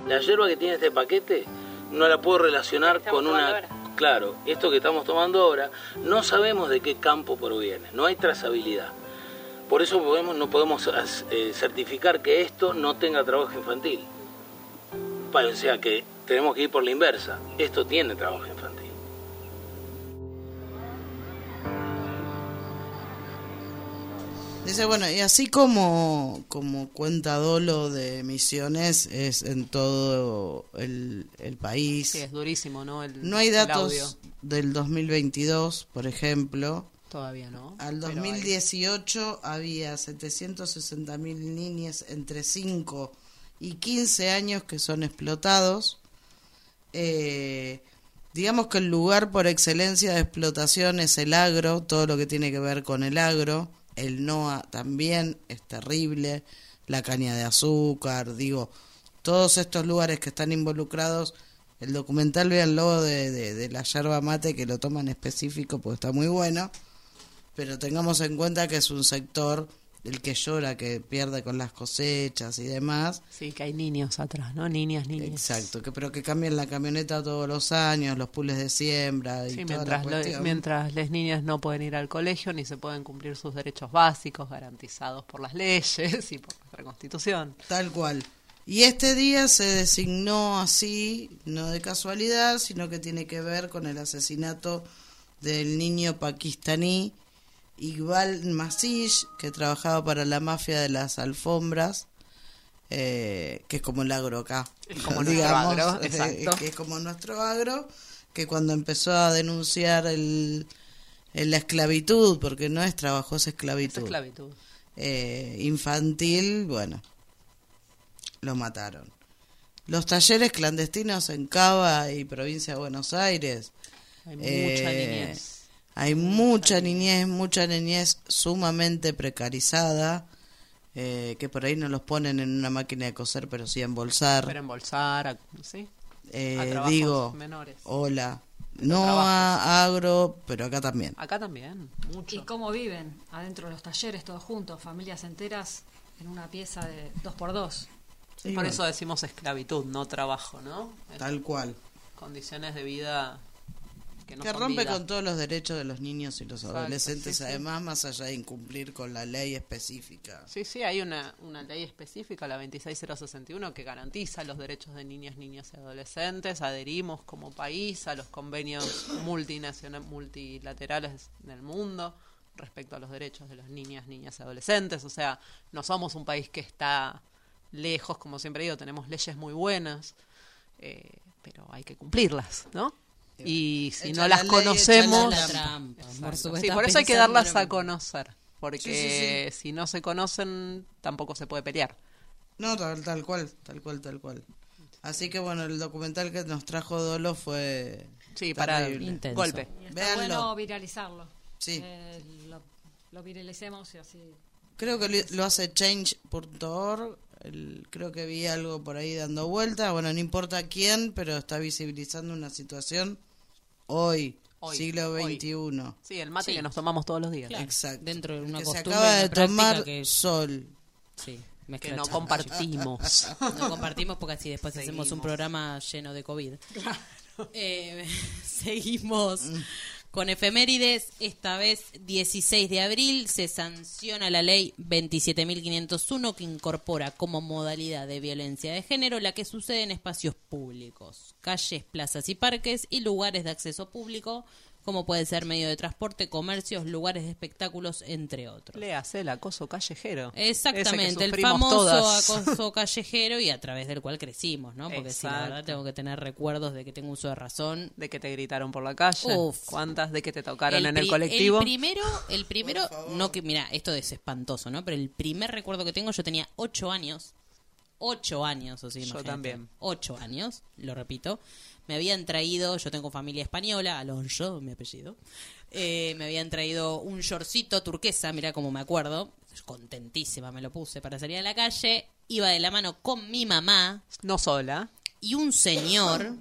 La hierba que tiene este paquete no la puedo relacionar con una... Claro, esto que estamos tomando ahora, no sabemos de qué campo proviene, no hay trazabilidad. Por eso podemos, no podemos eh, certificar que esto no tenga trabajo infantil. O sea que tenemos que ir por la inversa. Esto tiene trabajo infantil. Dice, bueno, y así como, como cuenta Dolo de Misiones, es en todo el, el país. Sí, es durísimo, ¿no? El- No hay el datos audio. del 2022, por ejemplo. Todavía no. Al pero hay. 2018 había 760 mil niñas entre 5 y 15 años que son explotados. Eh, digamos que el lugar por excelencia de explotación es el agro, todo lo que tiene que ver con el agro. El NOA también es terrible, la caña de azúcar, digo, todos estos lugares que están involucrados. El documental, véanlo, de, de, de la yerba mate, que lo toman específico porque está muy bueno pero tengamos en cuenta que es un sector el que llora, que pierde con las cosechas y demás. Sí, que hay niños atrás, ¿no? Niñas, niñas. Exacto, que pero que cambian la camioneta todos los años, los pules de siembra y Sí, toda la mientras, lo- mientras las niñas no pueden ir al colegio ni se pueden cumplir sus derechos básicos garantizados por las leyes y por nuestra constitución. Tal cual. Y este día se designó así, no de casualidad, sino que tiene que ver con el asesinato del niño pakistaní Iqbal Masih, que trabajaba para la mafia de las alfombras, eh, que es como el agro acá. Es como nuestro agro, eh, exacto. que es como nuestro agro, que cuando empezó a denunciar el, el- la esclavitud, porque no es trabajo, es Es esclavitud esclavitud. eh, infantil, bueno, lo mataron. Los talleres clandestinos en Cava y provincia de Buenos Aires. Hay mucha eh, niñez. Hay mucha niñez, mucha niñez sumamente precarizada, eh, que por ahí no los ponen en una máquina de coser, pero sí a embolsar. Pero embolsar, a- ¿sí? Eh, a digo, menores. hola, no a agro, pero acá también. Acá también, mucho. ¿Y cómo viven? Adentro de los talleres, todos juntos, familias enteras en una pieza de dos por dos. Sí, Por bueno, eso decimos esclavitud, no trabajo, ¿no? Es Tal cual. Condiciones de vida que rompe con todos los derechos de los niños y los Exacto, adolescentes, sí, sí. además, más allá de incumplir con la ley específica. Sí, sí, hay una, una ley específica, la 26061, que garantiza los derechos de niñas, niñas y adolescentes. Adherimos como país a los convenios multinacionales, multilaterales del mundo respecto a los derechos de los niñas, niñas y adolescentes. O sea, no somos un país que está lejos, como siempre digo, tenemos leyes muy buenas, eh, pero hay que cumplirlas, ¿no? Y si Echa no la las ley, conocemos... echa la trampa. Por supuesto, Sí, por eso hay que darlas a conocer, porque Sí, si no se conocen tampoco se puede pelear. No, tal, tal cual, tal cual, tal cual. Así que bueno, el documental que nos trajo Dolo fue Sí, para. Intenso. golpe. Y está Véanlo. bueno viralizarlo. Sí. Eh, lo, lo viralicemos y así. Creo que lo hace change.org. el- Creo que vi algo por ahí dando vuelta. Bueno, no importa quién, pero está visibilizando una situación hoy, Hoy, siglo hoy. XXI. Sí, el mate Sí. que nos tomamos todos los días. Claro, Exacto. dentro de una que se costumbre, acaba una de práctica tomar que- sol. Sí, no compartimos. No compartimos porque así después hacemos un Seguimos. programa lleno de COVID. Eh, seguimos con efemérides. Esta vez, 16 de abril, se sanciona la ley 27.501 que incorpora como modalidad de violencia de género la que sucede en espacios públicos, calles, plazas y parques y lugares de acceso público, como puede ser medio de transporte, comercios, lugares de espectáculos, entre otros. Le hace el acoso callejero. Exactamente, el famoso todas. acoso callejero y a través del cual crecimos, ¿no? Porque sí, la verdad tengo que tener recuerdos de que tengo uso de razón. De que te gritaron por la calle. Uf. ¿Cuántas de que te tocaron en el colectivo? El primero, el primero, no que, mira, esto es espantoso, ¿no? Pero el primer recuerdo que tengo, yo tenía ocho años. Ocho años, o sea, Yo también. Ocho años, lo repito. Me habían traído, yo tengo familia española, Alonso, mi apellido. Eh, me habían traído un shortcito turquesa, mira cómo me acuerdo. Contentísima me lo puse para salir a la calle. Iba de la mano con mi mamá No sola. y un señor,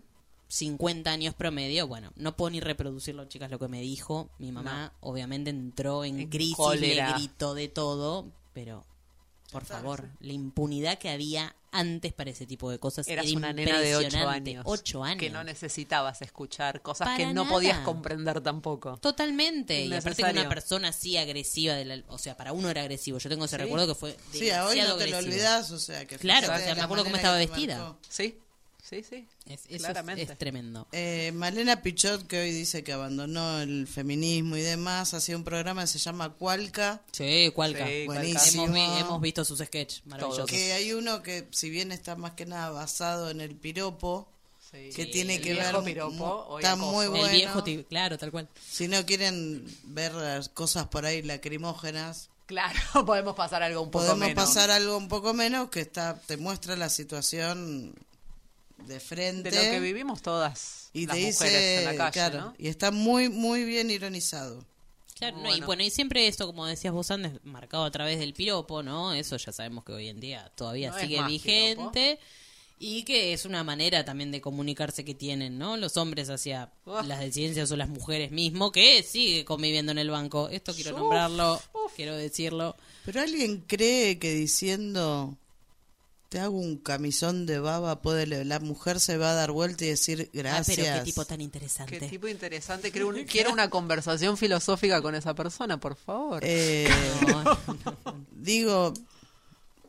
50 años promedio, bueno, no puedo ni reproducirlo, chicas, lo que me dijo. Mi mamá obviamente entró en, En crisis, le gritó de todo, pero por favor, la impunidad que había antes para ese tipo de cosas Eras era una nena de ocho impresionante. años. Ocho años. Que no necesitabas escuchar cosas Para que no nada. podías comprender tampoco. Totalmente. Y aparte que una persona así agresiva, de la- o sea, para uno era agresivo. Yo tengo ese recuerdo que fue Sí, a hoy no te lo olvidás, o sea, que Claro, o sea, me acuerdo cómo estaba vestida. marcó. ¿Sí? Sí, sí. Es, eso es- claramente. es tremendo. Eh, Malena Pichot, que hoy dice que abandonó el feminismo y demás, hacía un programa que se llama Cualca. Sí, Cualca. Sí, Buenísimo. Hemos, hemos visto sus sketches maravillosos. Que hay uno que, si bien está más que nada basado en el piropo, Sí. que tiene el que viejo ver. piropo, está acoso. muy bueno. El viejo, claro, tal cual. Si no quieren ver las cosas por ahí lacrimógenas, Claro, podemos pasar algo un poco podemos menos. pasar algo un poco menos que está te muestra la situación de frente de lo que vivimos todas y las te mujeres dice en la calle, claro ¿no? y está muy muy bien ironizado Claro, no, y Bueno. y siempre esto, como decías vos antes, marcado a través del piropo, ¿no? Eso ya sabemos que hoy en día todavía No sigue vigente y que es una manera también de comunicarse que tienen, ¿no? Los hombres hacia Uf. las disidencias o las mujeres mismo, que sigue conviviendo en el banco. Esto quiero Uf, nombrarlo, quiero decirlo. pero alguien cree que diciendo te hago un camisón de baba puede le- la mujer se va a dar vuelta y decir Ah, gracias pero qué tipo tan interesante. Qué tipo interesante. Quiero, un- quiero una conversación filosófica con esa persona, por favor. Eh, No, digo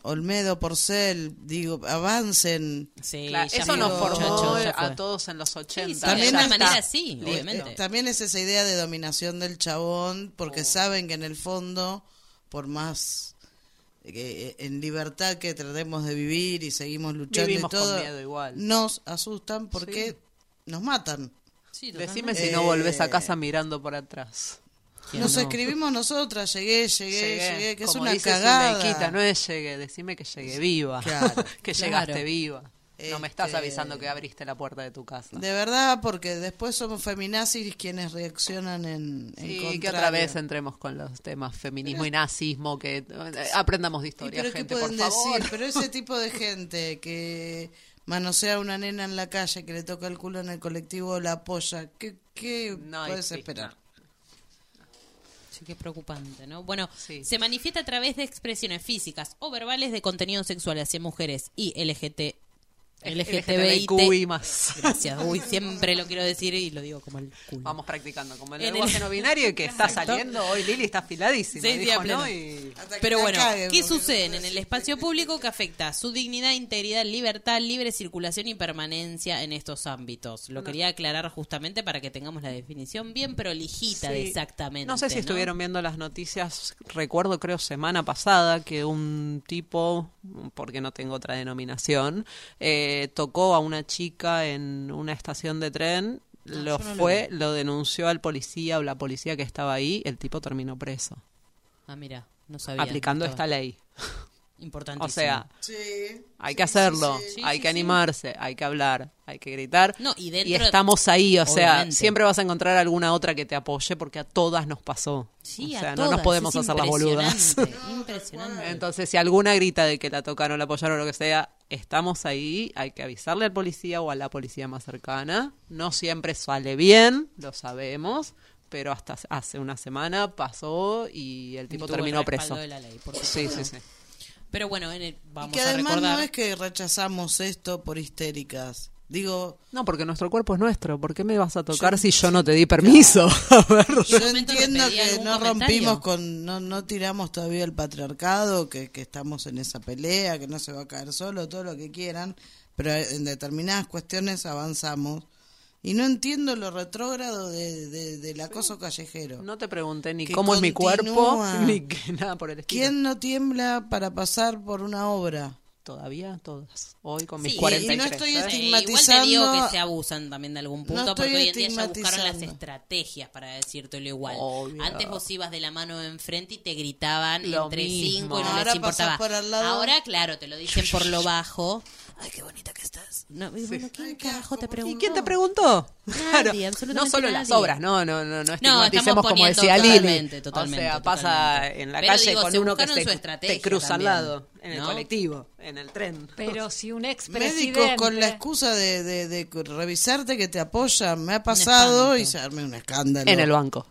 Olmedo Porcel digo avancen sí, Claro, eso nos formó a todos en los 80. sí, También de alguna está- manera sí, Listo. obviamente. También es esa idea de dominación del chabón, porque saben que en el fondo, por más eh, en libertad que tratemos de vivir y seguimos luchando Vivimos y todo, con miedo igual. nos asustan porque nos matan. Sí, Decime si no volvés a Eh, casa mirando por atrás. ¿Quién Nos no? escribimos nosotras, llegué, llegué, llegué, que es una cagada. No es llegué, decime que llegué viva. Claro, que claro. llegaste viva. No me estás Este- avisando que abriste la puerta de tu casa. De verdad, porque después somos feminazis quienes reaccionan en, en Sí, que otra vez entremos con los temas feminismo y nazismo, que eh, aprendamos de ¿Y historia, pero qué gente, pueden por favor. decir? Pero ese tipo de gente que manosea a una nena en la calle, que le toca el culo en el colectivo, la apoya, ¿qué, qué No puedes esperar? Sí, qué preocupante, ¿no? Bueno, Sí. se manifiesta a través de expresiones físicas o verbales de contenido sexual hacia mujeres y LGT, LGTBI. LGTBIQI más. Gracias. Uy, siempre lo quiero decir y lo digo como el culo. Vamos practicando como el En lenguaje el- no binario y que está Exacto. saliendo hoy Lili está afiladísima. Sí, sí, dijo no y Pero bueno, ¿qué sucede no en el espacio público que afecta su dignidad, integridad, libertad, libre circulación y permanencia en estos ámbitos? Lo quería aclarar justamente para que tengamos la definición bien prolijita de Sí. exactamente. No sé si estuvieron viendo las noticias, recuerdo creo semana pasada que un tipo, porque no tengo otra denominación, eh, tocó a una chica en una estación de tren, lo no lo fue, lo denunció al policía o la policía que estaba ahí, el tipo terminó preso, Ah, mira, no sabía. aplicando esta ley. Importantísimo. O sea, Sí. hay que hacerlo, sí. hay Sí, que sí, sí. animarse, hay que hablar, hay que gritar. No, y estamos ahí, o sea, siempre vas a encontrar alguna otra que te apoye porque a todas nos pasó. Sí, o a sea, no todas, nos podemos es hacer las boludas. impresionante. Entonces, si alguna grita de que la tocaron, la apoyaron o lo que sea, estamos ahí, hay que avisarle al policía o a la policía más cercana. No siempre sale bien, lo sabemos, pero hasta hace una semana pasó y el tipo terminó preso. de la ley, por sí, sí, sí. Pero bueno, en el- vamos Y que a además recordar. no es que rechazamos esto por histéricas. Digo, No, porque nuestro cuerpo es nuestro. ¿Por qué me vas a tocar si yo no te di permiso? A ver. yo entiendo que no comentario. rompimos con, no, no tiramos todavía el patriarcado, que, que estamos en esa pelea, que no se va a caer solo, todo lo que quieran, pero en determinadas cuestiones avanzamos. Y no entiendo lo retrógrado de, de- del acoso callejero. No te pregunté ni Que cómo es mi cuerpo, ni que nada por el estilo. ¿Quién no tiembla para pasar por una obra? Todavía todas. Hoy con mis Sí, 43. y no estoy ¿eh? Eh, igual te digo estigmatizando- que se abusan también de algún punto No porque estoy hoy en día ya buscaron las estigmatizando. estrategias para decírtelo igual. Obvio. Antes vos ibas de la mano enfrente y te gritaban Lo entre mismo. cinco y no Ahora les importaba. por al lado. Ahora, claro, te lo dicen por lo bajo. Ay, qué bonita que estás. No, y bueno, ¿quién Ay, carajo te preguntó? ¿Y quién te preguntó? Nadie, no absolutamente solo las nadie. obras, no, no, no, no No, estigmaticemos como decía Lili. totalmente, totalmente, o sea, pasa totalmente. en la Pero calle digo, con se uno que buscaron te, cruza al también, lado, en el ¿no? colectivo, en el tren. Pero si un Médicos expresidente... con la excusa de, de, de revisarte que te apoyan. Me ha pasado y se arme un escándalo. En el banco.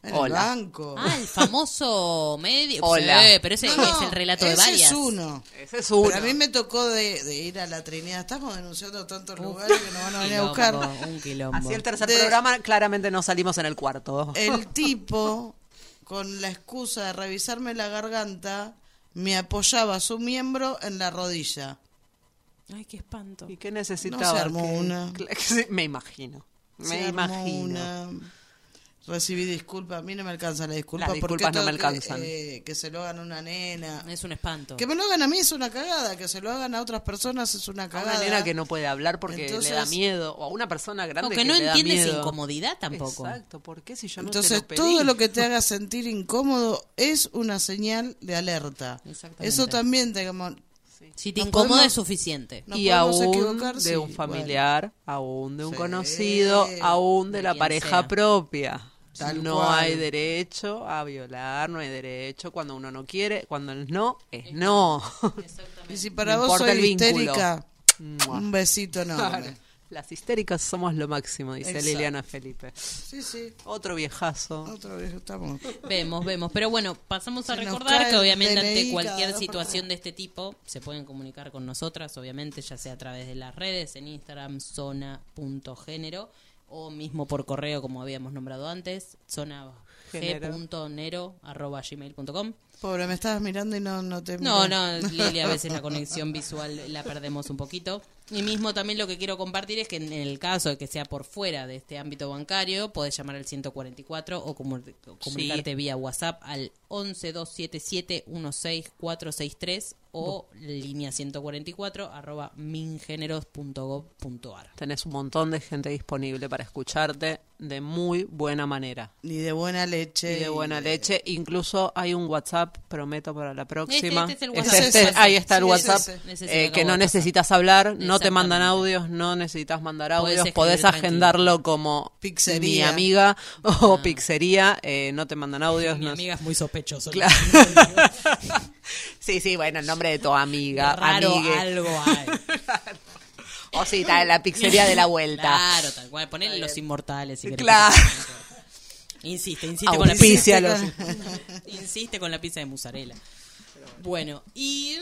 En Hola. el banco. Ah, el famoso medio. Hola. Sí, pero ese No, no, es el relato de ese varias. es uno. Ese es uno. Pero a mí me tocó de, de ir a la Trinidad. Estamos denunciando tantos lugares que nos van a venir a buscar. Un quilombo. Así el tercer De- programa, claramente no salimos en el cuarto. El tipo, con la excusa de revisarme la garganta, me apoyaba su miembro en la rodilla. Ay, qué espanto. ¿Y qué necesitaba? No se armó Que- una. Cla- que sí, Me imagino. Se Me armó imagino. una. Recibí disculpas, a mí no me alcanza la disculpa. Las porque disculpas no esto me que, alcanzan. eh, Que, se lo hagan a una nena. Es un espanto. Que me lo hagan a mí es una cagada, que se lo hagan a otras personas es una A cagada. una nena que no puede hablar porque Entonces- le da miedo. O a una persona grande que que no le da entiende miedo. incomodidad tampoco. Exacto, ¿por qué si yo no te Entonces, lo pedí? todo lo que te haga sentir incómodo es una señal de alerta. Exactamente. Eso también, digamos, Si te Nos incomoda podemos- es suficiente. y aún de sí, un familiar, aún de un Sí. conocido, aún de, De la pareja sea. propia. Tal no cual. hay derecho a violar, no hay derecho cuando uno no quiere, cuando el no es no. Y si para No vos importa soy el vínculo. histérica, un besito enorme. Claro. Las histéricas somos lo máximo, dice Exacto. Liliana Felipe. Sí, sí. Otro viejazo. Otra vez estamos. Vemos, vemos. Pero bueno, pasamos a Se recordar que obviamente ante cualquier situación de este tipo se pueden comunicar con nosotras, obviamente, ya sea a través de las redes, en Instagram, zona.género, o mismo por correo, como habíamos nombrado antes, zona g.nero.gmail.com. Pobre, me estabas mirando y no, no te No, no, Lili, a veces la conexión visual la perdemos un poquito. Y mismo también lo que quiero compartir es que en el caso de que sea por fuera de este ámbito bancario, podés llamar al 144 o comu- comunicarte vía WhatsApp al 11277-16463 o línea 144 arroba mingeneros.gov.ar. Tenés un montón de gente disponible para escucharte de muy buena manera. Ni de buena Y leche. de buena leche. Incluso hay un WhatsApp, prometo para la próxima. este es el Es WhatsApp. este, ahí está el sí, WhatsApp. eh, que no necesitas hablar, no te mandan audios, no necesitas mandar audios. Podés, agendarlo como Pizzería. mi amiga o pizzería. eh, no te mandan audios. Mi no- amiga es muy sospechoso. Claro. sí, sí, bueno, el nombre de tu amiga. Raro amigue. algo hay. O sí, está en la pizzería de la vuelta. Claro, tal cual. Ponele los inmortales. Si querés. Claro. Insiste, insiste con la pizza. los- Insiste con la pizza de mozzarella. Bueno, y.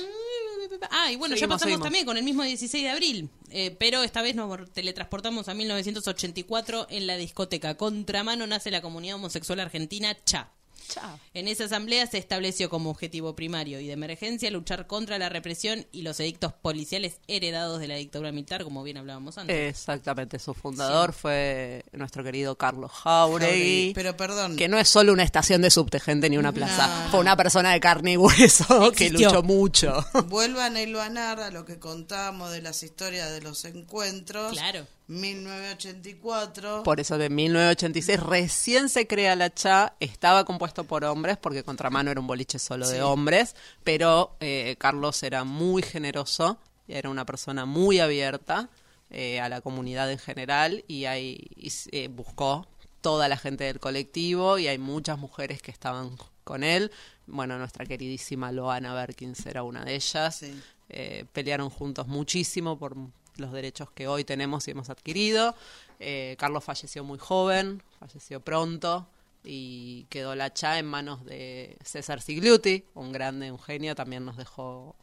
Ah, y bueno, ya pasamos seguimos. también con el mismo 16 de abril. eh, pero esta vez nos teletransportamos a 1984 en la discoteca Contramano nace la comunidad homosexual argentina CHA. Chao. En esa asamblea se estableció como objetivo primario y de emergencia luchar contra la represión y los edictos policiales heredados de la dictadura militar, como bien hablábamos antes. Exactamente, su fundador fue nuestro querido Carlos Jauregui. Jauregui, pero perdón. Que no es solo una estación de subte, gente, ni una plaza. No. Fue una persona de carne y hueso que luchó mucho. Vuelvan a hilvanar a lo que contamos de las historias de los encuentros. Claro. 1984. Por eso de 1986 recién se crea la CHA, estaba compuesto por hombres, porque Contramano era un boliche solo de hombres, pero eh, Carlos era muy generoso, era una persona muy abierta eh, a la comunidad en general y, ahí y eh, buscó toda la gente del colectivo y hay muchas mujeres que estaban con él. Bueno, nuestra queridísima Loana Berkins era una de ellas. Sí. Eh, pelearon juntos muchísimo por los derechos que hoy tenemos y hemos adquirido. Eh, Carlos falleció muy joven, falleció pronto y quedó la CHA en manos de César Sigliuti, un grande, un genio, también nos dejó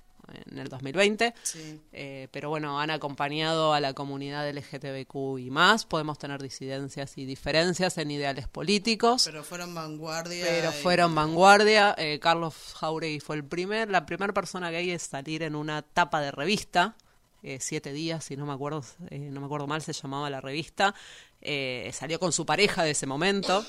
en el 2020. Sí. Eh, pero bueno, han acompañado a la comunidad LGTBQ y más. Podemos tener disidencias y diferencias en ideales políticos. Pero fueron vanguardia. Pero y- fueron vanguardia. Eh, Carlos Jauregui fue el primer, la primera persona gay en salir en una tapa de revista. Eh, siete días, si no me acuerdo, eh, no me acuerdo mal, se llamaba la revista. Eh, salió con su pareja de ese momento.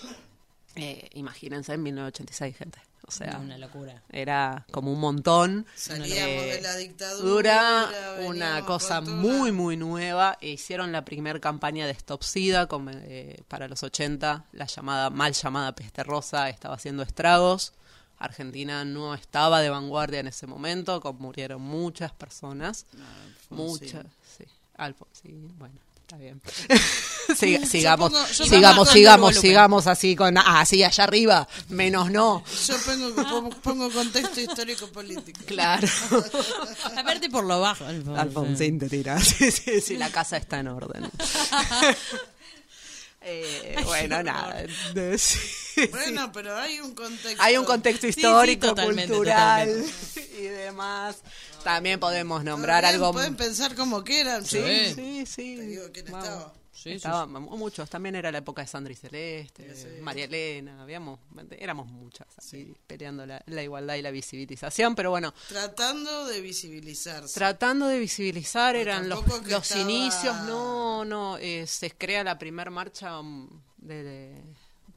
Eh, imagínense en 1986, gente. O sea, una locura. era como un montón. Salíamos Eh, de la dictadura. Una cosa muy, muy nueva. E hicieron la primera campaña de Stop SIDA con, eh, para los 80. La llamada, mal llamada peste rosa estaba haciendo estragos. Argentina no estaba de vanguardia en ese momento, con- murieron muchas personas. muchas, sí. Alfonsín, bueno, está bien. Sigamos, pongo- sigamos, sigamos, sigamos así con, ah, así allá arriba, menos no. Yo pongo, contexto histórico político. Claro. A verte por lo bajo. Alfonsín. Alfonsín te tira. Sí, sí, sí, la casa está en orden. Eh, bueno, nada. sí, sí. Bueno, pero hay un contexto. Hay un contexto Sí, sí, histórico, totalmente, cultural totalmente. y demás. También podemos nombrar algo. Pueden pensar como quieran. Sí, sí, sí. te digo quién estaba. Sí, Estaba- muchos, también era la época de Sandra y Celeste, María Elena, habíamos, éramos muchas así, peleando la, la igualdad y la visibilización, pero bueno, Tratando de visibilizarse. tratando de visibilizar, eran los, los estaba- inicios, no, no, eh, se crea la primer marcha mm, de- de-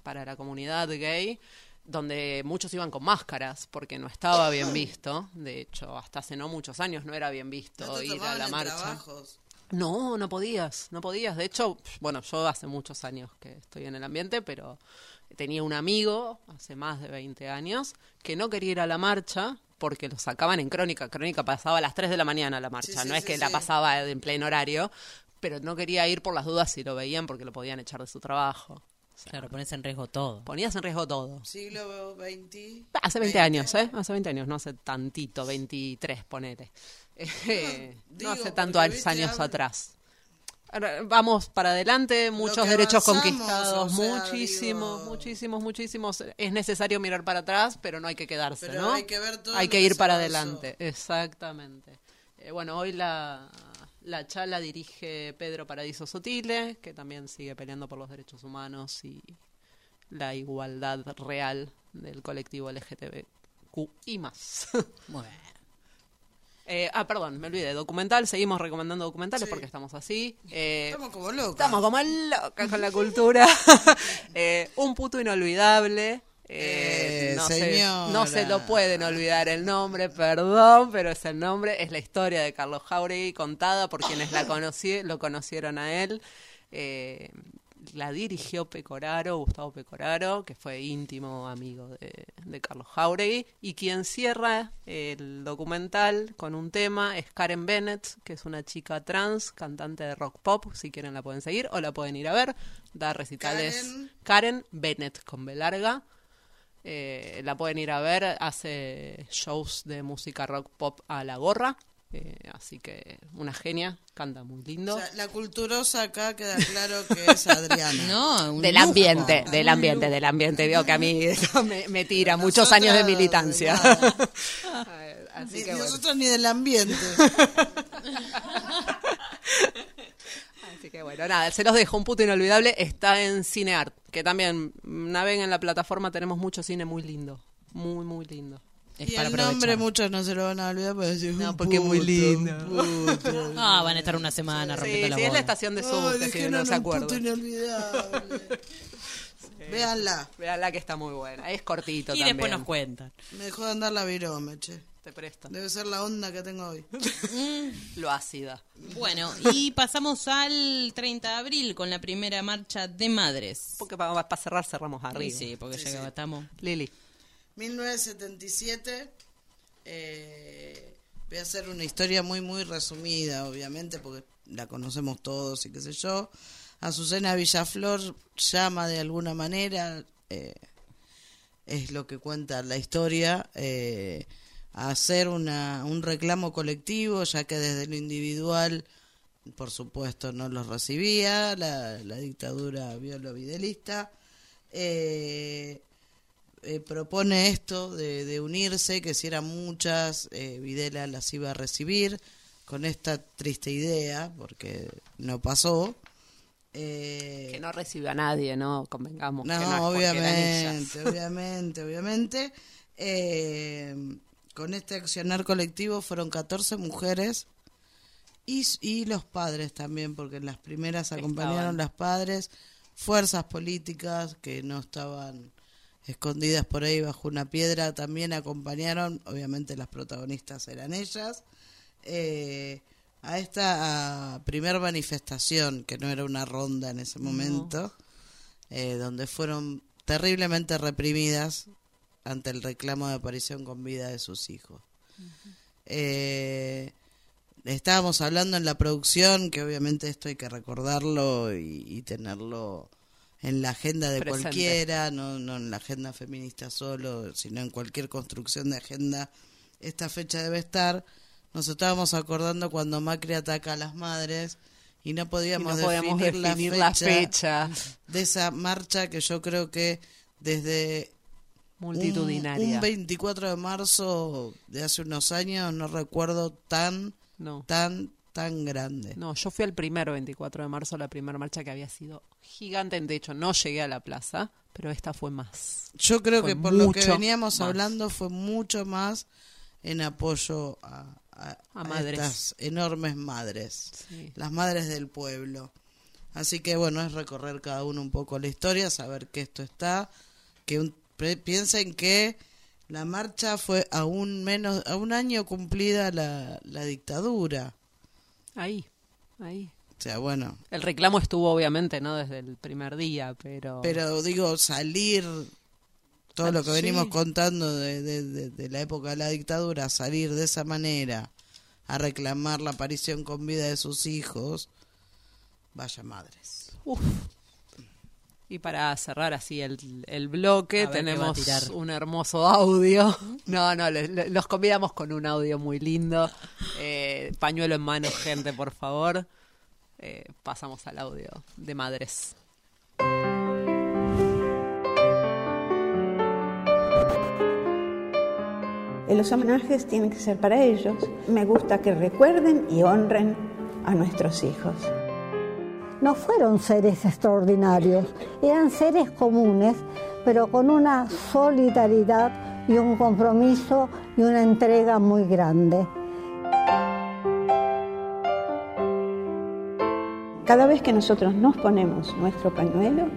para la comunidad gay, donde muchos iban con máscaras, porque no estaba bien visto, de hecho, hasta hace no muchos años no era bien visto No ir a la marcha. trabajos. No, no podías, no podías. De hecho, bueno, yo hace muchos años que estoy en el ambiente, pero tenía un amigo, hace más de 20 años, que no quería ir a la marcha porque lo sacaban en crónica. Crónica pasaba a las 3 de la mañana la marcha, Sí, sí, no es sí, que la pasaba en pleno horario, pero no quería ir por las dudas si lo veían porque lo podían echar de su trabajo. Claro, pones en riesgo todo. Ponías en riesgo todo. Siglo XX. Hace 20 años, ¿eh? Hace 20 años, no hace tantito, 23, ponele. Eh, digo, no hace tanto viste, años atrás. Ahora, Vamos para adelante, muchos derechos avanzamos, conquistados, o sea, muchísimos, digo- muchísimos, muchísimos. Es necesario mirar para atrás, pero no hay que quedarse, Pero ¿no? hay que ver todo Hay lo que que ir para adelante, exactamente. Eh, bueno, hoy la, la chala dirige Pedro Paradiso Sotile, que también sigue peleando por los derechos humanos y la igualdad real del colectivo LGTBQ y más. Bueno. Eh, ah, perdón, me olvidé. Documental, seguimos recomendando documentales porque estamos así. Eh, Estamos como locos. estamos como locas con la cultura. Eh, un puto inolvidable. Eh, no, se, no se lo pueden olvidar el nombre, perdón, pero es el nombre. Es la historia de Carlos Jauregui contada por quienes la conocí, lo conocieron a él. La dirigió Pecoraro, Gustavo Pecoraro, que fue íntimo amigo de, de Carlos Jauregui. Y quien cierra el documental con un tema es Karen Bennett, que es una chica trans, cantante de rock pop. Si quieren la pueden seguir o la pueden ir a ver. Da recitales. Karen. Karen Bennett con B larga. Eh, la pueden ir a ver, hace shows de música rock pop a la gorra. Eh, así que una genia, canta muy lindo. O sea, la culturosa acá queda claro que es Adriana. No, un del lujo. ambiente, del ambiente, del ambiente. Veo que a mí me, me tira muchos años de militancia. Así Ni que bueno. nosotros ni del ambiente. Así que bueno, nada, se los dejo. Un puto inolvidable está en Cineart, que también naveguen en la plataforma. Tenemos mucho cine muy lindo. Muy, muy lindo. Es y para el aprovechar. nombre muchos no se lo van a olvidar porque No, un porque es muy lindo. puto. Ah, van a estar una semana Sí, rompiendo sí, la es la estación de subte, si dijeron no se acuerdan. inolvidable. Véanla. Veanla que está muy buena. Es cortito Y también. después nos cuentan. Me dejó de andar la virome, che. Te presto. Debe ser la onda que tengo hoy. Lo ácida. Bueno, y pasamos al 30 de abril con la primera marcha de madres. Porque para, cerrar cerramos Sí, arriba. sí, porque Sí, ya sí. que estamos. Lili. 1977. eh, voy a hacer una historia muy, muy resumida, obviamente, porque la conocemos todos y qué sé yo. Azucena Villaflor llama de alguna manera, eh, es lo que cuenta la historia, eh, a hacer una, un reclamo colectivo, ya que desde lo individual, por supuesto, no los recibía la, la dictadura violo-videlista. Eh, propone esto de, de unirse, que si eran muchas, eh, Videla las iba a recibir, con esta triste idea, porque no pasó. Eh, Que no recibe a nadie, ¿no? Convengamos. no, que no obviamente, obviamente, obviamente. Eh, con este accionar colectivo fueron 14 mujeres y, y los padres también, porque en las primeras acompañaron Estaban. las padres, fuerzas políticas que no estaban escondidas por ahí bajo una piedra, también acompañaron, obviamente las protagonistas eran ellas, eh, a esta a primer manifestación, que no era una ronda en ese momento, eh, donde fueron terriblemente reprimidas ante el reclamo de aparición con vida de sus hijos. Eh, estábamos hablando en la producción, que obviamente esto hay que recordarlo y, y tenerlo en la agenda de Presente. cualquiera, no, no en la agenda feminista solo, sino en cualquier construcción de agenda. Esta fecha debe estar. Nos estábamos acordando cuando Macri ataca a las madres y no podíamos, Y no podíamos definir, definir la, la fecha de esa marcha que yo creo que desde un, Multitudinaria. un 24 de marzo de hace unos años no recuerdo tan No. tan tan grande. No, yo fui al primero 24 de marzo, la primera marcha que había sido gigante. De hecho, no llegué a la plaza, pero esta fue más. Yo creo Fue que por lo que veníamos más. hablando fue mucho más en apoyo a, a- A a madres. estas enormes madres, Sí. las madres del pueblo. Así que bueno, es recorrer cada uno un poco la historia, saber que esto está, que un- piensen que la marcha fue a un menos a un año cumplida la, la dictadura. Ahí, ahí. O sea, bueno, El reclamo estuvo obviamente, ¿no? Desde el primer día, pero... pero digo, salir, todo Ah, lo que venimos contando de, de- de- de la época de la dictadura, salir de esa manera a reclamar la aparición con vida de sus hijos, vaya madres. Uf. Y para cerrar así el, el bloque, tenemos un hermoso audio. No, no, le- le- los convidamos con un audio muy lindo. Eh, pañuelo en mano, gente, por favor. Eh, pasamos al audio de madres. Los homenajes tienen que ser para ellos. Me gusta que recuerden y honren a nuestros hijos. No fueron seres extraordinarios, eran seres comunes, pero con una solidaridad y un compromiso y una entrega muy grande. Cada vez que nosotros nos ponemos nuestro pañuelo,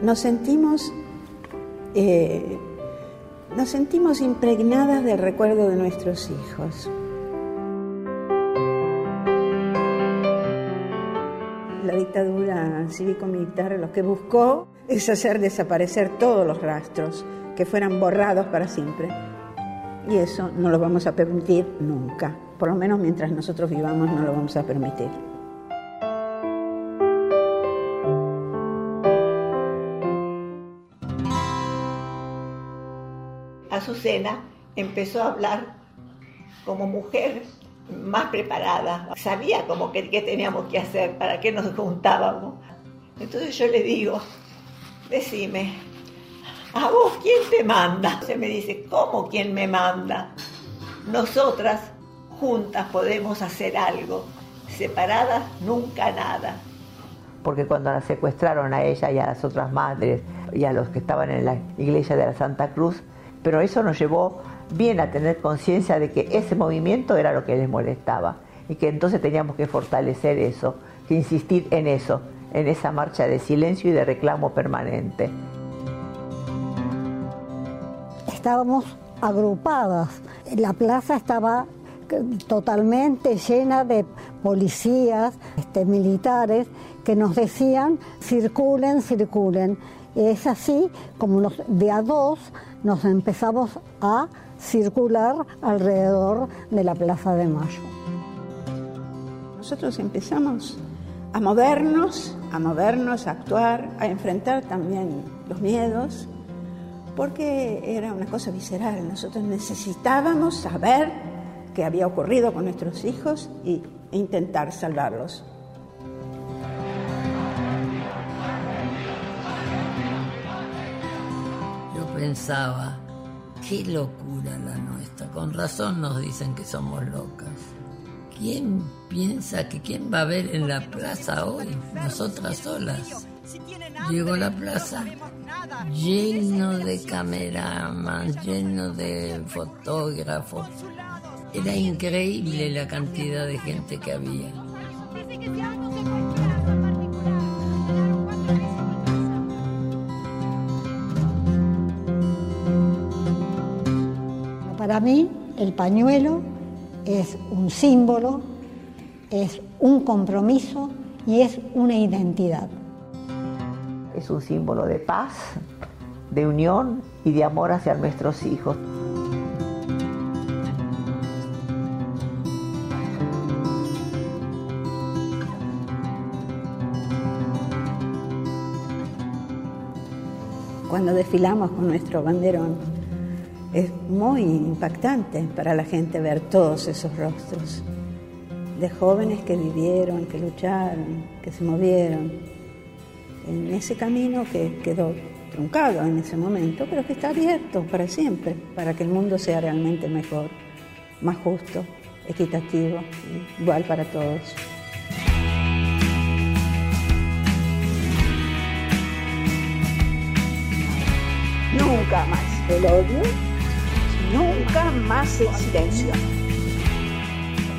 nos sentimos, eh, nos sentimos impregnadas del recuerdo de nuestros hijos. Dictadura cívico-militar lo que buscó es hacer desaparecer todos los rastros, que fueran borrados para siempre. Y eso no lo vamos a permitir nunca. Por lo menos mientras nosotros vivamos no lo vamos a permitir. Azucena empezó a hablar como mujer más preparada, sabía como que qué teníamos que hacer, para qué nos juntábamos. Entonces yo le digo, decime, ¿a vos quién te manda? Se me dice, ¿cómo quién me manda? Nosotras juntas podemos hacer algo, separadas nunca nada. porque cuando la secuestraron a ella y a las otras madres y a los que estaban en la iglesia de la Santa Cruz, pero eso nos llevó bien a tener conciencia de que ese movimiento era lo que les molestaba y que entonces teníamos que fortalecer eso, que insistir en eso, en esa marcha de silencio y de reclamo permanente. Estábamos agrupadas, la plaza estaba totalmente llena de policías, este, militares, que nos decían circulen, circulen. Es así como nos- de a dos nos empezamos a circular alrededor de la Plaza de Mayo. Nosotros empezamos a movernos, a movernos, a actuar, a enfrentar también los miedos, porque era una cosa visceral. Nosotros necesitábamos saber qué había ocurrido con nuestros hijos y, e intentar salvarlos. Yo pensaba, qué locura la nuestra. Con razón nos dicen que somos locas. ¿Quién piensa que quién va a ver en la plaza hoy? Nosotras solas. Llegó la plaza lleno de cameraman, lleno de fotógrafos. Era increíble la cantidad de gente que había. Para mí, el pañuelo es un símbolo, es un compromiso y es una identidad. Es un símbolo de paz, de unión y de amor hacia nuestros hijos. Cuando desfilamos con nuestro banderón, es muy impactante para la gente ver todos esos rostros de jóvenes que vivieron, que lucharon, que se movieron en ese camino que quedó truncado en ese momento, pero que está abierto para siempre, para que el mundo sea realmente mejor, más justo, equitativo, igual para todos. Nunca más el odio, nunca más el silencio,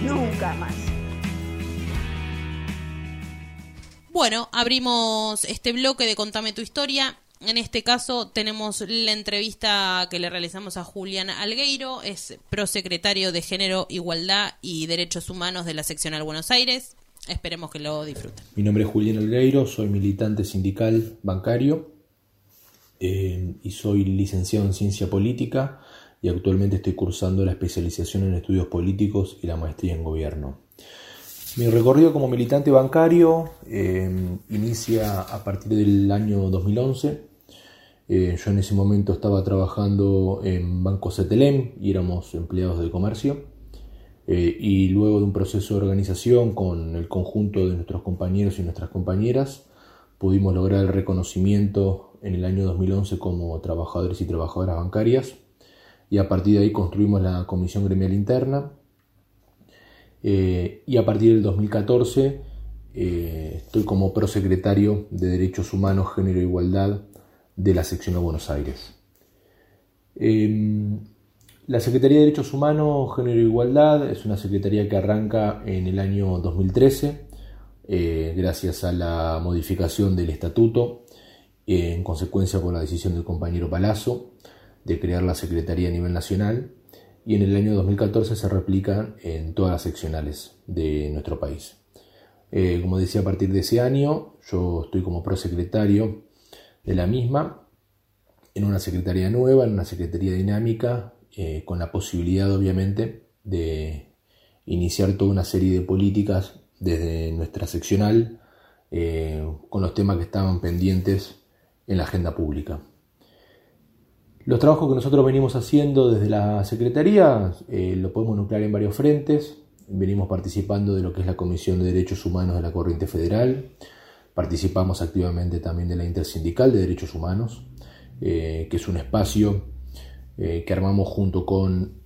nunca más. Bueno, abrimos este bloque de Contame tu historia. En este caso tenemos la entrevista que le realizamos a Julián Algueiro, es prosecretario de Género, Igualdad y Derechos Humanos de la seccional Buenos Aires. Esperemos que lo disfruten. Mi nombre es Julián Algueiro, soy militante sindical bancario eh, y soy licenciado en Ciencia Política y actualmente estoy cursando la especialización en Estudios Políticos y la maestría en Gobierno. Mi recorrido como militante bancario eh, inicia a partir del año 2011. Eh, yo en ese momento estaba trabajando en Banco Cetelem y éramos empleados de comercio. Eh, y luego de un proceso de organización con el conjunto de nuestros compañeros y nuestras compañeras, pudimos lograr el reconocimiento en el año 2011 como trabajadores y trabajadoras bancarias. Y a partir de ahí construimos la Comisión Gremial Interna, eh, y a partir del 2014 eh, estoy como prosecretario de Derechos Humanos, Género e Igualdad de la sección de Buenos Aires. Em, la Secretaría de Derechos Humanos, Género e Igualdad es una secretaría que arranca en el año 2013 eh, gracias a la modificación del estatuto en consecuencia por la decisión del compañero Palazzo de crear la Secretaría a nivel nacional y en el año 2014 se replican en todas las seccionales de nuestro país. Eh, como decía, a partir de ese año yo estoy como prosecretario de la misma, en una secretaría nueva, en una secretaría dinámica, eh, con la posibilidad obviamente de iniciar toda una serie de políticas desde nuestra seccional eh, con los temas que estaban pendientes en la agenda pública. Los trabajos que nosotros venimos haciendo desde la Secretaría eh, lo podemos nuclear en varios frentes. Venimos participando de lo que es la Comisión de Derechos Humanos de la Corriente Federal. Participamos activamente también de la Intersindical de Derechos Humanos, eh, que es un espacio eh, que armamos junto con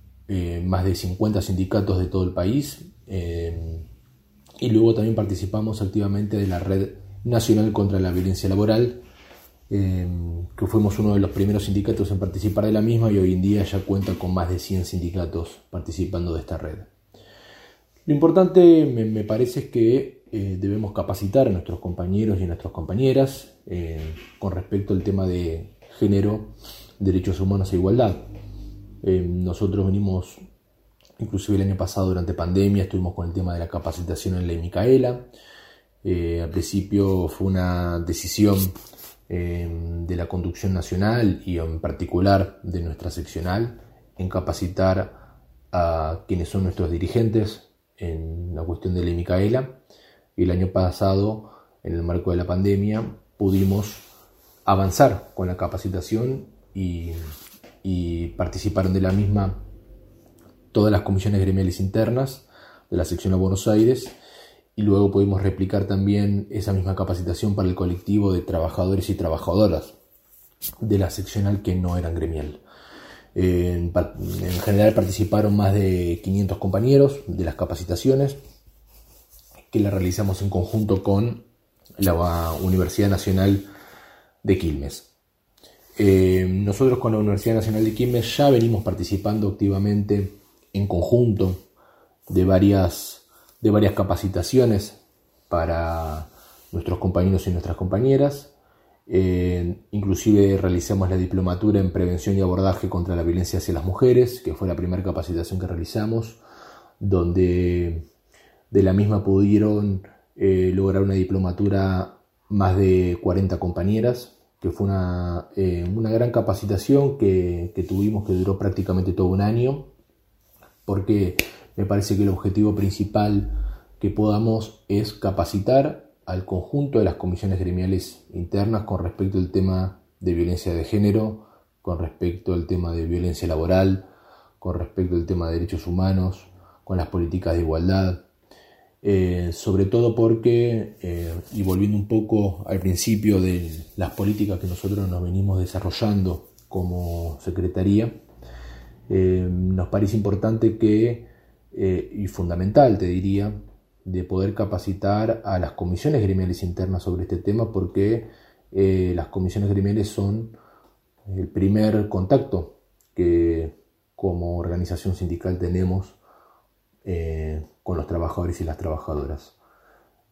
más de 50 sindicatos de todo el país. y luego también participamos activamente de la Red Nacional contra la Violencia Laboral, Em, que fuimos uno de los primeros sindicatos en participar de la misma y hoy en día ya cuenta con más de 100 sindicatos participando de esta red. Lo importante me, parece es que eh, debemos capacitar a nuestros compañeros y a nuestras compañeras eh, con respecto al tema de género, derechos humanos e igualdad. Em, nosotros venimos, inclusive el año pasado durante pandemia, estuvimos con el tema de la capacitación en la Micaela. Eh, al principio fue una decisión Em, de la conducción nacional y en particular de nuestra seccional en capacitar a quienes son nuestros dirigentes en la cuestión de la Micaela. El año pasado, en el marco de la pandemia, pudimos avanzar con la capacitación y participaron de la misma todas las comisiones gremiales internas de la sección de Buenos Aires y luego pudimos replicar también esa misma capacitación para el colectivo de trabajadores y trabajadoras de la seccional que no eran gremial. En, general participaron más de 500 compañeros de las capacitaciones que las realizamos en conjunto con la Universidad Nacional de Quilmes. Eh, nosotros con la Universidad Nacional de Quilmes ya venimos participando activamente en conjunto de varias de varias capacitaciones para nuestros compañeros y nuestras compañeras. Eh, inclusive realizamos la diplomatura en prevención y abordaje contra la violencia hacia las mujeres, que fue la primera capacitación que realizamos, donde de la misma pudieron eh, lograr una diplomatura más de 40 compañeras, que fue una, eh, una gran capacitación que, que tuvimos que duró prácticamente todo un año, porque me parece que el objetivo principal que podamos es capacitar al conjunto de las comisiones gremiales internas con respecto al tema de violencia de género, con respecto al tema de violencia laboral, con respecto al tema de derechos humanos, con las políticas de igualdad, eh, sobre todo porque, eh, y volviendo un poco al principio de las políticas que nosotros nos venimos desarrollando como Secretaría, eh, nos parece importante que eh, y fundamental, te diría, de poder capacitar a las comisiones gremiales internas sobre este tema porque eh, las comisiones gremiales son el primer contacto que como organización sindical tenemos eh, con los trabajadores y las trabajadoras.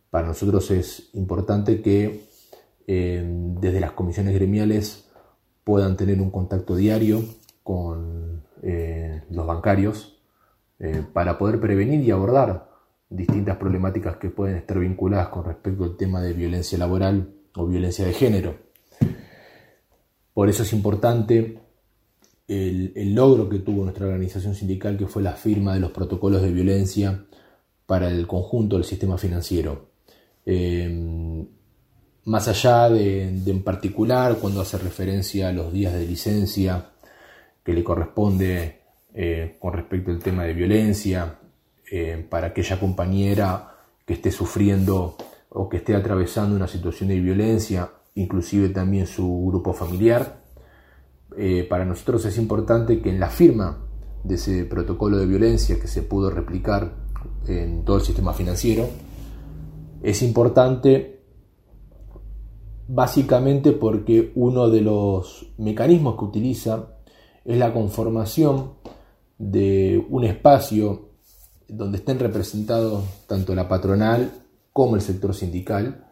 Para nosotros es importante que desde las comisiones gremiales puedan tener un contacto diario con los bancarios para poder prevenir y abordar distintas problemáticas que pueden estar vinculadas con respecto al tema de violencia laboral o violencia de género. Por eso es importante el, logro que tuvo nuestra organización sindical, que fue la firma de los protocolos de violencia para el conjunto del sistema financiero. Eh, más allá de, en particular cuando hace referencia a los días de licencia que le corresponde eh, con respecto al tema de violencia, eh, para aquella compañera que esté sufriendo o que esté atravesando una situación de violencia, inclusive también su grupo familiar. Eh, para nosotros es importante que en la firma de ese protocolo de violencia que se pudo replicar en todo el sistema financiero, es importante básicamente porque uno de los mecanismos que utiliza es la conformación de un espacio donde estén representados tanto la patronal como el sector sindical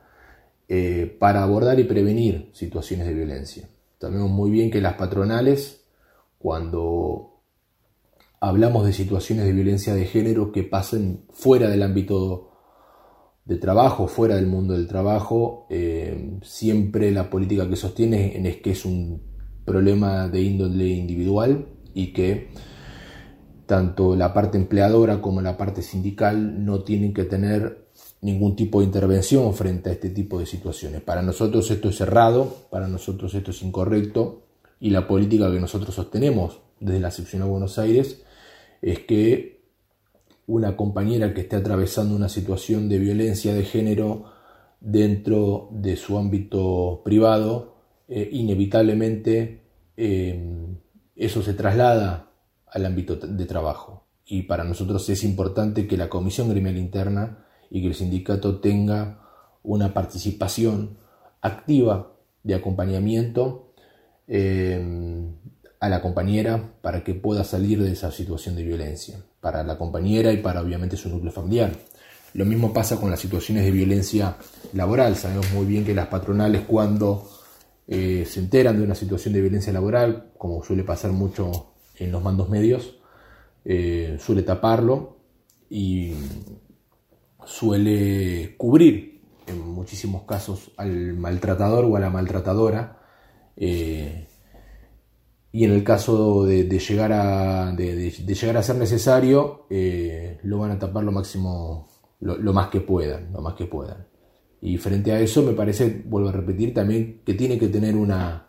eh, para abordar y prevenir situaciones de violencia. Sabemos muy bien que las patronales, cuando hablamos de situaciones de violencia de género que pasen fuera del ámbito de trabajo, fuera del mundo del trabajo, eh, siempre la política que sostiene es que es un problema de índole individual y que tanto la parte empleadora como la parte sindical no tienen que tener ningún tipo de intervención frente a este tipo de situaciones. Para nosotros esto es errado, para nosotros esto es incorrecto y la política que nosotros sostenemos desde la sección de Buenos Aires es que una compañera que esté atravesando una situación de violencia de género dentro de su ámbito privado, eh, inevitablemente eh, eso se traslada al ámbito de trabajo. Y para nosotros es importante que la comisión gremial interna y que el sindicato tenga una participación activa de acompañamiento eh, a la compañera para que pueda salir de esa situación de violencia, para la compañera y para obviamente su núcleo familiar. Lo mismo pasa con las situaciones de violencia laboral. Sabemos muy bien que las patronales cuando eh, se enteran de una situación de violencia laboral, como suele pasar mucho en los mandos medios, eh, suele taparlo y suele cubrir en muchísimos casos al maltratador o a la maltratadora. Eh, y en el caso de, llegar, a, de, llegar a ser necesario, eh, lo van a tapar lo máximo, lo, más que puedan, lo más que puedan. Y frente a eso me parece, vuelvo a repetir también, que tiene que tener una,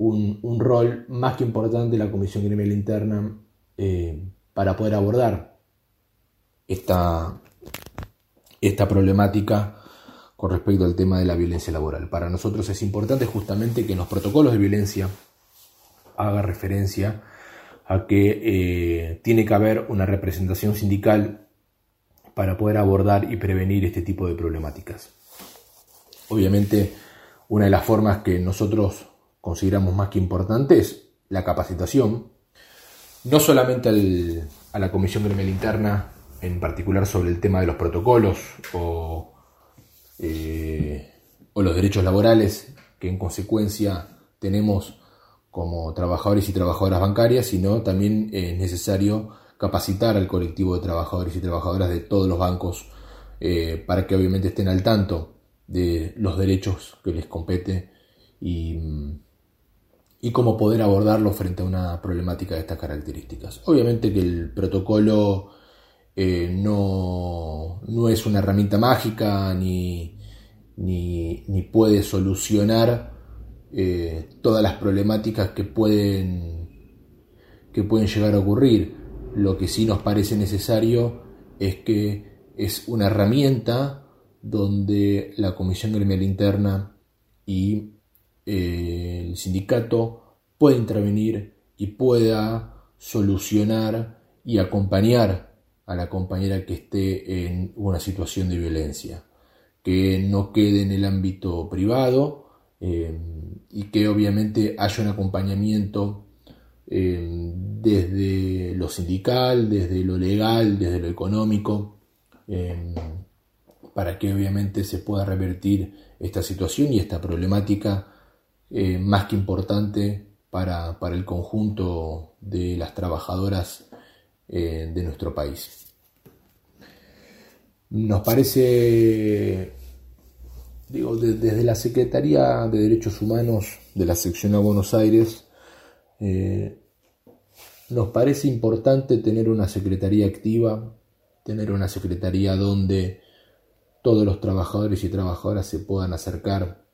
un, rol más que importante la Comisión Gremial Interna eh, para poder abordar esta, esta problemática con respecto al tema de la violencia laboral. Para nosotros es importante justamente que en los protocolos de violencia haga referencia a que eh, tiene que haber una representación sindical para poder abordar y prevenir este tipo de problemáticas. Obviamente, una de las formas que nosotros consideramos más que importante es la capacitación, no solamente a la Comisión Gremial Interna, en particular sobre el tema de los protocolos o, eh, o los derechos laborales que en consecuencia tenemos como trabajadores y trabajadoras bancarias, sino también es necesario capacitar al colectivo de trabajadores y trabajadoras de todos los bancos eh, para que obviamente estén al tanto de los derechos que les compete y, y cómo poder abordarlo frente a una problemática de estas características. Obviamente que el protocolo eh, no, no, es una herramienta mágica ni, ni, puede solucionar eh, todas las problemáticas que pueden, que pueden llegar a ocurrir. Lo que sí nos parece necesario es que es una herramienta donde la Comisión Gremial Interna y eh, el sindicato pueda intervenir y pueda solucionar y acompañar a la compañera que esté en una situación de violencia, que no quede en el ámbito privado eh, y que obviamente haya un acompañamiento eh, desde lo sindical, desde lo legal, desde lo económico, para que obviamente se pueda revertir esta situación y esta problemática más que importante para, para el conjunto de las trabajadoras eh, de nuestro país. Nos parece, digo, desde la Secretaría de Derechos Humanos de la sección a Buenos Aires, eh, nos parece importante tener una secretaría activa, tener una secretaría donde todos los trabajadores y trabajadoras se puedan acercar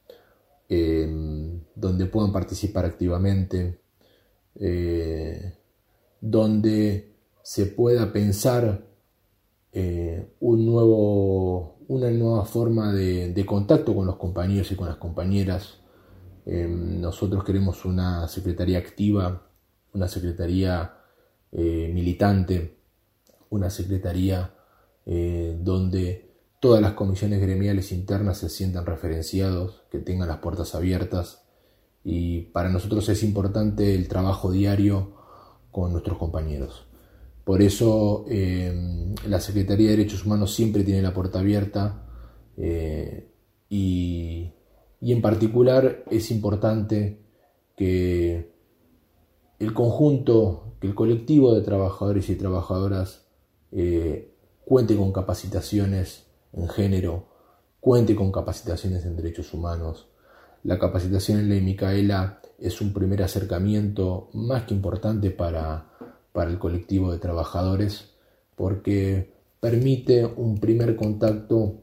eh, donde puedan participar activamente, eh, donde se pueda pensar eh, un nuevo, una nueva forma de, de, contacto con los compañeros y con las compañeras. nosotros queremos una secretaría activa, una secretaría militante, una secretaría donde todas las comisiones gremiales internas se sientan referenciados, que tengan las puertas abiertas y para nosotros es importante el trabajo diario con nuestros compañeros. Por eso eh, la Secretaría de Derechos Humanos siempre tiene la puerta abierta eh, y, en particular es importante que el conjunto, que el colectivo de trabajadores y trabajadoras eh, cuente con capacitaciones en género, cuente con capacitaciones en derechos humanos. La capacitación en ley Micaela es un primer acercamiento más que importante para, para el colectivo de trabajadores porque permite un primer contacto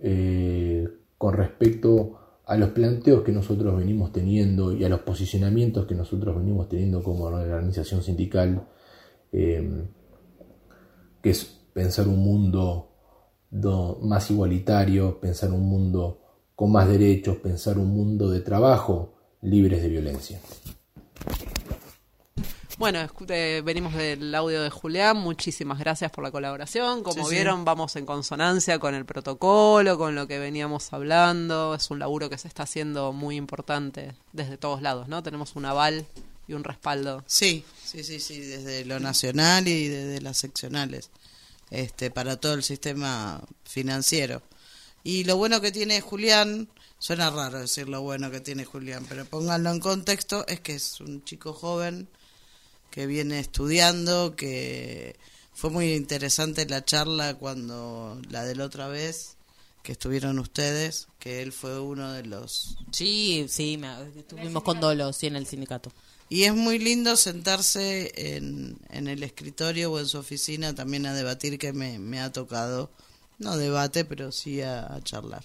eh, con respecto a los planteos que nosotros venimos teniendo y a los posicionamientos que nosotros venimos teniendo como organización sindical, eh, que es pensar un mundo más igualitario, pensar un mundo con más derechos, pensar un mundo de trabajo libres de violencia. Bueno, venimos del audio de Julián, muchísimas gracias por la colaboración. Como vieron, vamos en consonancia con el protocolo, con lo que veníamos hablando. Es un laburo que se está haciendo muy importante desde todos lados, ¿no? Tenemos un aval y un respaldo. Sí, sí, sí, sí, desde lo nacional y desde las seccionales este, para todo el sistema financiero. Y lo bueno que tiene Julián, suena raro decir lo bueno que tiene Julián, pero pónganlo en contexto, es que es un chico joven que viene estudiando, que fue muy interesante la charla cuando la de la otra vez que estuvieron ustedes, que él fue uno de los... Sí, sí, estuvimos con Dolo, sí, en el sindicato. Y es muy lindo sentarse en, en el escritorio o en su oficina también a debatir, que me, me ha tocado, no debate, pero sí a, charlar.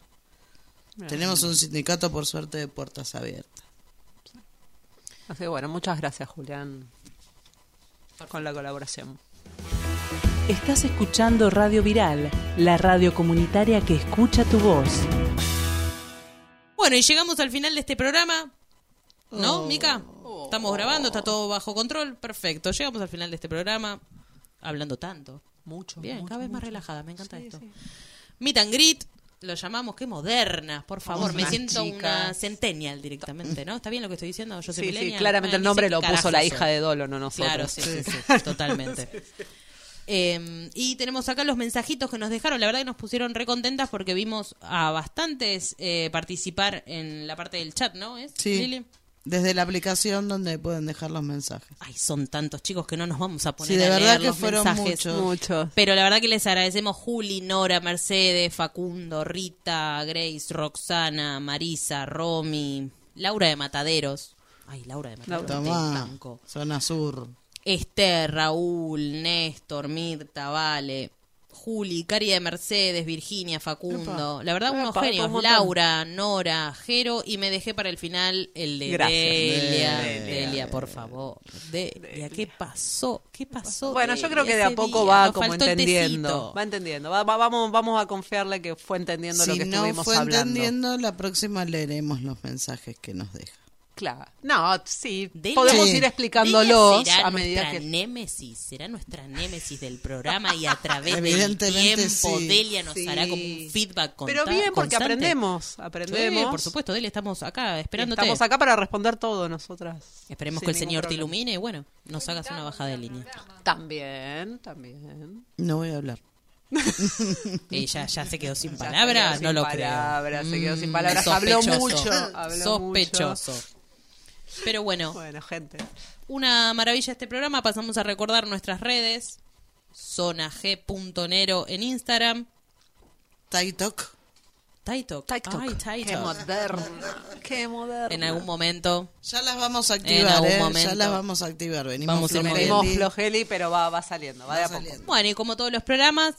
Tenemos un sindicato, por suerte, de puertas abiertas. Así que bueno, muchas gracias, Julián, con la colaboración. Estás escuchando Radio Viral, la radio comunitaria que escucha tu voz. Bueno, y llegamos al final de este programa. ¿No, oh. Mica? Estamos grabando, está todo bajo control. Perfecto. Llegamos al final de este programa. Hablando tanto. Mucho. Bien, cada vez más relajada. Me encanta esto. Meet and greet. Lo llamamos, qué moderna, por favor. Me siento una centennial directamente, ¿no? ¿Está bien lo que estoy diciendo? Yo soy sí, sí, claramente el nombre lo puso la hija de Dolo, no nosotros. Claro, sí, sí, totalmente. Eh, y tenemos acá los mensajitos que nos dejaron. La verdad que nos pusieron recontentas porque vimos a bastantes eh, participar en la parte del chat, ¿no? ¿Es, sí. Lili? Desde la aplicación donde pueden dejar los mensajes. Ay, son tantos chicos que no nos vamos a poner sí, de a verdad leer que los fueron mensajes. muchos. Pero la verdad que les agradecemos Juli, Nora, Mercedes, Facundo, Rita, Grace, Roxana, Marisa, Romy, Laura de Mataderos. Ay, Laura de Mataderos. Tomá, zona sur. Esther, Raúl, Néstor, Mirta, Vale, Juli, Cari de Mercedes, Virginia, Facundo. La verdad, unos genios. un. Laura, Nora, Jero. Y me dejé para el final el de Gracias. Delia. Delia. Delia, por favor. Delia, ¿qué pasó? ¿Qué pasó? Bueno, yo creo que de a poco día? va Nos como entendiendo. Va entendiendo. Va- va- vamos, vamos a confiarle que fue entendiendo lo Si que no estuvimos fue hablando. entendiendo, la próxima leeremos los mensajes que nos deja. Claro. No, sí. Podemos Sí. ir explicándolos a medida nuestra que. némesis, será nuestra némesis del programa y a través del Evidentemente, tiempo sí. Delia nos Sí. hará como un feedback Pero consta- bien, porque constante. aprendemos. Aprendemos. Sí, por supuesto, Delia, estamos acá esperándote. Estamos acá para responder todo nosotras. Esperemos que el señor te ilumine y bueno, nos hagas una bajada de línea. También, también. No voy a hablar. Y ya, se quedó sin palabras, no lo creo. palabras, se quedó sin Mm, palabras. Habló sospechoso. mucho, habló Sospechoso. Pero bueno, Bueno, gente. una maravilla este programa. Pasamos a recordar nuestras redes. zonag.nero en Instagram. TikTok. TikTok. TikTok. Ay, Qué moderna. Qué moderna. En algún momento. Ya las vamos a En activar, algún ¿eh? momento. Ya las vamos a activar. Venimos Vamos. Venimos flojeli, pero va, va saliendo, va, de a poco. Bueno, y como todos los programas,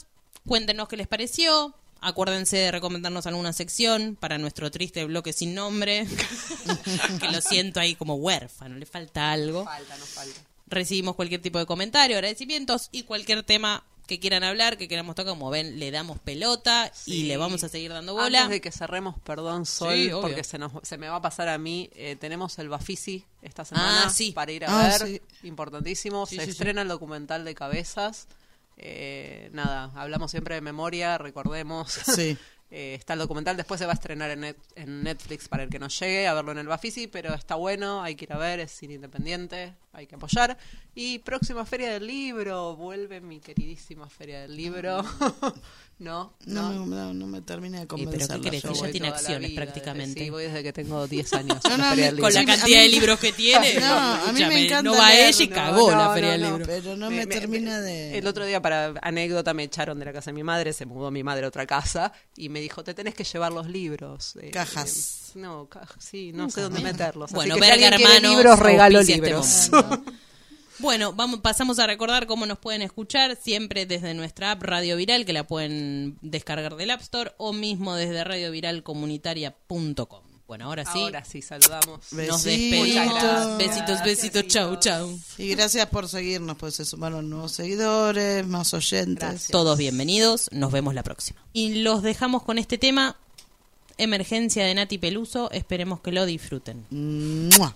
cuéntenos qué les pareció. Acuérdense de recomendarnos alguna sección para nuestro triste bloque sin nombre. que lo siento ahí como huérfano, le falta algo. Falta, no falta. Recibimos cualquier tipo de comentario, agradecimientos y cualquier tema que quieran hablar, que queramos tocar, como ven, le damos pelota y le vamos a seguir dando bola. Antes de que cerremos, perdón, Sol, Sí, porque se, nos, se me va a pasar a mí. eh, tenemos el Bafisi esta semana Ah, sí. para ir a Ah, ver. sí. Importantísimo. Sí, se sí, sí. estrena el documental de cabezas. Eh, nada, hablamos siempre de memoria, recordemos. Sí. Eh, está el documental, después se va a estrenar en, net- en Netflix para el que no llegue a verlo en el Bafisi, pero está bueno, hay que ir a ver, es cine independiente, hay que apoyar. Y próxima Feria del Libro, vuelve mi queridísima Feria del Libro. no, No, me, no, no me termina de pero ¿qué convencer. querés? Yo Ella tiene acciones vida, prácticamente. Sí, voy desde que tengo 10 años. No, no, Con la cantidad mí- de libros que tiene. No, a mí me encanta No va leer, ella y no, cagó no, la no, feria del no. libro. Pero no me, termina de... El otro día, para anécdota, me echaron de la casa de mi madre, se mudó mi madre a otra casa y me dijo, te tenés que llevar los libros. Eh, Cajas. eh, no, cajas, sí, no sé dónde meterlos. Así Bueno, que si verga hermanos, libros, regalo este libros. momento. Bueno, vamos, pasamos a recordar cómo nos pueden escuchar siempre desde nuestra app Radio Viral, que la pueden descargar del App Store o mismo desde radioviralcomunitaria.com. Bueno, ahora sí, Ahora sí, saludamos. nos Besitos. despedimos. Besitos, besitos, chau, chau. Y gracias por seguirnos, pues se sumaron nuevos seguidores, más oyentes. Todos bienvenidos, nos vemos la próxima. Y los dejamos con este tema, Emergencia de Nati Peluso, esperemos que lo disfruten. Mua.